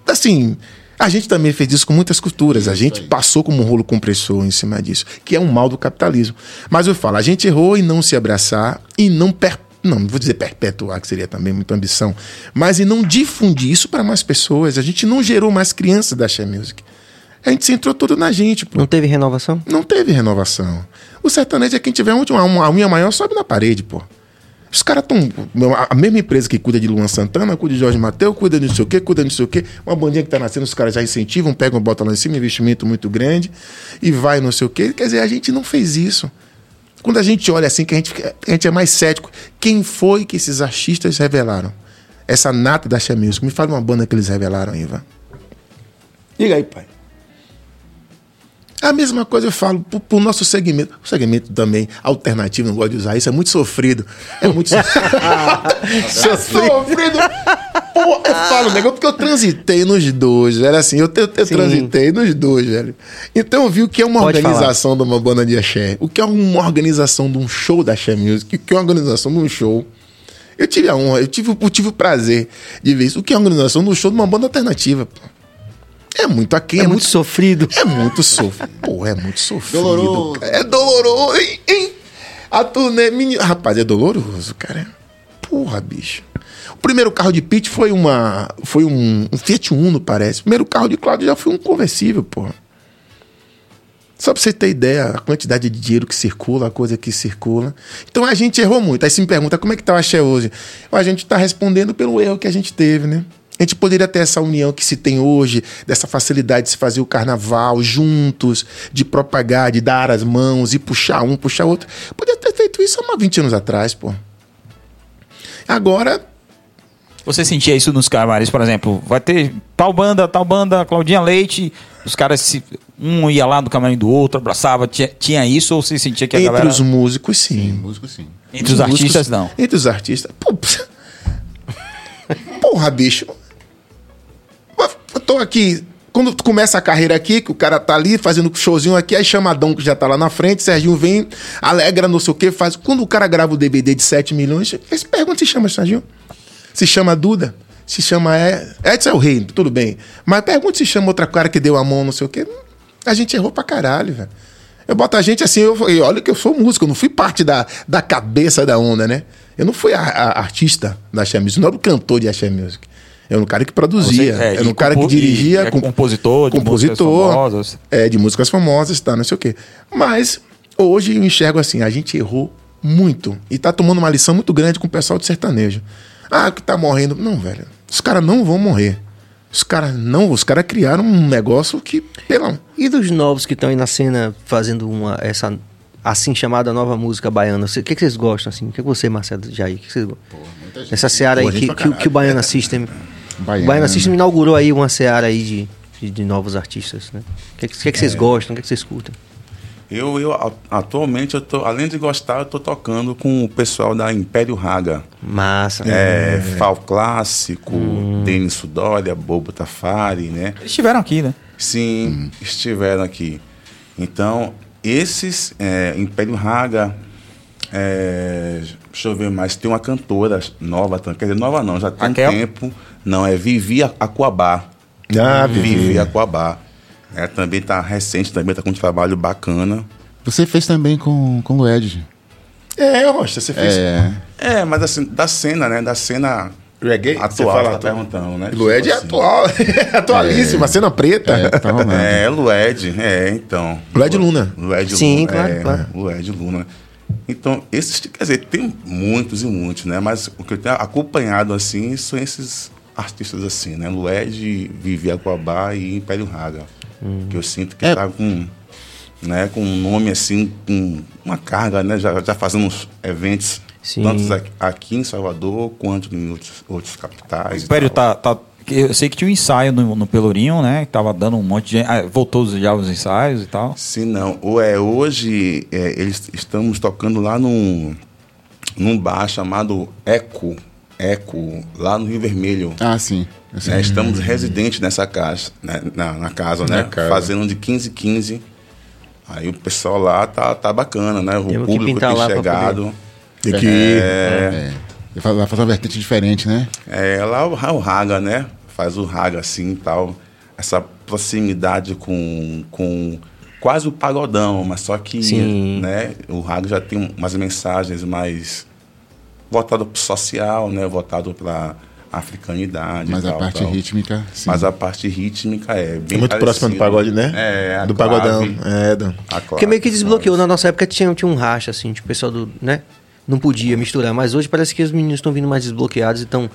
assim, a gente também fez isso com muitas culturas, a gente passou como um rolo compressor em cima disso, que é um mal do capitalismo. Mas eu falo, a gente errou em não se abraçar e não per não, não vou dizer perpetuar, que seria também muita ambição, mas em não difundir isso para mais pessoas. A gente não gerou mais crianças da Share Music. A gente centrou tudo na gente, pô. Não teve renovação? Não teve renovação. O sertanejo é quem tiver uma, uma unha maior, sobe na parede, pô. Os caras estão. A mesma empresa que cuida de Luan Santana, cuida de Jorge Mateus, cuida de não sei o quê, cuida de não sei o quê. Uma bandinha que tá nascendo, os caras já incentivam, pegam, botam lá em cima, investimento muito grande, e vai não sei o quê. Quer dizer, a gente não fez isso. Quando a gente olha assim, que a gente, a gente é mais cético, quem foi que esses artistas revelaram? Essa nata da Xé. Me fala uma banda que eles revelaram aí, Ivan. Diga aí, pai. A mesma coisa eu falo pro, pro nosso segmento. O segmento também alternativo, não gosto de usar isso, é muito sofrido. É muito so- é sofrido. Pô, eu falo, negócio, porque eu transitei nos dois, velho. Assim, eu, eu, eu transitei nos dois, velho. Então eu vi o que é uma Pode falar. organização de uma banda de axé, o que é uma organização de um show da Axé Music, o que é uma organização de um show. Eu tive a honra, eu tive, eu tive o prazer de ver isso. O que é a organização de um show de uma banda alternativa, pô. É muito aqui, É, muito sofrido. é muito sofrido. Pô, é muito sofrido. Doloroso. cara. É doloroso, hein? hein? A turnê. Meni... Rapaz, é doloroso, cara. Porra, bicho. O primeiro carro de Pete foi uma. Foi um, um Fiat Uno, parece. O primeiro carro de Cláudio já foi um conversível, porra. Só pra você ter ideia, a quantidade de dinheiro que circula, a coisa que circula. Então a gente errou muito. Aí você me pergunta como é que tá o axé hoje. A gente tá respondendo pelo erro que a gente teve, né? A gente poderia ter essa união que se tem hoje, dessa facilidade de se fazer o carnaval juntos, de propagar, de dar as mãos e puxar um, puxar outro. Podia ter feito isso há uns 20 anos atrás, pô. Agora, Você sentia isso nos camarins, por exemplo? Vai ter tal banda, tal banda, Claudinha Leite. Os caras, se, um ia lá no camarim do outro, abraçava. Tinha, tinha isso ou você sentia que a entre galera. os músicos, sim. Músico sim. Entre os artistas, não. Entre os artistas. Pô, Porra, bicho. Tô aqui. Quando tu começa a carreira aqui, que o cara tá ali fazendo showzinho aqui, aí chama Adão, que já tá lá na frente, Serginho vem, alegra, não sei o quê, faz. Quando o cara grava o DVD de 7 milhões, pergunta se chama Serginho. Se chama Duda. Se chama é, Edson é o rei, tudo bem. Mas pergunta se chama outra cara que deu a mão, não sei o quê. A gente errou pra caralho, velho. Eu boto a gente assim, eu, e olha que eu sou músico, eu não fui parte da, da cabeça da onda, né? Eu não fui a, a- artista da Axé Music, não era o cantor de Axé Music. Eu era um cara que produzia, Você- é, era um cara que compo- e dirigia. é com- compositor de músicas compositor, famosas. É, de músicas famosas, tá, não sei o quê. Mas hoje eu enxergo assim, a gente errou muito e tá tomando uma lição muito grande com o pessoal de sertanejo. Ah, que tá morrendo. Não, velho. Os caras não vão morrer. Os caras não, os caras criaram um negócio que, pelo E dos novos que estão aí na cena fazendo uma, essa assim chamada nova música baiana? O que, que vocês gostam, assim? O que, que você, Marcelo Jair? O que, que vocês gostam? Essa seara aí Pô, gente que, que, o- que o. Baiana System. Baiana. O Baiana System inaugurou aí uma seara aí de, de, de novos artistas, né? O que, que, que, que vocês gostam? O que, que vocês curtem? Eu, eu atualmente, eu tô, além de gostar, eu tô tocando com o pessoal da Império Raga. Massa. É, Fal Clássico, Denis Sudória, Bobo Tafari, né? Eles estiveram aqui, né? Sim, estiveram aqui. Então, esses, é, Império Raga, é, deixa eu ver mais, tem uma cantora nova, também, quer dizer, nova não, já tem Raquel? um tempo. Não, é Vivi Aquabá. Ah, Vivi Vivi. Aquabá. É, também tá recente, também tá com um trabalho bacana. Você fez também com, com o Lued. É, Rocha, você fez. É. É, mas assim, da cena, né? Da cena Reggae? Você atual, fala tá atual? perguntando, né? Lued é Tipo assim. atual, atualíssima, cena preta. É, tá rolando. É, Lued, é, então. Lued Luna. Lued Sim, Luna. claro, é, claro. Lued Luna. Então, esses, quer dizer, tem muitos e muitos, né? Mas o que eu tenho acompanhado, assim, são esses artistas assim, né? Lued, Vivi Aquabá e Império Raga. Hum. Que eu sinto que É. tá com, né, com um nome, assim, com uma carga, né? Já, já fazendo uns eventos, Sim. tanto aqui, aqui em Salvador, quanto em outros, outros capitais. O e Império tá, tá. Eu sei que tinha um ensaio no, no Pelourinho, né? Que tava dando um monte de ah, voltou já os ensaios e tal. Sim, não. Ou é, hoje é, eles estamos tocando lá num, num bar chamado Eco, Eco, lá no Rio Vermelho. Ah, sim. Né? Estamos residentes nessa casa, né? na, na casa, Na né? casa. Fazendo de 15 15. Aí o pessoal lá tá, tá bacana, né? O Temos que público pintar tem chegado. Tem que É, É. Vai vai fazer uma vertente diferente, né? é, lá o, o Raga, né? Faz o Raga assim e tal. Essa proximidade com, com quase o pagodão, mas só que Sim. né, o Raga já tem umas mensagens mais voltado para o social, né? Voltado para africanidade. Mas e a tal, parte tal. rítmica, sim. Mas a parte rítmica é bem é muito próxima do pagode, né? É, a do clave, pagodão. É, do... a Porque meio que clave, desbloqueou. Na nossa época tinha, tinha um racha, assim, tipo, o pessoal do. né? Não podia misturar. Mas hoje parece que os meninos estão vindo mais desbloqueados e estão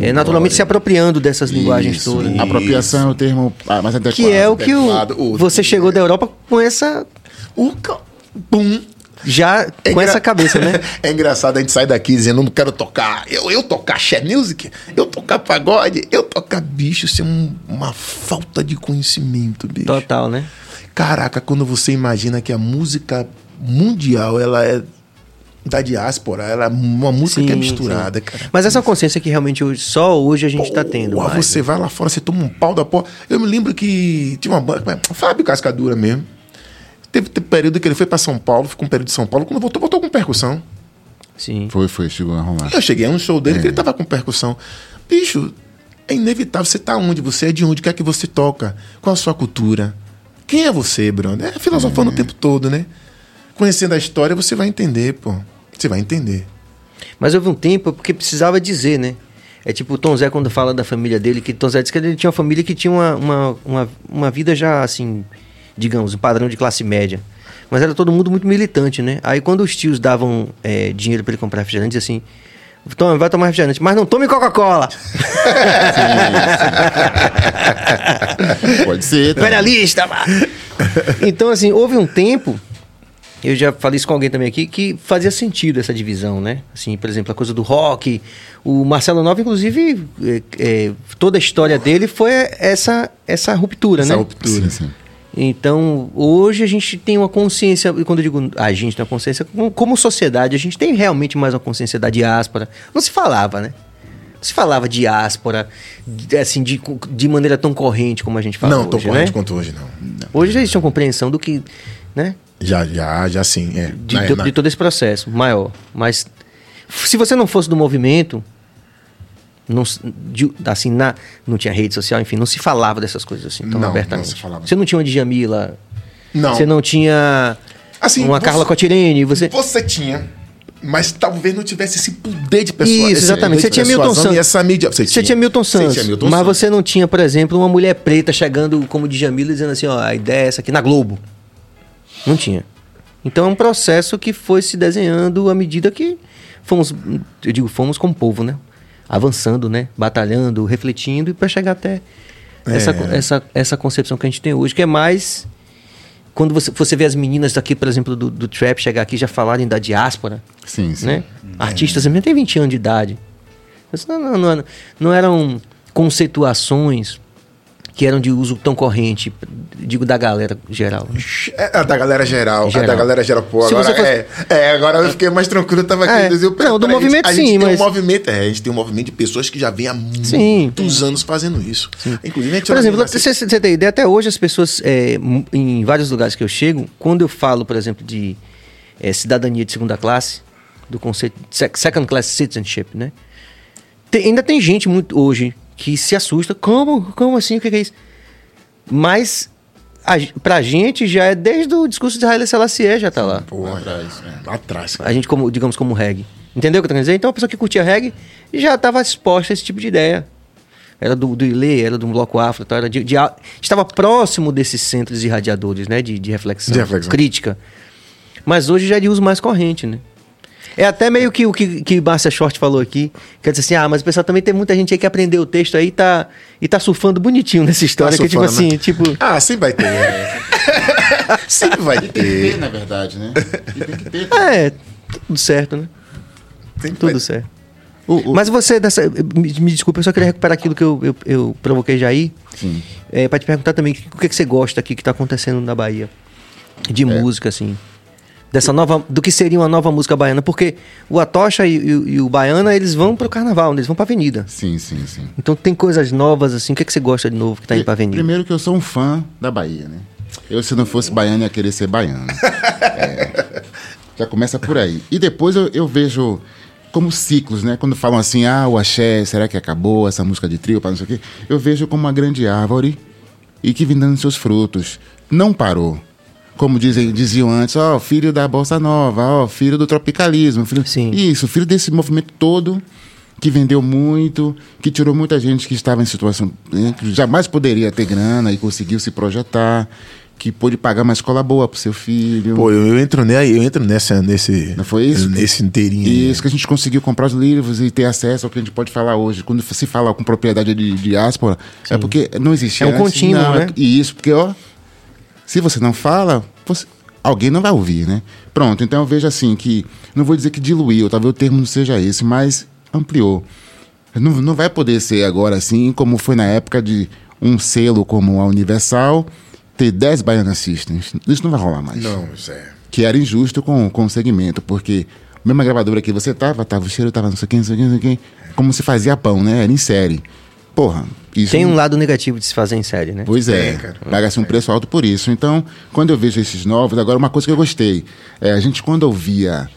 é, naturalmente se apropriando dessas linguagens Isso. todas. Isso. Apropriação é o termo ah, mais adequado. Que é o que o, você chegou da Europa com essa. O Pum. Já É com essa cabeça, né? é engraçado a gente sair daqui dizendo, não quero tocar. Eu, eu tocar Xé Music, eu tocar pagode, eu tocar bicho. Isso é um- uma falta de conhecimento, bicho. Total, né? Caraca, quando você imagina que a música mundial, ela é da diáspora, ela é uma música que é Sim, misturada, sim. cara. Mas essa consciência que realmente hoje, só hoje a gente tá tendo. Mais, você né? vai lá fora, você toma um pau da porra. Eu me lembro que tinha uma banda, Fábio Cascadura mesmo. Teve, teve período que ele foi pra São Paulo, ficou um período de São Paulo, quando voltou, voltou com percussão. Sim. Foi, foi, chegou a rolar. Eu cheguei a um show dele É. que ele tava com percussão. Bicho, é inevitável. Você tá onde? Você é de onde? O que é que você toca? Qual a sua cultura? Quem é você, brother? É filosofando o tempo todo, né? Conhecendo a história, você vai entender, pô. Você vai entender. Mas houve um tempo porque precisava dizer, né? É tipo o Tom Zé quando fala da família dele, que Tom Zé disse que ele tinha uma família que tinha uma, uma, uma, uma vida já assim, digamos, um padrão de classe média. Mas era todo mundo muito militante, né? Aí quando os tios davam é, dinheiro para ele comprar refrigerante, assim. Toma, vai tomar refrigerante, mas não tome Coca-Cola! Pode ser, tá? Vá! Então, assim, houve um tempo, eu já falei isso com alguém também aqui, que fazia sentido essa divisão, né? Assim, por exemplo, a coisa do rock. O Marcelo Nova, inclusive, é, é, toda a história dele foi essa, essa ruptura, Essa né? ruptura. Sim, sim. Então, hoje a gente tem uma consciência, e quando eu digo a gente tem uma consciência, como, sociedade, a gente tem realmente mais uma consciência da diáspora. Não se falava, né? Não se falava diáspora, de- assim, de, de maneira tão corrente como a gente fala não, hoje, tô corrente né? quanto hoje, não. Hoje já existe uma compreensão do que, né? Já, já, já sim. É. De, Na- to- na- de todo esse processo maior. Mas se você não fosse do movimento, não, de- assim, na, não tinha rede social, enfim, não se falava dessas coisas assim tão Não, abertamente. não se falava. Você não tinha uma Djamila Não. Você não tinha Assim, uma você- Carla Cotirene, você... Você tinha, mas talvez não tivesse esse poder de pessoa. Isso, exatamente. Você tinha Milton Santos. Essa mídia. Você, Você tinha Milton Santos, tinha Milton mas Santos. você não tinha, por exemplo, uma mulher preta chegando como Djamila dizendo assim, ó, a ideia é essa aqui na Globo. Não tinha. Então é um processo que foi se desenhando à medida que fomos, eu digo, fomos como povo, né? Avançando, né? Batalhando, refletindo e para chegar até essa, É. essa, essa concepção que a gente tem hoje, que é mais quando você, você vê as meninas daqui, por exemplo, do, do trap chegar aqui já falarem da diáspora, Sim, sim. né? Artistas mesmo têm 20 anos de idade. Não, não, não, não eram conceituações que eram de uso tão corrente, digo da galera geral. né? É a da galera geral. A Geral. da galera geral. Pô, agora fosse- é, é, agora eu fiquei mais tranquilo. Eu tava aqui. É. eu- Não, do movimento a gente sim, tem mas- um movimento, é, a gente tem um movimento de pessoas que já vem há Sim. muitos anos fazendo isso. Inclusive, a gente Por exemplo, assim, você, tem ideia, até hoje as pessoas, é, em vários lugares que eu chego, quando eu falo, por exemplo, de é, cidadania de segunda classe, do conceito de sec- second class citizenship, né? Tem- ainda tem gente muito hoje que se assusta. Como? Como assim? O que é isso? Mas a, pra gente já é desde o discurso de Haile Selassie já tá lá. Pô, Atrás, lá atrás, cara. A gente, como, digamos, como reggae. Entendeu o que eu tô querendo dizer? Então a pessoa que curtia reggae já estava exposta a esse tipo de ideia. Era do, do Ilê, era do bloco afro, então era de, de estava próximo desses centros irradiadores, né? De, de reflexão, De reflexão. crítica. Mas hoje já é de uso mais corrente, né? É até meio que o que, que Márcia Short falou aqui. Quer dizer assim, ah, mas o pessoal também tem muita gente aí que aprendeu o texto aí e tá, e tá surfando bonitinho nessa história. que tipo surfando, assim, né? tipo... Ah, sempre vai ter. né? sempre vai Tem que ter, ter. na verdade, né? E tem que ter. É, tudo certo, né? Sempre Tudo vai- certo. Mas você, dessa, me, me desculpa, eu só queria recuperar aquilo que eu, eu, eu provoquei já aí. Sim. É, pra te perguntar também o que, que você gosta aqui que tá acontecendo na Bahia. De música, assim. Dessa nova. Do que seria uma nova música baiana. Porque o Atocha e, e- e o Baiana, eles vão pro carnaval, né? eles vão pra avenida. Sim, sim, sim. Então tem coisas novas, assim. O que, que você gosta de novo que tá indo pra avenida? Primeiro que eu sou um fã da Bahia, né? Eu, se não fosse baiano, ia querer ser baiano. É, já começa por aí. E depois eu, eu vejo como ciclos, né? Quando falam assim, ah, o axé, será que acabou essa música de trio, para não sei o quê? Eu vejo como uma grande árvore e que vem dando seus frutos. Não parou. Como dizem, diziam antes, ó, filho da Bossa Nova, ó, filho do tropicalismo. Filho... Sim. Isso, filho desse movimento todo que vendeu muito, que tirou muita gente que estava em situação né, que jamais poderia ter grana e conseguiu se projetar, que pôde pagar uma escola boa pro seu filho. Pô, eu, eu entro, ne, eu entro nessa, nesse. Não foi isso? Nesse inteirinho. aí. Isso que a gente conseguiu comprar os livros e ter acesso ao que a gente pode falar hoje. Quando se fala com propriedade de diáspora, é porque não existia. É um antes, contínuo, não, né? E isso, porque, ó, se você não fala, você- alguém não vai ouvir, né? Pronto, então eu vejo assim que, não vou dizer que diluiu, talvez o termo não seja esse, mas ampliou. Não, não vai poder ser agora assim, como foi na época de um selo como a Universal ter 10 Baiana Systems. Isso não vai rolar mais Não, isso é. que era injusto com, com o segmento, porque mesma gravadora que você tava, tava o cheiro, tava não sei o que, não sei o que, não sei o que, como se fazia pão, né? Era em série. Porra, isso. Tem um lado negativo de se fazer em série, né? Pois é, cara. paga-se um preço alto por isso. Então, quando eu vejo esses novos, agora uma coisa que eu gostei, é, a gente quando ouvia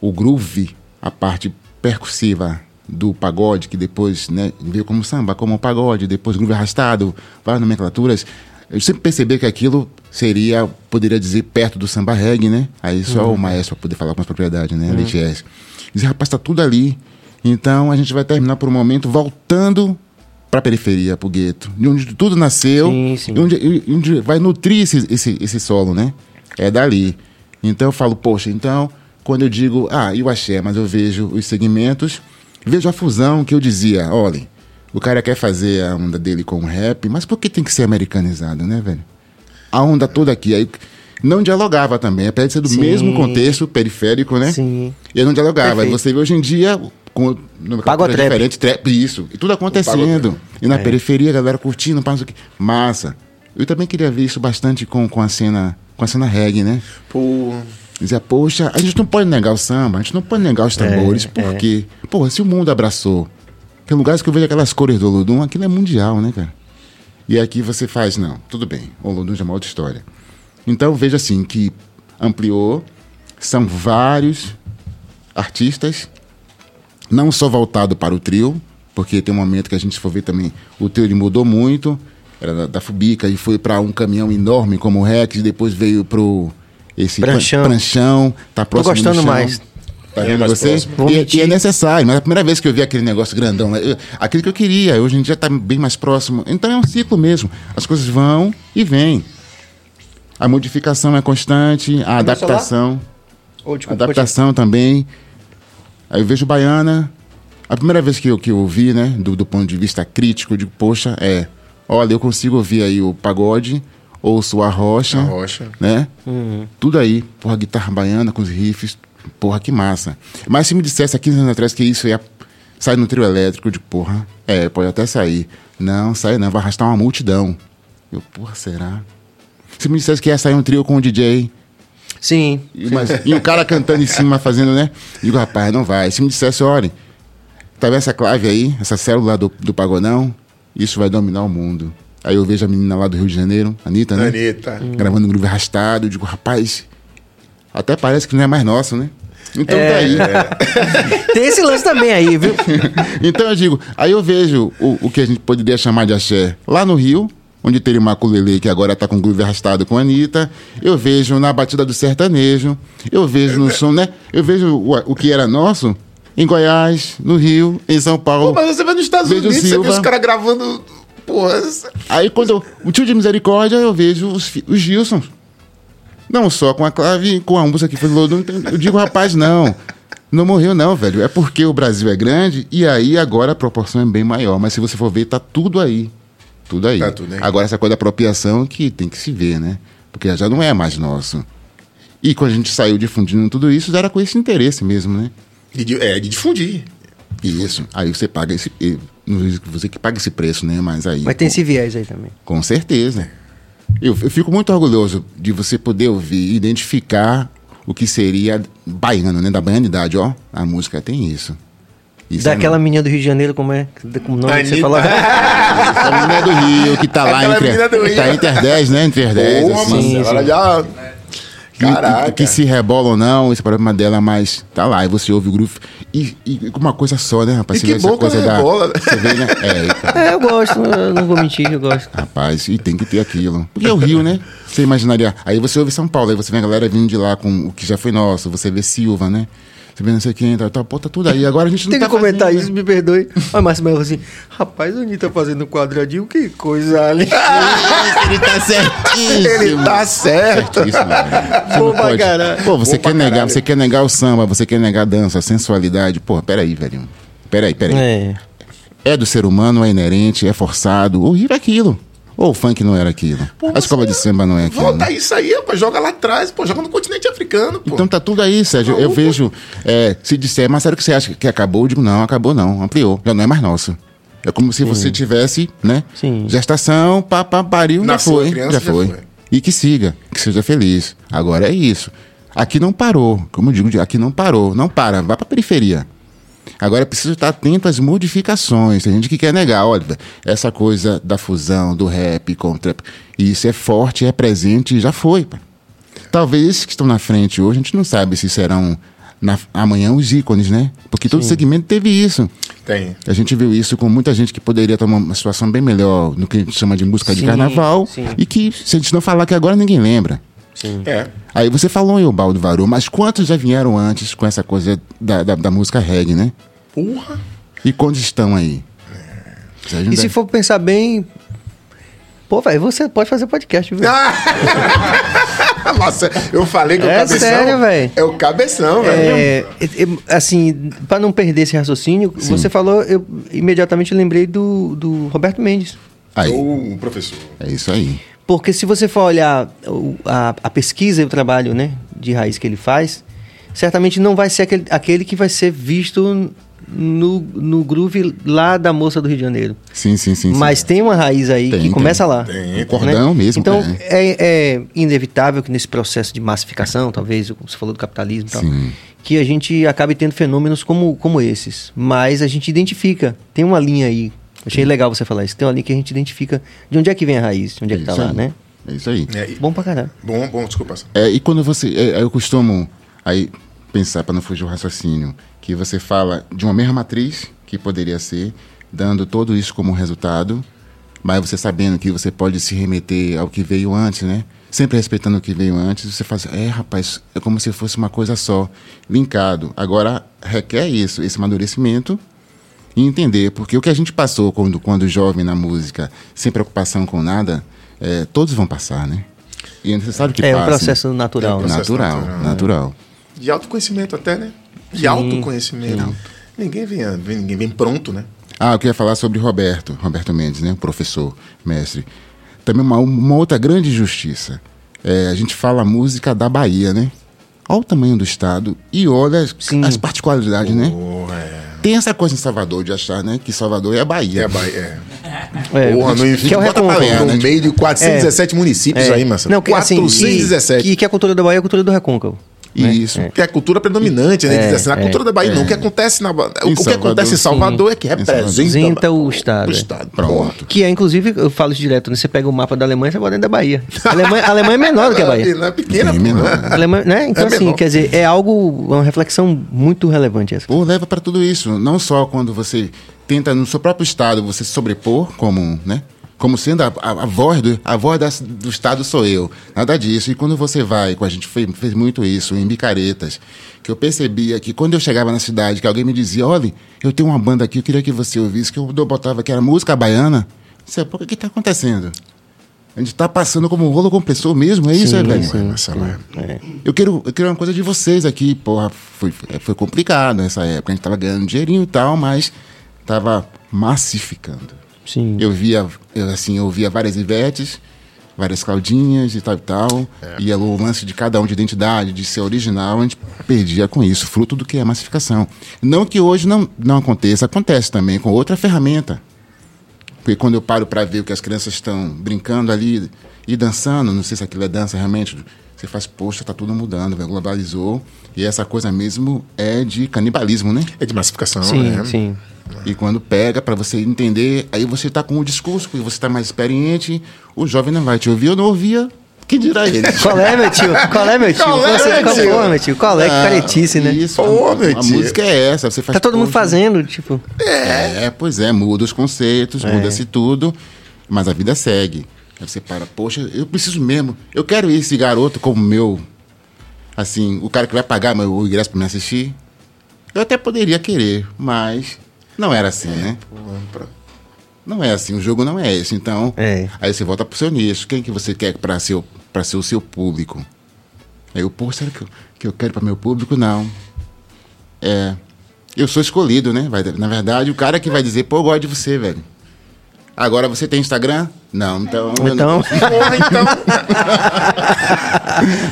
o groove, a parte percussiva do pagode, que depois né, veio como samba, como pagode, depois groove arrastado, várias nomenclaturas, eu sempre percebi que aquilo seria, poderia dizer, perto do samba reggae, né? Aí só o maestro para poder falar com mais propriedade, né? Leite S. Dizer, rapaz, tá tudo ali. Então a gente vai terminar por um momento voltando para a periferia, para o gueto, de onde tudo nasceu, Sim, sim. e onde, onde vai nutrir esse, esse, esse solo, né? É dali. Então eu falo, poxa, então, quando eu digo, ah, e o axé, mas eu vejo os segmentos, vejo a fusão que eu dizia, olha, o cara quer fazer a onda dele com o rap, mas por que tem que ser americanizado, né, velho? A onda toda aqui, aí não dialogava também, apesar de ser do Sim. mesmo contexto periférico, né? Sim. E não dialogava. Perfeito. Você vê hoje em dia com nomenclatura Pagotrap. diferente, trap, isso. E tudo acontecendo. E É. na periferia, a galera curtindo, sei o quê. Massa. Eu também queria ver isso bastante com, com a cena, com a cena reggae, né? Pô. Dizia, poxa, a gente não pode negar o samba, a gente não pode negar os tambores, É, porque, porra, se o mundo abraçou, tem lugares que eu vejo aquelas cores do Olodum, aquilo é mundial, né, cara? E aqui você faz, não, tudo bem, o Olodum já é uma outra história. Então veja assim, que ampliou, são vários artistas, não só voltado para o trio, porque tem um momento que a gente for ver também, o trio ele mudou muito, era da, da Fubica, e foi para um caminhão enorme como o Rex, depois veio pro esse Pranchão. pranchão tá Tô próximo do gostando mais. Tá É vendo mais você? E, e é necessário, mas a primeira vez que eu vi aquele negócio grandão, né, eu- aquilo que eu queria, hoje em dia tá bem mais próximo. Então é um ciclo mesmo. As coisas vão e vêm. A modificação é constante, a adaptação. Desculpa, adaptação também. Aí eu vejo Baiana. A primeira vez que eu, que eu ouvi, né, do, do ponto de vista crítico, eu digo, poxa, é. Olha, eu consigo ouvir aí o pagode, ouço a rocha, A rocha. né? Uhum. Tudo aí. Porra, guitarra baiana com os riffs. Porra, que massa. Mas se me dissesse há 15 anos atrás que isso ia sair no trio elétrico, eu digo, porra, é, pode até sair. Não, sai não, vai arrastar uma multidão. Eu, porra, será? Se me dissesse que ia sair um trio com o DJ, Sim. e, mas, e o cara cantando em cima, fazendo, né? Digo, rapaz, não vai. Se me dissesse, olha, tá vendo essa clave aí, essa célula do, do pagodão? Isso vai dominar o mundo. Aí eu vejo a menina lá do Rio de Janeiro, Anitta, né? Anitta. Gravando um groove arrastado. Eu digo, rapaz, até parece que não é mais nosso, né? Então É. tá aí. Tem esse lance também aí, viu? então eu digo, aí eu vejo o, o que a gente poderia chamar de axé lá no Rio, onde teria uma Maculele que agora tá com groove arrastado com a Anitta. Eu vejo na batida do sertanejo. Eu vejo no som, né? Eu vejo o, o que era nosso em Goiás, no Rio, em São Paulo. Pô, mas você vai nos Estados Unidos, você vê Silva. os caras gravando. Porra, Aí quando eu, o tio de misericórdia, eu vejo os, os Gilson. Não só com a clave, com a música que foi Lodum. Eu digo, rapaz, não. Não morreu, não, velho. É porque o Brasil é grande e aí agora a proporção é bem maior. Mas se você for ver, tá tudo aí. Tudo aí. Tá tudo aí. Agora, essa coisa da apropriação que tem que se ver, né? Porque já não é mais nosso. E quando a gente saiu difundindo tudo isso, era com esse interesse mesmo, né? de, de- é, de difundir. Isso. Aí você paga esse. Não diz que você que paga esse preço, né? Mas aí. Mas tem pô, esse viés aí também. com certeza. Eu, eu fico muito orgulhoso de você poder ouvir e identificar o que seria baiano, né? Da baianidade, ó. A música tem isso. Isso Daquela é, menina do Rio de Janeiro, como é? Como nome que você Anitta. falou? a menina do Rio, que tá lá Aquela entre, tá entre as 10, né? Entre as 10, Porra, assim. Ela já. Que- Caraca. Que, se rebola ou não, esse problema dela, mas tá lá, e você ouve o groove. E, e com uma coisa só, né, rapaz? E Você que vê essa bom que coisa ela da. rebola. Você vê, né? É. É, eu gosto, eu não vou mentir, eu gosto. Rapaz, e tem que ter aquilo. Porque é o Rio, né? Você imaginaria. Aí você ouve São Paulo, aí você vê a galera vindo de lá com o que já foi nosso. Você vê Silva, né? Você vê não sei quem, tá, tá, pô, tá tudo aí. Agora a gente não Tem tá que comentar fazendo, isso, me perdoe. Olha, Márcio Melo assim, rapaz, o Anitta fazendo quadradinho, que coisa ali. Ele tá certíssimo. Ele tá certo. Certíssimo. Você pode. caralho. Pô, você quer negar, caralho. você quer negar o samba, você quer negar a dança, a sensualidade. Pô, peraí, velho. Peraí, peraí. É. É do ser humano, é inerente, é forçado. O Rio é aquilo. Ou o funk não era aquilo. Pô, a escola de samba não é aquilo. Volta né? isso aí, pô. Joga lá atrás, pô. Joga no continente africano, pô. Então tá tudo aí, Sérgio. Eu Maluco. vejo, é, se disser, mas sério que você acha que acabou? Eu digo, não, acabou não, ampliou. Já não é mais nosso. É como se você tivesse, né? Sim. Gestação, pá, pá, pariu, Nasceu já foi. criança, já já foi. foi. E que siga, que seja feliz. Agora é isso. Aqui não parou. Como eu digo, aqui não parou. Não para, vá pra periferia. Agora é preciso estar atento às modificações. Tem gente que quer negar, olha, essa coisa da fusão, do rap com o trap. Isso é forte, é presente e já foi. pá. Talvez esses que estão na frente hoje, a gente não sabe se serão na- amanhã os ícones, né? Porque todo segmento teve isso. Tem. A gente viu isso com muita gente que poderia tomar uma situação bem melhor no que a gente chama de música de Sim, carnaval. sim. E que, se a gente não falar que agora ninguém lembra. Sim. É. Aí você falou em Ubaldo Varu, mas quantos já vieram antes com essa coisa da, da, da música reggae, né? Porra. E quantos estão aí? Se E se deve- for pensar bem. Pô, velho, você pode fazer podcast, viu? Nossa, eu falei que É o cabeção. sério, velho. É o cabeção, velho. É, é, é, assim, para não perder esse raciocínio, Sim. você falou, eu imediatamente lembrei do, do Roberto Mendes. Aí, O professor. é isso aí. Porque se você for olhar a, a pesquisa e o trabalho né, de raiz que ele faz, certamente não vai ser aquele, aquele que vai ser visto no, no groove lá da moça do Rio de Janeiro. Sim, sim, sim. sim. Mas tem uma raiz aí Tem, que tem. começa lá. Tem, O cordão mesmo. Então, é. é, é inevitável que nesse processo de massificação, talvez, como você falou do capitalismo e tal, Sim. que a gente acabe tendo fenômenos como, como esses. Mas a gente identifica, tem uma linha aí. Achei legal você falar isso. Tem uma linha que a gente identifica de onde é que vem a raiz, de onde é que tá lá, aí. né? É isso aí. É, e- Bom pra caralho. bom, bom, desculpa. É, e quando você. é, eu costumo aí pensar, para não fugir o raciocínio, que você fala de uma mesma matriz, que poderia ser, dando tudo isso como resultado. Mas você sabendo que você pode se remeter ao que veio antes, né? Sempre respeitando o que veio antes, você faz, é rapaz, é como se fosse uma coisa só, linkado. Agora, requer isso, esse amadurecimento e entender, porque o que a gente passou quando, quando jovem na música, sem preocupação com nada, é, todos vão passar, né? E você sabe que É um passa, processo natural, É um né? processo natural, natural, natural. De autoconhecimento até, né? De Sim, autoconhecimento. Ninguém vem, ninguém vem pronto, né? Ah, eu queria falar sobre Roberto, Roberto Mendes, né? Professor, mestre. Também uma, uma outra grande injustiça. É, a gente fala a música da Bahia, né? Olha o tamanho do estado e olha as, Sim. as particularidades, né? Porra, é. Tem essa coisa em Salvador de achar, né? Que Salvador é a Bahia. É a Bahia. É, Porra, no, que é o bota pra lenhar, no né? meio de 417 municípios É. aí, Marcelo. Não, que assim, 417. e, e que a cultura da Bahia é a cultura do recôncavo. Né? Isso. Que é a cultura predominante, né? É, Diz assim, a é, cultura da Bahia não. O que acontece na o, que acontece em Salvador é que sim. Representa, o Estado, O é. Estado. Pronto. Que é, inclusive, eu falo isso direto, né? Você pega o mapa da Alemanha, você bota dentro da Bahia. A Alemanha, a Alemanha é menor do que a Bahia. Ela é pequena, menor. Alemanha, né? Então, É assim, menor. quer dizer, é algo, uma reflexão muito relevante essa. Ou leva para tudo isso. Não só quando você tenta no seu próprio estado você se sobrepor como, né? Como sendo a, a, a voz, do, a voz do estado sou eu. Nada disso. E quando você vai, com a gente fez, fez muito isso em Bicaretas, que eu percebia que quando eu chegava na cidade, que alguém me dizia, olha, eu tenho uma banda aqui, eu queria que você ouvisse, que eu, botava que era música baiana. Você, pô, o que está acontecendo? A gente está passando como um rolo compressor mesmo, é isso, é, velho? Sim, Marcelo, é. Eu quero, eu quero uma coisa de vocês aqui, porra. Foi, foi complicado nessa época. A gente tava ganhando dinheirinho e tal, mas tava massificando. Sim. Eu via, eu, assim, eu via várias Ivetes, várias Claudinhas e tal e tal. E o lance de cada um de identidade, de ser original, a gente perdia com isso, fruto do que é a massificação. Não que hoje não, não aconteça, acontece também com outra ferramenta. Porque quando eu paro para ver o que as crianças estão brincando ali e dançando, não sei se aquilo é dança realmente, você faz, poxa, tá tudo mudando, velho, globalizou. E essa coisa mesmo é de canibalismo, né? É de massificação, Sim, né? sim. E quando pega para você entender, aí você tá com o discurso, porque você tá mais experiente, o jovem não vai te ouvir, eu não ouvia, que dirá ele? Qual é, meu tio? Qual é, meu tio? Qual é, Você- meu qual, tio? Pô, meu tio? Qual é? Que Ah, caretice, né? Isso, Ô, a, meu a tio. música é essa, você faz Tá todo mundo fazendo, tipo... É, pois é, muda os conceitos, muda-se tudo, mas a vida segue. Aí você para, poxa, eu preciso mesmo, eu quero esse garoto como meu, assim, o cara que vai pagar meu o ingresso para me assistir. Eu até poderia querer, mas não era assim, né? Não é assim, o jogo não é esse. Então, É. aí você volta pro seu nicho. Quem que você quer para ser, pra ser o seu público? Aí eu, pô, será que eu, que eu quero para meu público? Não. É. Eu sou escolhido, né? Vai- na verdade, o cara que vai dizer, pô, eu gosto de você, velho. Agora você tem Instagram? Não, então. eu Então, não-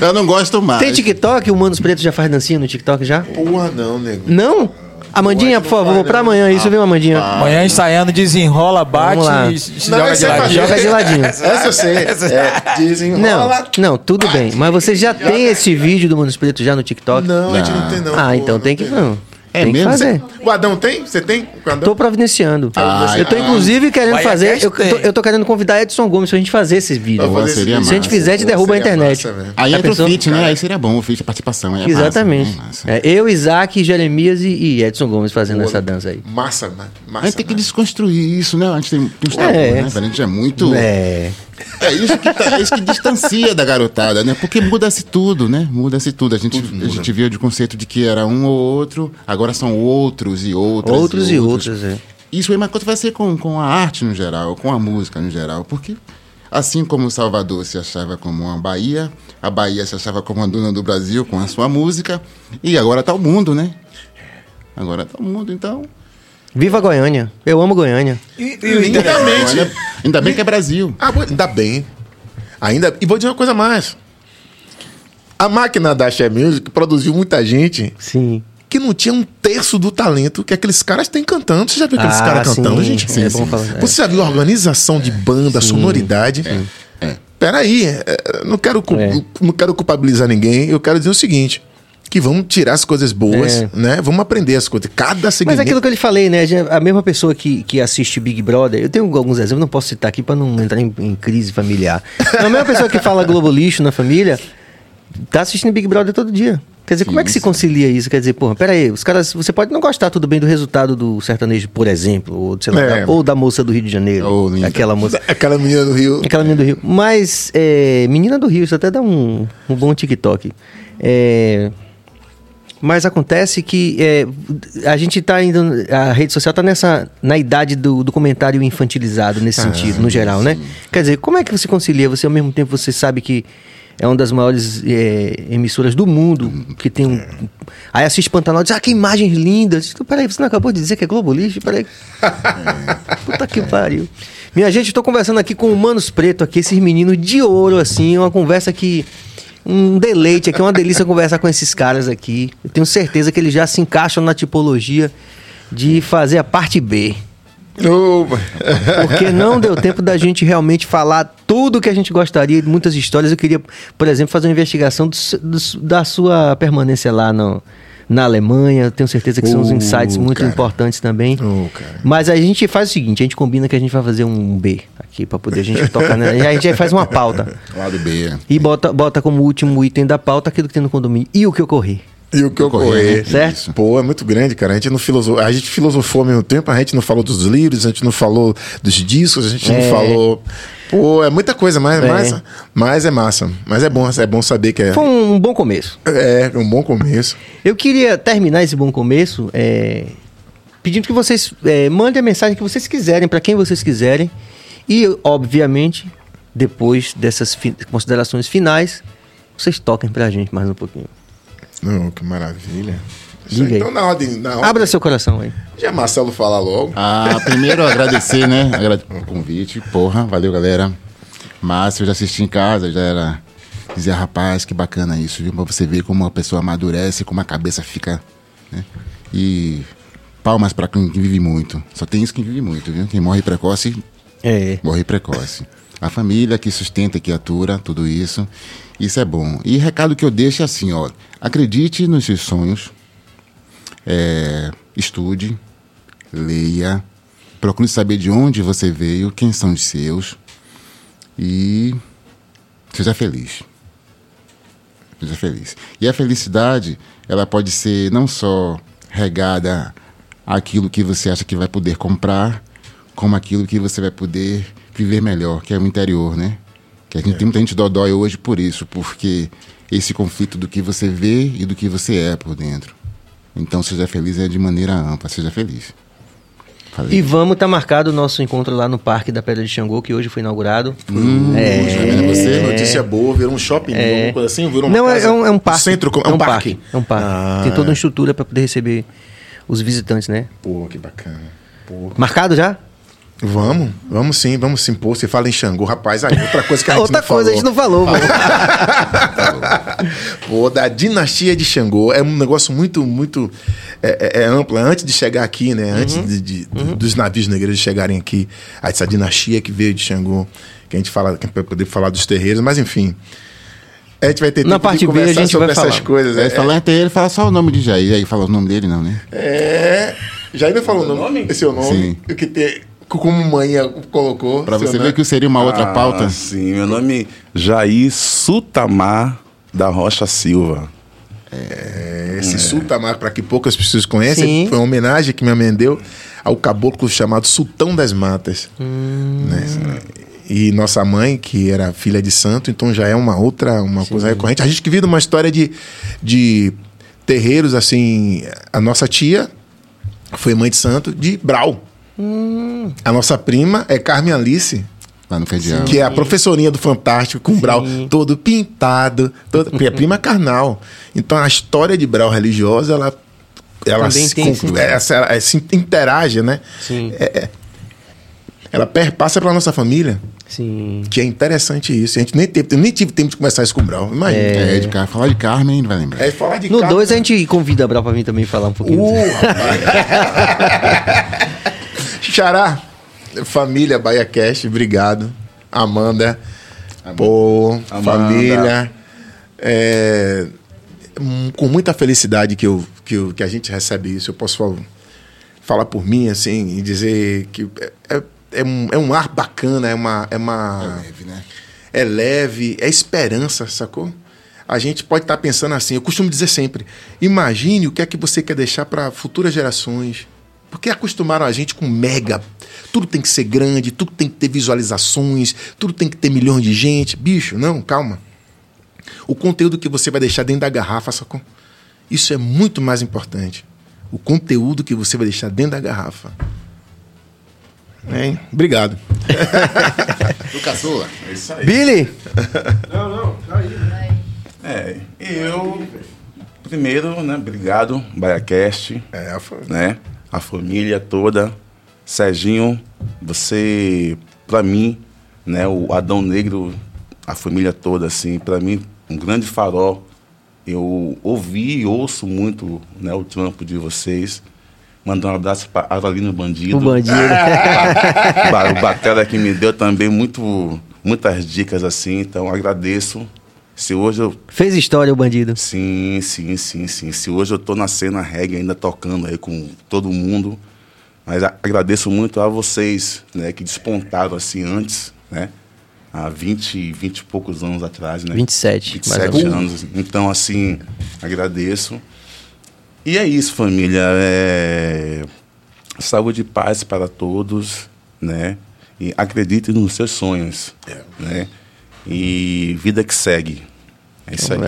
Eu não gosto mais. tem TikTok? O Mano dos Pretos já faz dancinha no TikTok já? Porra, não, nego. Não? Amandinha, por favor, pra amanhã isso, viu, Amandinha? Amanhã ensaiando, desenrola, bate e Não, joga esse de ladinho. Joga de ladinho. Essa eu sei. É, desenrola. Não, não, tudo bem. Mas você já tem esse vídeo do Mano dos Pretos já no TikTok? Não, a gente não tem, não. Ah, pô, então tem que. tem. Não. É tem mesmo? que fazer. O Adão tem? Você tem? Tô providenciando. Ah, eu tô, ah. inclusive, querendo Bahia fazer. Eu, tem. tô, eu tô querendo convidar Edson Gomes pra gente fazer esses vídeos. Fazer vídeo. Se a gente fizer, te Pô, derruba a internet. massa. Aí Já entra pensou? o feat, né? Aí seria bom o feat, a participação. Aí é Exatamente. Massa, né? Massa. É, eu, Isaac, Jeremias e, e Edson Gomes fazendo essa dança aí. Massa, ma- massa. A gente tem que desconstruir isso, né? A gente tem, tem uns É. tabus, né? A gente é muito. É. É isso que, tá- é isso que distancia da garotada, né? Porque muda-se tudo, né? Muda-se tudo. A gente, a gente viu de conceito de que era um ou outro, agora são outros e outros. Outros e outros, é. Isso aí, mas quanto vai ser com, com a arte no geral, com a música no geral? Porque assim como Salvador se achava como uma Bahia, a Bahia se achava como a dona do Brasil com a sua música, e agora tá o mundo, né? Agora tá o mundo, então. Viva Goiânia. Eu amo Goiânia. E, e Lindamente. Olha, ainda bem que é Brasil. Ah, bom, ainda bem. Ainda. E vou dizer uma coisa mais. A máquina da Share Music produziu muita gente Sim. que não tinha um terço do talento que aqueles caras têm cantando. Você já viu aqueles Ah, caras sim. cantando, gente? É bom falar, é. Você já viu a organização de banda, sonoridade? É. Peraí, é, não quero, É. não quero culpabilizar ninguém. Eu quero dizer o seguinte. Que vamos tirar as coisas boas, É. né? Vamos aprender as coisas. Cada Mas segmento... é aquilo que eu lhe falei, né? A mesma pessoa que, que assiste Big Brother, eu tenho alguns exemplos, não posso citar aqui pra não entrar em, em crise familiar. Mas a mesma pessoa que fala Globo Lixo na família, tá assistindo Big Brother todo dia. Quer dizer, como é que se concilia isso? Quer dizer, porra, peraí, os caras. Você pode não gostar tudo bem do resultado do sertanejo, por exemplo, ou, lá, É. da- ou da moça do Rio de Janeiro. Ou linda. aquela moça. Aquela menina do Rio. Aquela menina do Rio. Mas, é, menina do Rio, isso até dá um, um bom TikTok. É, mas acontece que é, a gente tá indo. A rede social tá nessa. na idade do, do comentário infantilizado nesse sentido, no geral, né? Quer dizer, como é que você concilia? Você ao mesmo tempo você sabe que é uma das maiores é, emissoras do mundo, que tem um. Aí assiste Pantanal e diz, ah, que imagens lindas. Então, peraí, você não acabou de dizer que é Globo Lixo? Peraí. Puta que pariu. Minha gente, estou conversando aqui com o Manos Preto, aqui, esses meninos de ouro, assim, uma conversa que. Um deleite aqui, uma delícia conversar com esses caras aqui. Eu tenho certeza que eles já se encaixam na tipologia de fazer a parte B. Opa. Porque não deu tempo da gente realmente falar tudo que a gente gostaria, de muitas histórias. Eu queria, por exemplo, fazer uma investigação do do da sua permanência lá no, na Alemanha. Tenho certeza que são uns insights muito cara. importantes também. Oh. Mas a gente faz o seguinte: a gente combina que a gente vai fazer um B aqui para poder a gente tocar. Né? E a gente faz uma pauta. Lado B. E bota, bota como último item da pauta aquilo que tem no condomínio. E o que ocorrer. E o que Ocorrer, ocorrer. né? Certo? Isso. Pô, é muito grande, cara. A gente não filosofou, a gente filosofou ao mesmo tempo, a gente não falou dos livros, a gente não falou dos discos, a gente É. não falou. Pô, é muita coisa, mas É. mas, mas é massa. Mas é bom, é bom saber que é, Foi um bom começo. é um bom começo. Eu queria terminar esse bom começo é, pedindo que vocês é, mandem a mensagem que vocês quiserem, para quem vocês quiserem. E, obviamente, depois dessas fi- considerações finais, vocês toquem pra gente mais um pouquinho. Não, que maravilha. Diga aí. Então, na ordem, na ordem Abra seu coração aí. já Marcelo fala logo. Ah, primeiro agradecer, né? Agradecer o convite. Porra, valeu, galera. Márcio, eu já assisti em casa, já era. Dizer, rapaz, que bacana isso, viu? Pra você ver como uma pessoa amadurece, como a cabeça fica. Né? E palmas pra quem vive muito. Só tem isso que vive muito, viu? Quem morre precoce, É. morre precoce. A família que sustenta, que atura tudo isso. Isso é bom. E recado que eu deixo é assim, ó. Acredite nos seus sonhos. É, estude, leia, procure saber de onde você veio, quem são os seus e seja feliz. Seja feliz. E a felicidade, ela pode ser não só regada àquilo que você acha que vai poder comprar, como aquilo que você vai poder viver melhor, que é o interior, né? Que a gente tem muita gente dodói hoje por isso, porque esse conflito do que você vê e do que você é por dentro. Então, seja feliz é de maneira ampla, seja feliz. Falei. E vamos estar marcado o nosso encontro lá no Parque da Pedra de Xangô, que hoje foi inaugurado. Hum, É. você? Notícia boa, virou um shopping, virou uma coisa assim, virou uma Não, é, casa- é um, é um parque. centro, é um, parque. É um parque. Ah, Tem toda uma estrutura para poder receber os visitantes, né? Pô, que bacana. Pô. Marcado já? Vamos, vamos sim, vamos sim. Pô, você fala em Xangô, rapaz, aí outra coisa que a gente Outra não coisa falou. a gente não falou, mano. Pô, da dinastia de Xangô. É um negócio muito, muito é, é- é amplo. Antes de chegar aqui, né? Antes Uhum. de, de- dos navios negreiros chegarem aqui, essa dinastia que veio de Xangô, que a gente fala, que vai poder falar dos terreiros, mas enfim. A gente vai ter Na tempo parte de B a gente sobre vai essas falar. coisas. Aí É, falar até ele, fala só o nome de Jair. Aí fala o nome dele, não, né? é, já ainda falou o nome? Esse é o nome. Sim. O que tem, como manhã colocou. Pra seu você ver que seria uma outra Ah, pauta. Sim, meu nome é Jair Sutamar da Rocha Silva. É, Esse sultamar, para que poucas pessoas conhecem, Sim. foi uma homenagem que me minha mãe deu ao caboclo chamado Sultão das Matas. né? E nossa mãe, que era filha de santo, então já é uma outra, uma coisa recorrente. A gente que vive uma história de, de terreiros, assim, a nossa tia foi mãe de santo de Brau. A nossa prima é Carmen Alice, Lá no Fedial. que é a professorinha do Fantástico, com Brau todo pintado, todo, porque é prima carnal. Então a história de Brau religiosa, ela, ela, se, tem com- essa- ela se interage, né? Sim. Ela perpassa pela nossa família, Sim. que é interessante isso. A gente nem teve, eu nem tive tempo de conversar isso com o Brau. Imagina. É, de Car... falar de Carmen, vai lembrar. É, falar de No carne- 2 a gente convida a Brau pra mim também falar um pouquinho. Uh. Xará, família Bahia Cast, obrigado. Amanda, pô, Amanda. família. É, hum, com muita felicidade que, eu, que, eu- que a gente recebe isso. Eu posso fal- falar por mim, assim, e dizer que é, é, é um, é um ar bacana, é uma. É uma Leve, né? é leve, é esperança, sacou? a gente pode estar pensando assim. Eu costumo dizer sempre: imagine o que é que você quer deixar para futuras gerações. Porque acostumaram a gente com mega. Tudo tem que ser grande, tudo tem que ter visualizações, tudo tem que ter milhões de gente. Bicho, não, calma. O conteúdo que você vai deixar dentro da garrafa, sacou? Isso é muito mais importante. O conteúdo que você vai deixar dentro da garrafa. Hein? Obrigado. Do caçula. É isso aí. Billy, Não, não, tá aí. É, eu. Primeiro, né, obrigado, BaiaCast, É, a fa- né? A família toda. Serginho, você, pra mim, né, o Adão Negro, a família toda, assim, pra mim, um grande farol. Eu ouvi e ouço muito né, o trampo de vocês. Mandar um abraço para Aralino Bandido. o bandido. Ba- o Batera que me deu também muito, muitas dicas assim, então agradeço. Se hoje eu. Fez história o bandido. Sim, sim, sim, sim. Se hoje eu tô na cena reggae ainda tocando aí com todo mundo. Mas a- agradeço muito a vocês, né, que despontaram assim antes, né? Há 20, 20 e poucos anos atrás, né? 27, mais ou 27 menos. anos. Então, assim, agradeço. E é isso, família. É... Saúde e paz para todos, né? E acredite nos seus sonhos, né? E vida que segue. É isso aí.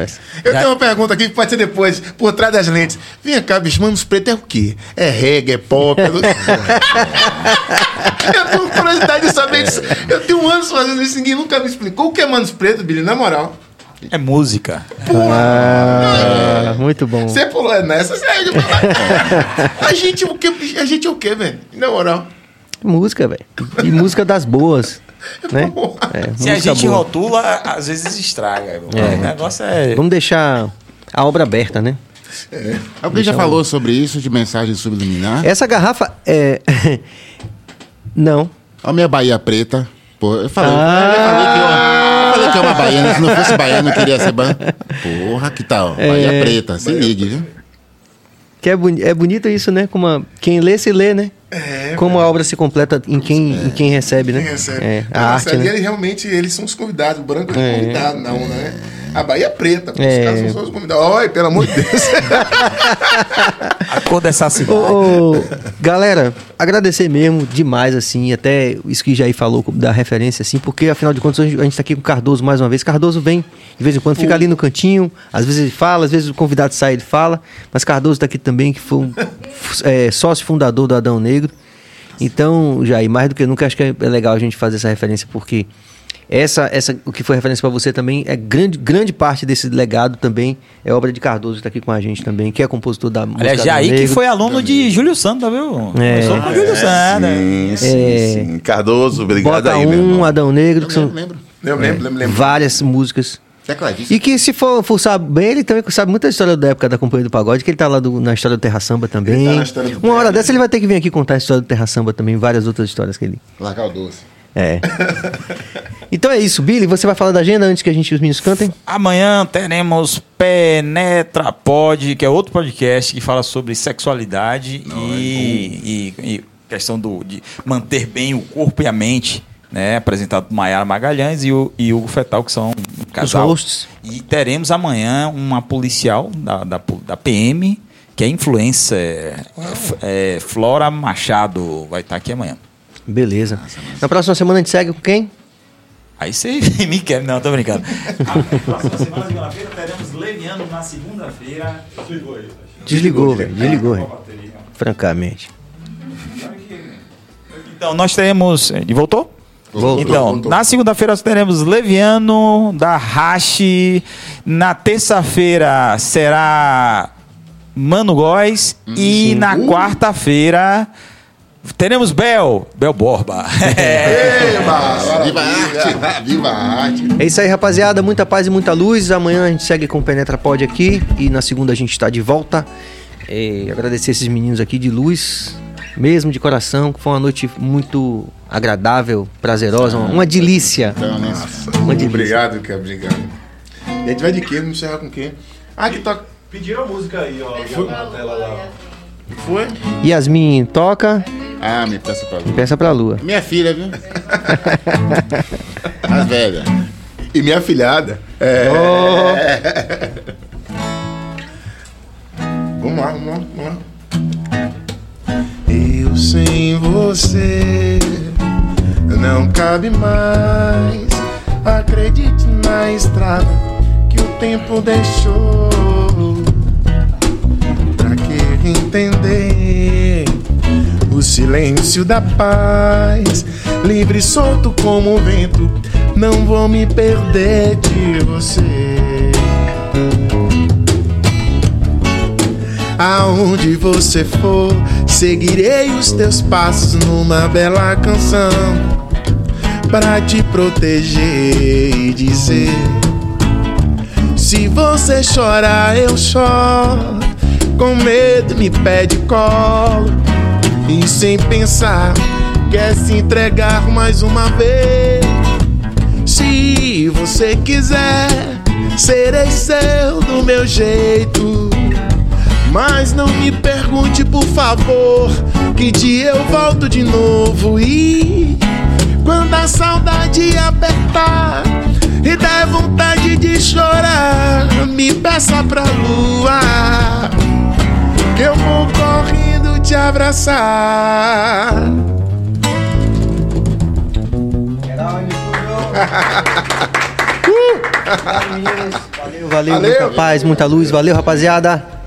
Eu tenho uma pergunta aqui que pode ser depois, por trás das lentes. Vem cá, bicho, Manos Preto é o quê? É reggae, é pop? É... eu tenho curiosidade de saber disso. Eu tenho anos fazendo isso, ninguém nunca me explicou o que é Manos Preto, Billy, na moral. É música. Ah, muito bom. Você pulou é nessa, sério. A gente o bicho? A gente é o quê, velho? Na moral. Música, velho. E música das boas. Né? É, Se a gente boa. rotula, às vezes estraga. O negócio é. Vamos deixar a obra aberta, né? Alguém já falou sobre isso, de mensagem subliminar? Essa garrafa é. Não. Olha a minha Bahia preta. Pô, eu falei, Ah. eu falei que eu, eu falei que é uma baiana. Se não fosse baiano, eu queria ser ban. Porra, que tal? Bahia É. preta, se ligue, viu? Que é, boni é bonito isso, né? Como a- quem lê, se lê, né? É, Como a obra se completa em quem, em quem recebe, né? Quem recebe? É, a arte, ali né? eles realmente eles são os convidados. O branco é, É. convidado, não, né? A Bahia é preta, É. os caras são só os convidados. Olha, pelo amor de Deus. A cor dessa cidade. Ô, ô, galera, agradecer mesmo demais, assim, até isso que Jair falou da referência, assim, porque afinal de contas a gente tá aqui com o Cardoso mais uma vez. Cardoso vem de vez em quando, fica ali no cantinho, às vezes ele fala, às vezes o convidado sai ele fala, mas Cardoso tá aqui também, que foi um é, sócio fundador do Adão Negro. Então, Jair, mais do que nunca, acho que é é legal a gente fazer essa referência, porque essa, essa, o que foi referência para você também é grande, grande parte desse legado também é obra de Cardoso que está aqui com a gente também, que é compositor da música. Aliás, Adão Jair que foi aluno de Júlio Santos, viu? É. Começou com o Júlio Santos. Sim, sim, É. sim. Cardoso, obrigado Bota aí, meu um, irmão. Adão Negro, que Eu são lembro. Eu lembro, lembro, lembro. várias músicas. E que se for fuçar bem, ele também sabe muita história da época da Companhia do Pagode, que ele tá lá do- na história do Terra Samba também. Ele tá na história do Uma hora dessa ele vai ter que vir aqui contar a história do Terra Samba também, várias outras histórias que ele. Largar o doce. É. então é isso, Billy, você vai falar da agenda antes que a gente os meninos cantem? Amanhã teremos Penetra Pod, que é outro podcast que fala sobre sexualidade e, e- e questão do, de manter bem o corpo e a mente. Né, apresentado por Maiara Magalhães e o e Hugo Fetal, que são um casal. hosts. E teremos amanhã uma policial da, da, da PM, que é influencer, é, é, Flora Machado, vai estar aqui amanhã. Beleza. Na próxima semana a gente segue com quem? Aí você me quer, não, tô brincando. Na próxima semana, segunda-feira, teremos Leviano na segunda-feira. Desligou, velho. Desligou, velho. Francamente. Então, nós teremos. Ele voltou? Voltou, então, voltou. na segunda-feira nós teremos Leviano da Rache. Na terça-feira será Mano Góes. e na quarta-feira teremos Bel. Bel Borba. É. Eba, Viva a arte! Viva a arte! É isso aí, rapaziada. Muita paz e muita luz. Amanhã a gente segue com o Penetra Pod aqui. E na segunda a gente está de volta. É, agradecer esses meninos aqui de luz, mesmo de coração, que foi uma noite muito agradável, prazerosa, uma, uma delícia. Então, né? Uma delícia. Obrigado, cara, obrigado. E a gente vai de quê? Vamos encerrar com quê? Ah, que toca. Pediram a música aí, ó. já na tela lá. Foi? Yasmin toca, Ah, me peça pra lua. peça pra lua. Minha filha, viu? As velhas. E minha filhada. É. Vamos lá, vamos lá, vamos lá. Eu sem você não cabe mais. Acredite na estrada que o tempo deixou. Entender o silêncio da paz? Livre e solto como o vento, não vou me perder de você. Aonde você for, seguirei os teus passos numa bela canção para te proteger e dizer: Se você chorar, eu choro. Com medo, me pede colo e sem pensar, quer se entregar mais uma vez. Se você quiser, serei seu do meu jeito. Mas não me pergunte, por favor, que dia eu volto de novo. E quando a saudade apertar e der vontade de chorar, me peça pra lua, eu vou correndo te abraçar. Valeu, valeu, Valeu. muita paz, muita luz. Valeu, rapaziada.